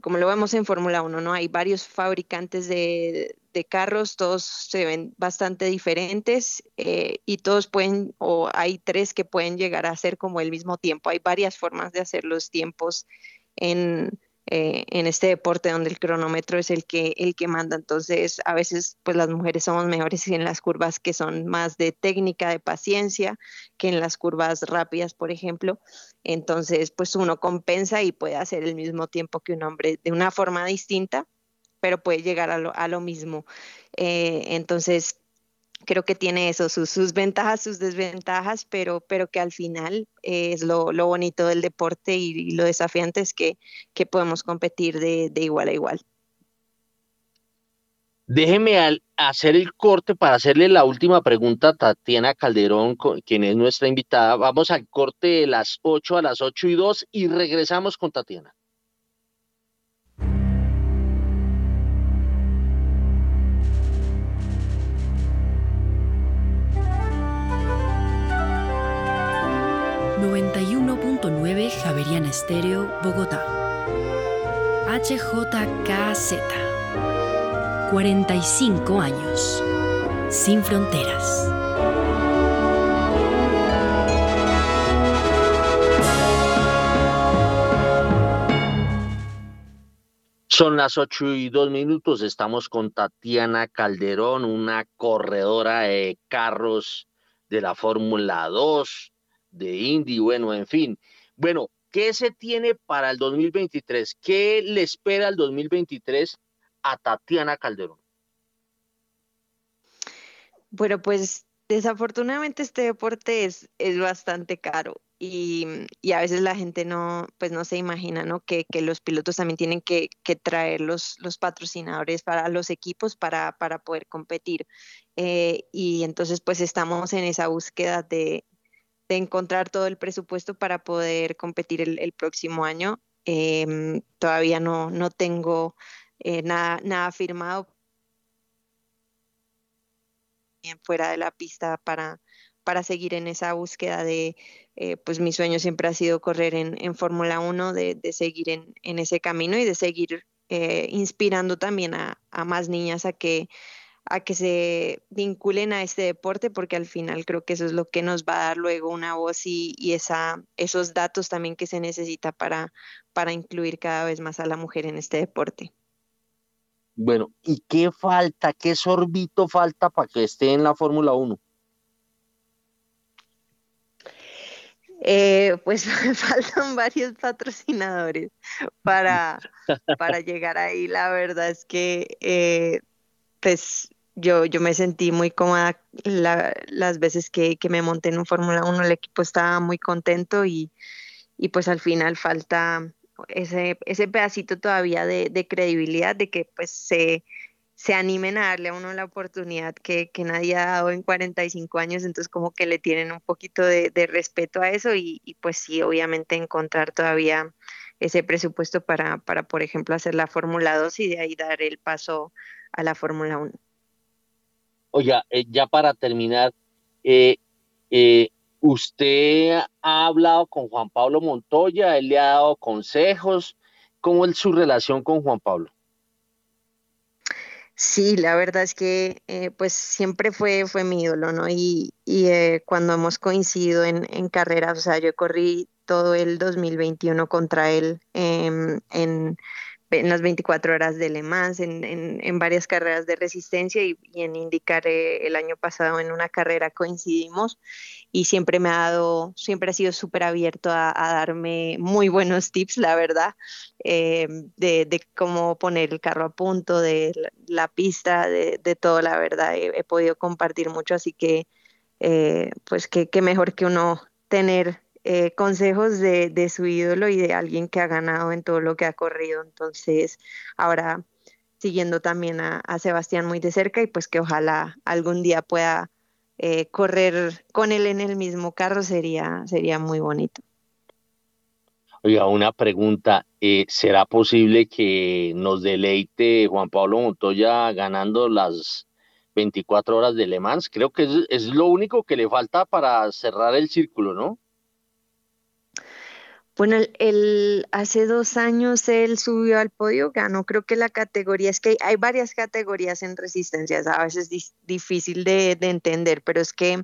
como lo vemos en Fórmula 1, ¿no? Hay varios fabricantes de, de, carros, todos se ven bastante diferentes eh, y todos pueden, o hay tres que pueden llegar a ser como el mismo tiempo. Hay varias formas de hacer los tiempos en eh, en este deporte donde el cronómetro es el que, el que manda. Entonces, a veces, pues las mujeres somos mejores en las curvas que son más de técnica, de paciencia, que en las curvas rápidas, por ejemplo. Entonces, pues uno compensa y puede hacer el mismo tiempo que un hombre de una forma distinta, pero puede llegar a lo, a lo mismo. Eh, entonces, creo que tiene eso, sus, ventajas, sus desventajas, pero, pero que al final es lo, bonito del deporte y, lo desafiante es que, podemos competir de, igual a igual. Déjeme hacer el corte para hacerle la última pregunta a Tatiana Calderón, quien es nuestra invitada. Vamos al corte de las 8 a las 8 y 2 y regresamos con Tatiana. 91.9 Javeriana Estéreo, Bogotá. HJKZ. 45 años. Sin fronteras. Son las ocho y dos minutos. Estamos con Tatiana Calderón, una corredora de carros de la Fórmula 2 de Indy, bueno, en fin. Bueno, ¿qué se tiene para el 2023? ¿Qué le espera el 2023 a Tatiana Calderón? Bueno, pues desafortunadamente este deporte es, es bastante caro y, a veces la gente no, pues no se imagina, ¿no? Que, los pilotos también tienen que, traer los, los, patrocinadores para los equipos para, para poder competir. Eh, y entonces pues estamos en esa búsqueda de, encontrar todo el presupuesto para poder competir el, próximo año. Em, todavía no, no tengo eh, nada, nada firmado fuera de la pista para, para seguir en esa búsqueda de, eh, pues mi sueño siempre ha sido correr en, Fórmula 1, de, seguir en, ese camino y de seguir eh, inspirando también a, a, más niñas a que, a que se vinculen a este deporte, porque al final creo que eso es lo que nos va a dar luego una voz y, esa, esos datos también que se necesita para, para incluir cada vez más a la mujer en este deporte. Bueno, ¿y qué falta? ¿Qué sorbito falta para que esté en la Fórmula 1? Eh, pues faltan varios patrocinadores para, para llegar ahí. La verdad es que eh, pues yo, yo me sentí muy cómoda las veces que, me monté en un Fórmula 1, el equipo estaba muy contento y, pues al final falta ese, ese pedacito todavía de, credibilidad, de que pues se, se animen a darle a uno la oportunidad que, nadie ha dado en 45 años, entonces como que le tienen un poquito de, respeto a eso y, y, pues sí, obviamente encontrar todavía ese presupuesto para, para, por ejemplo, hacer la Fórmula 2 y de ahí dar el paso a la Fórmula 1. Oiga, eh, ya para terminar, eh, eh, ¿usted ha hablado con Juan Pablo Montoya? ¿Él le ha dado consejos? ¿Cómo es su relación con Juan Pablo? Sí, la verdad es que pues siempre fue, fue mi ídolo, ¿no? Y, cuando hemos coincidido en, en, carreras, o sea, yo corrí todo el 2021 contra él em, en en las 24 horas de Le Mans, en, en, varias carreras de resistencia y, en indicar eh, el año pasado en una carrera coincidimos y siempre me ha dado, siempre ha sido súper abierto a, darme muy buenos tips, la verdad, eh, de, cómo poner el carro a punto, de la, pista, de, de, todo, la verdad, he, podido compartir mucho, así que eh, pues qué mejor que uno tener eh, consejos de, su ídolo y de alguien que ha ganado en todo lo que ha corrido. Entonces, ahora siguiendo también a, Sebastián muy de cerca y pues que ojalá algún día pueda eh, correr con él en el mismo carro sería, sería muy bonito. Oiga, una pregunta, eh, ¿será posible que nos deleite Juan Pablo Montoya ganando las 24 horas de Le Mans? Creo que es lo único que le falta para cerrar el círculo, ¿no? Bueno, el, hace dos años él subió al podio, ganó creo que la categoría, es que hay, varias categorías en resistencias, a veces es difícil de, entender, pero es que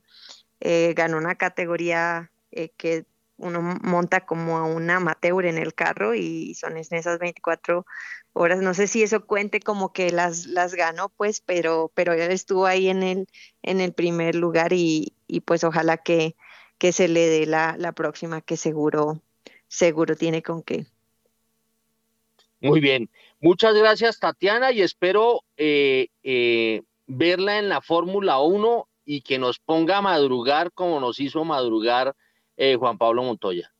eh, ganó una categoría eh, que uno monta como a un amateur en el carro y son en esas 24 horas. No sé si eso cuente como que las, las ganó, pues, pero, pero él estuvo ahí en el, en el primer lugar y, y pues ojalá que, que se le dé la, la próxima que seguro seguro tiene con qué. Muy bien, muchas gracias Tatiana y espero eh, eh, verla en la Fórmula 1 y que nos ponga a madrugar como nos hizo madrugar eh, Juan Pablo Montoya.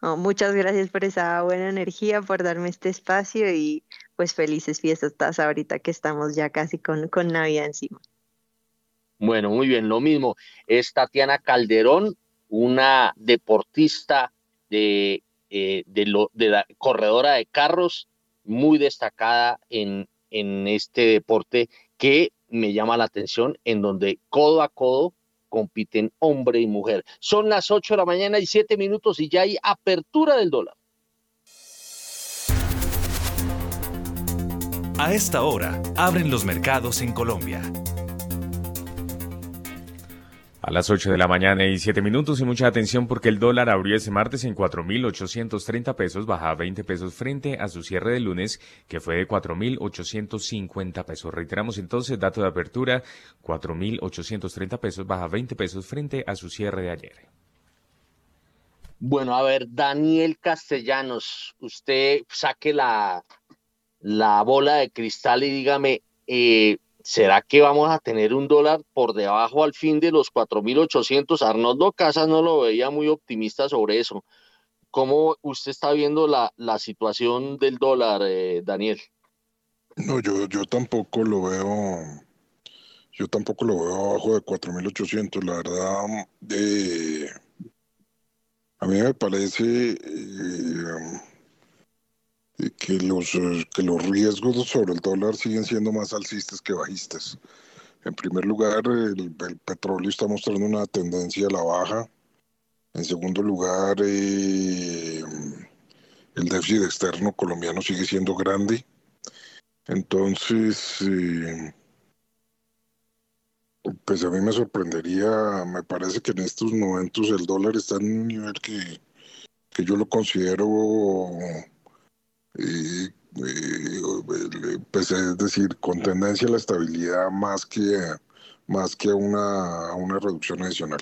Oh, muchas gracias por esa buena energía, por darme este espacio y pues felices fiestas ahorita que estamos ya casi con, con Navidad encima. Bueno, muy bien, lo mismo. Es Tatiana Calderón, una deportista de, eh, de la corredora de carros muy destacada en, en este deporte que me llama la atención, en donde codo a codo compiten hombre y mujer. Son las 8 de la mañana y 7 minutos y ya hay apertura del dólar. A esta hora, abren los mercados en Colombia. A las 8 de la mañana y 7 minutos y mucha atención porque el dólar abrió ese martes en 4.830 pesos, baja 20 pesos frente a su cierre de lunes que fue de 4.850 pesos. Reiteramos entonces, dato de apertura, 4.830 pesos, baja 20 pesos frente a su cierre de ayer. Bueno, a ver, Daniel Castellanos, usted saque la, la bola de cristal y dígame, eh, ¿Será que vamos a tener un dólar por debajo al fin de los 4.800? Arnoldo Casas no lo veía muy optimista sobre eso. ¿Cómo usted está viendo la, la situación del dólar, eh, Daniel? No, yo, yo tampoco lo veo, yo tampoco lo veo abajo de 4.800. La verdad, eh, a mí me parece eh, que los, eh, que los riesgos sobre el dólar siguen siendo más alcistas que bajistas. En primer lugar, el, petróleo está mostrando una tendencia a la baja. En segundo lugar, eh, el déficit externo colombiano sigue siendo grande. Entonces, eh, pues a mí me sorprendería, me parece que en estos momentos el dólar está en un nivel que, que yo lo considero eh, pues es decir, con tendencia a la estabilidad más que, más que una, una reducción adicional.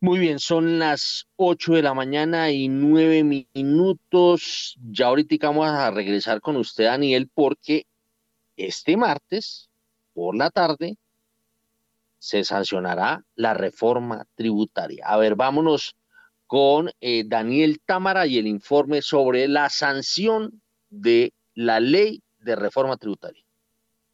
Muy bien, son las 8 de la mañana y 9 minutos. Ya ahorita vamos a regresar con usted, Daniel, porque este martes por la tarde se sancionará la reforma tributaria. A ver, vámonos con eh, Daniel Támara y el informe sobre la sanción de la ley de reforma tributaria.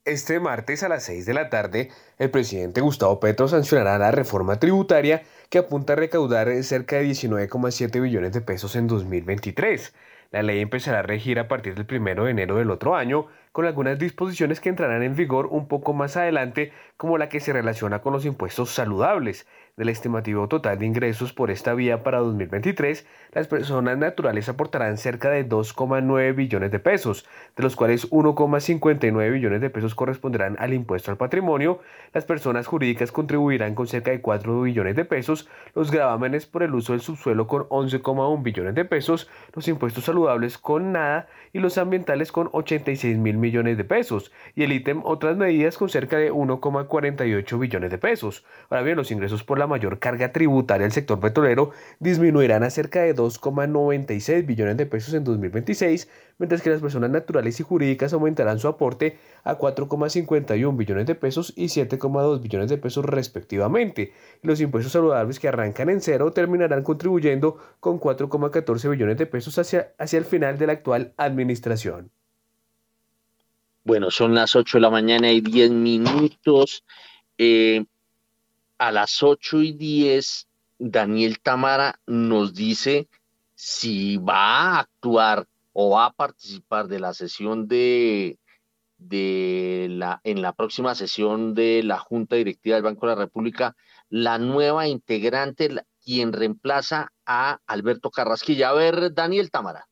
Este martes a las 6 de la tarde, el presidente Gustavo Petro sancionará la reforma tributaria que apunta a recaudar cerca de 19,7 billones de pesos en 2023. La ley empezará a regir a partir del 1 de enero del otro año, con algunas disposiciones que entrarán en vigor un poco más adelante, como la que se relaciona con los impuestos saludables, del estimativo total de ingresos por esta vía para 2023, las personas naturales aportarán cerca de 2,9 billones de pesos, de los cuales 1,59 billones de pesos corresponderán al impuesto al patrimonio, las personas jurídicas contribuirán con cerca de 4 billones de pesos, los gravámenes por el uso del subsuelo con 11,1 billones de pesos, los impuestos saludables con nada y los ambientales con 86 mil millones de pesos, y el ítem otras medidas con cerca de 1,48 billones de pesos. Ahora bien, los ingresos por la mayor carga tributaria del sector petrolero disminuirán a cerca de 2,96 billones de pesos en 2026, mientras que las personas naturales y jurídicas aumentarán su aporte a 4,51 billones de pesos y 7,2 billones de pesos respectivamente. los impuestos saludables que arrancan en cero terminarán contribuyendo con 4,14 billones de pesos hacia, hacia el final de la actual administración. Bueno, son las 8 de la mañana y 10 minutos. Eh, a las 8 y 10 Daniel Tamara nos dice si va a actuar o va a participar de la sesión de, de la, en la próxima sesión de la Junta Directiva del Banco de la República, la nueva integrante, quien reemplaza a Alberto Carrasquilla. A ver, Daniel Tamara.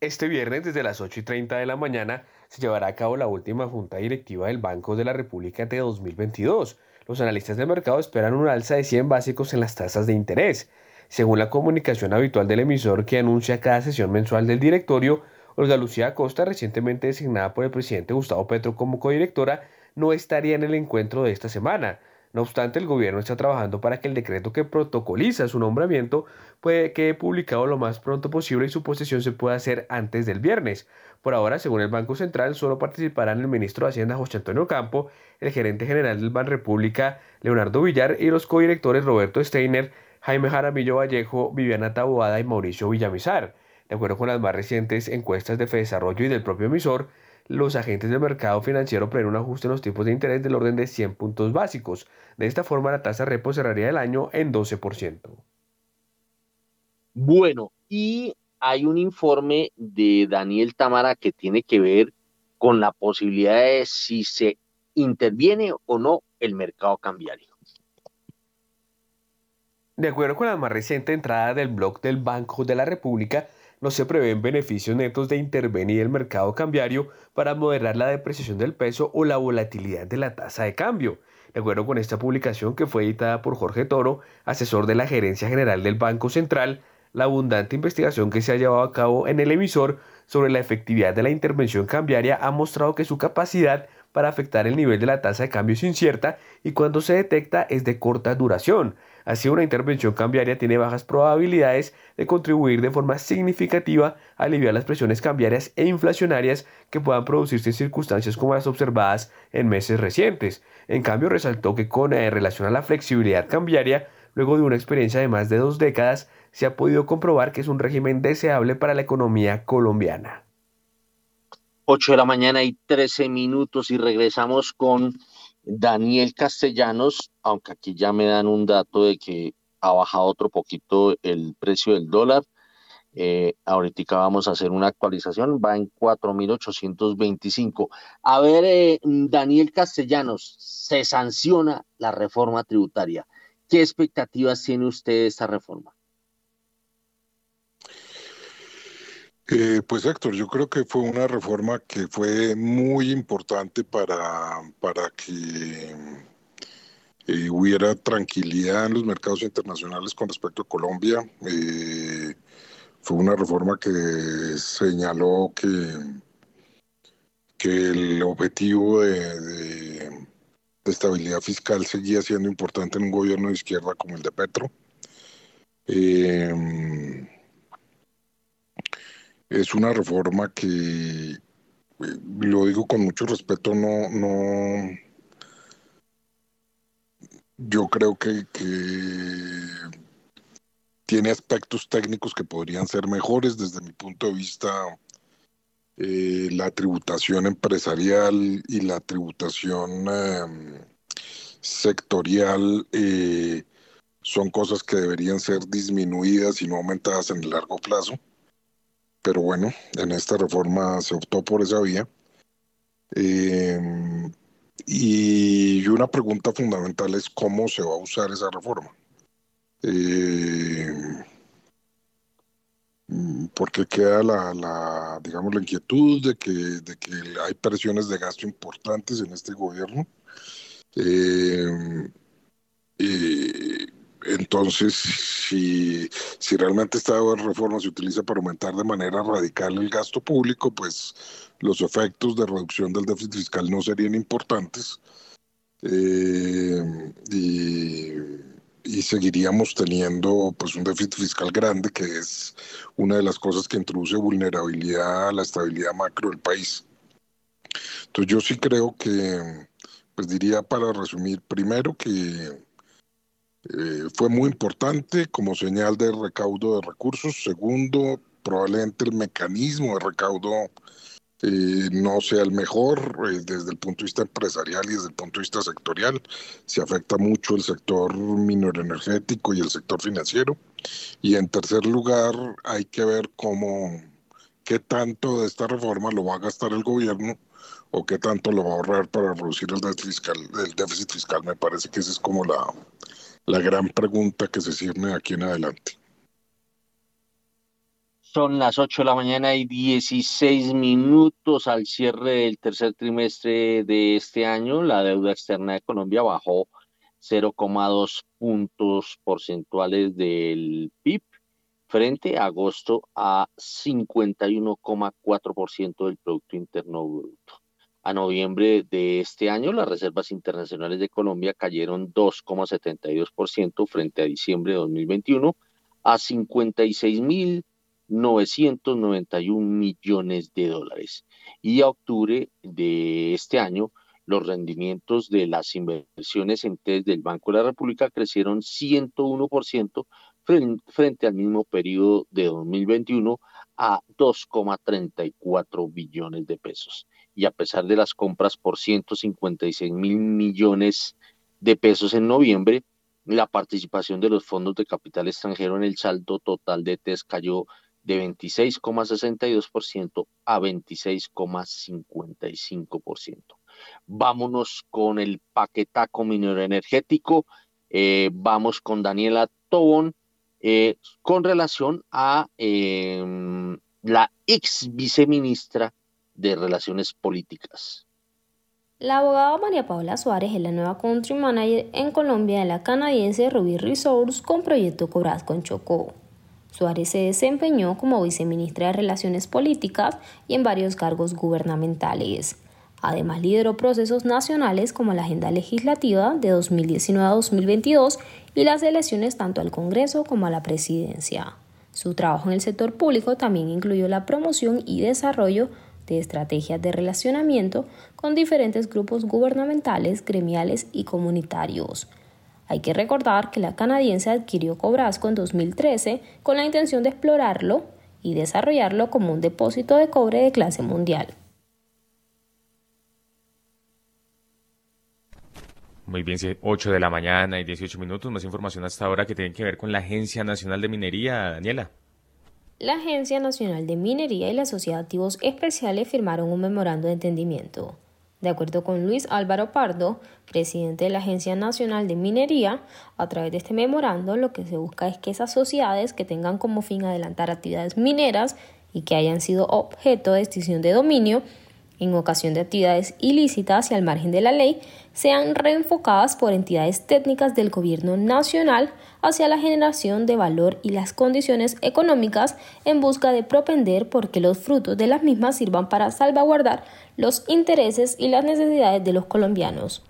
Este viernes, desde las 8 y 30 de la mañana, se llevará a cabo la última Junta Directiva del Banco de la República de 2022. Los analistas de mercado esperan un alza de 100 básicos en las tasas de interés. Según la comunicación habitual del emisor que anuncia cada sesión mensual del directorio, Olga Lucía Costa, recientemente designada por el presidente Gustavo Petro como codirectora, no estaría en el encuentro de esta semana. No obstante, el gobierno está trabajando para que el decreto que protocoliza su nombramiento puede quede publicado lo más pronto posible y su posesión se pueda hacer antes del viernes. Por ahora, según el Banco Central, solo participarán el ministro de Hacienda José Antonio Campo, el gerente general del Ban República Leonardo Villar y los codirectores Roberto Steiner, Jaime Jaramillo Vallejo, Viviana Taboada y Mauricio Villamizar. De acuerdo con las más recientes encuestas de Desarrollo y del propio emisor, los agentes del mercado financiero prevén un ajuste en los tipos de interés del orden de 100 puntos básicos. De esta forma, la tasa repo cerraría el año en 12%. Bueno, y hay un informe de Daniel Tamara que tiene que ver con la posibilidad de si se interviene o no el mercado cambiario. De acuerdo con la más reciente entrada del blog del Banco de la República, no se prevén beneficios netos de intervenir el mercado cambiario para moderar la depreciación del peso o la volatilidad de la tasa de cambio. De acuerdo con esta publicación que fue editada por Jorge Toro, asesor de la Gerencia General del Banco Central, la abundante investigación que se ha llevado a cabo en el emisor sobre la efectividad de la intervención cambiaria ha mostrado que su capacidad para afectar el nivel de la tasa de cambio es incierta y cuando se detecta es de corta duración. Así, una intervención cambiaria tiene bajas probabilidades de contribuir de forma significativa a aliviar las presiones cambiarias e inflacionarias que puedan producirse en circunstancias como las observadas en meses recientes. En cambio, resaltó que con eh, relación a la flexibilidad cambiaria, luego de una experiencia de más de dos décadas, se ha podido comprobar que es un régimen deseable para la economía colombiana. 8 de la mañana y 13 minutos y regresamos con Daniel Castellanos, aunque aquí ya me dan un dato de que ha bajado otro poquito el precio del dólar. Eh, ahorita vamos a hacer una actualización, va en 4.825. A ver, eh, Daniel Castellanos, se sanciona la reforma tributaria. ¿Qué expectativas tiene usted de esta reforma? Eh, pues Héctor, yo creo que fue una reforma que fue muy importante para, para que eh, hubiera tranquilidad en los mercados internacionales con respecto a Colombia. Eh, fue una reforma que señaló que, que el objetivo de, estabilidad fiscal seguía siendo importante en un gobierno de izquierda como el de Petro. Eh, es una reforma que, eh, lo digo con mucho respeto, no, no, yo creo que, tiene aspectos técnicos que podrían ser mejores desde mi punto de vista. Eh, la tributación empresarial y la tributación em, sectorial eh, son cosas que deberían ser disminuidas y no aumentadas en el largo plazo pero bueno, en esta reforma se optó por esa vía. Em, y una pregunta fundamental es cómo se va a usar esa reforma. Em, porque queda la, digamos, la inquietud de que, de que hay presiones de gasto importantes en este gobierno. Eh, entonces, si, si realmente esta reforma se utiliza para aumentar de manera radical el gasto público, pues los efectos de reducción del déficit fiscal no serían importantes eh, y, seguiríamos teniendo pues un déficit fiscal grande, que es una de las cosas que introduce vulnerabilidad a la estabilidad macro del país. Entonces yo sí creo que, pues diría para resumir, primero que eh, fue muy importante como señal de recaudo de recursos. Segundo, probablemente el mecanismo de recaudo eh, no sea el mejor eh, desde el punto de vista empresarial y desde el punto de vista sectorial. Se afecta mucho el sector energético y el sector financiero. Y en tercer lugar, hay que ver cómo, qué tanto de esta reforma lo va a gastar el gobierno o qué tanto lo va a ahorrar para reducir el déficit fiscal. El déficit fiscal me parece que esa es como la, la gran pregunta que se cierne aquí en adelante. Son las 8 de la mañana y 16 minutos al cierre del tercer trimestre de este año. La deuda externa de Colombia bajó 0,2 puntos porcentuales del PIB frente a agosto a 51,4% del Producto Interno Bruto. A noviembre de este año, las reservas internacionales de Colombia cayeron 2,72% frente a diciembre de 2021 a 56 mil 991 millones de dólares. Y a octubre de este año, los rendimientos de las inversiones en TES del Banco de la República crecieron 101% frente al mismo periodo de 2021 a 2,34 billones de pesos. Y a pesar de las compras por 156 mil millones de pesos en noviembre, la participación de los fondos de capital extranjero en el saldo total de TES cayó de 26,62% a 26,55%. Vámonos con el paquetaco minero energético. Eh, vamos con Daniela Tobón eh, con relación a em, la ex viceministra de Relaciones Políticas. La abogada María Paula Suárez es la nueva country manager en Colombia de la canadiense Ruby Resource con Proyecto Cobras con Chocó. Suárez se desempeñó como viceministra de Relaciones Políticas y en varios cargos gubernamentales. Además, lideró procesos nacionales como la agenda legislativa de 2019 a 2022 y las elecciones tanto al Congreso como a la presidencia. Su trabajo en el sector público también incluyó la promoción y desarrollo de estrategias de relacionamiento con diferentes grupos gubernamentales, gremiales y comunitarios. Hay que recordar que la canadiense adquirió Cobrasco en 2013 con la intención de explorarlo y desarrollarlo como un depósito de cobre de clase mundial. Muy bien, 8 de la mañana y 18 minutos. Más información hasta ahora que tiene que ver con la Agencia Nacional de Minería, Daniela. La Agencia Nacional de Minería y la Sociedad de Activos Especiales firmaron un memorando de entendimiento. De acuerdo con Luis Álvaro Pardo, presidente de la Agencia Nacional de Minería, a través de este memorando lo que se busca es que esas sociedades que tengan como fin adelantar actividades mineras y que hayan sido objeto de extinción de dominio en ocasión de actividades ilícitas y al margen de la ley, sean reenfocadas por entidades técnicas del gobierno nacional hacia la generación de valor y las condiciones económicas en busca de propender porque los frutos de las mismas sirvan para salvaguardar los intereses y las necesidades de los colombianos.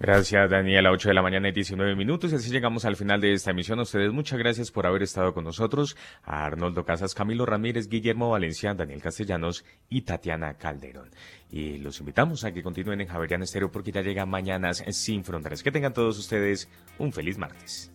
Gracias, Daniela. 8 de la mañana y 19 minutos. Y así llegamos al final de esta emisión. A ustedes muchas gracias por haber estado con nosotros. A Arnoldo Casas, Camilo Ramírez, Guillermo Valencia, Daniel Castellanos y Tatiana Calderón. Y los invitamos a que continúen en Javerian Estéreo porque ya llega Mañanas Sin Fronteras. Que tengan todos ustedes un feliz martes.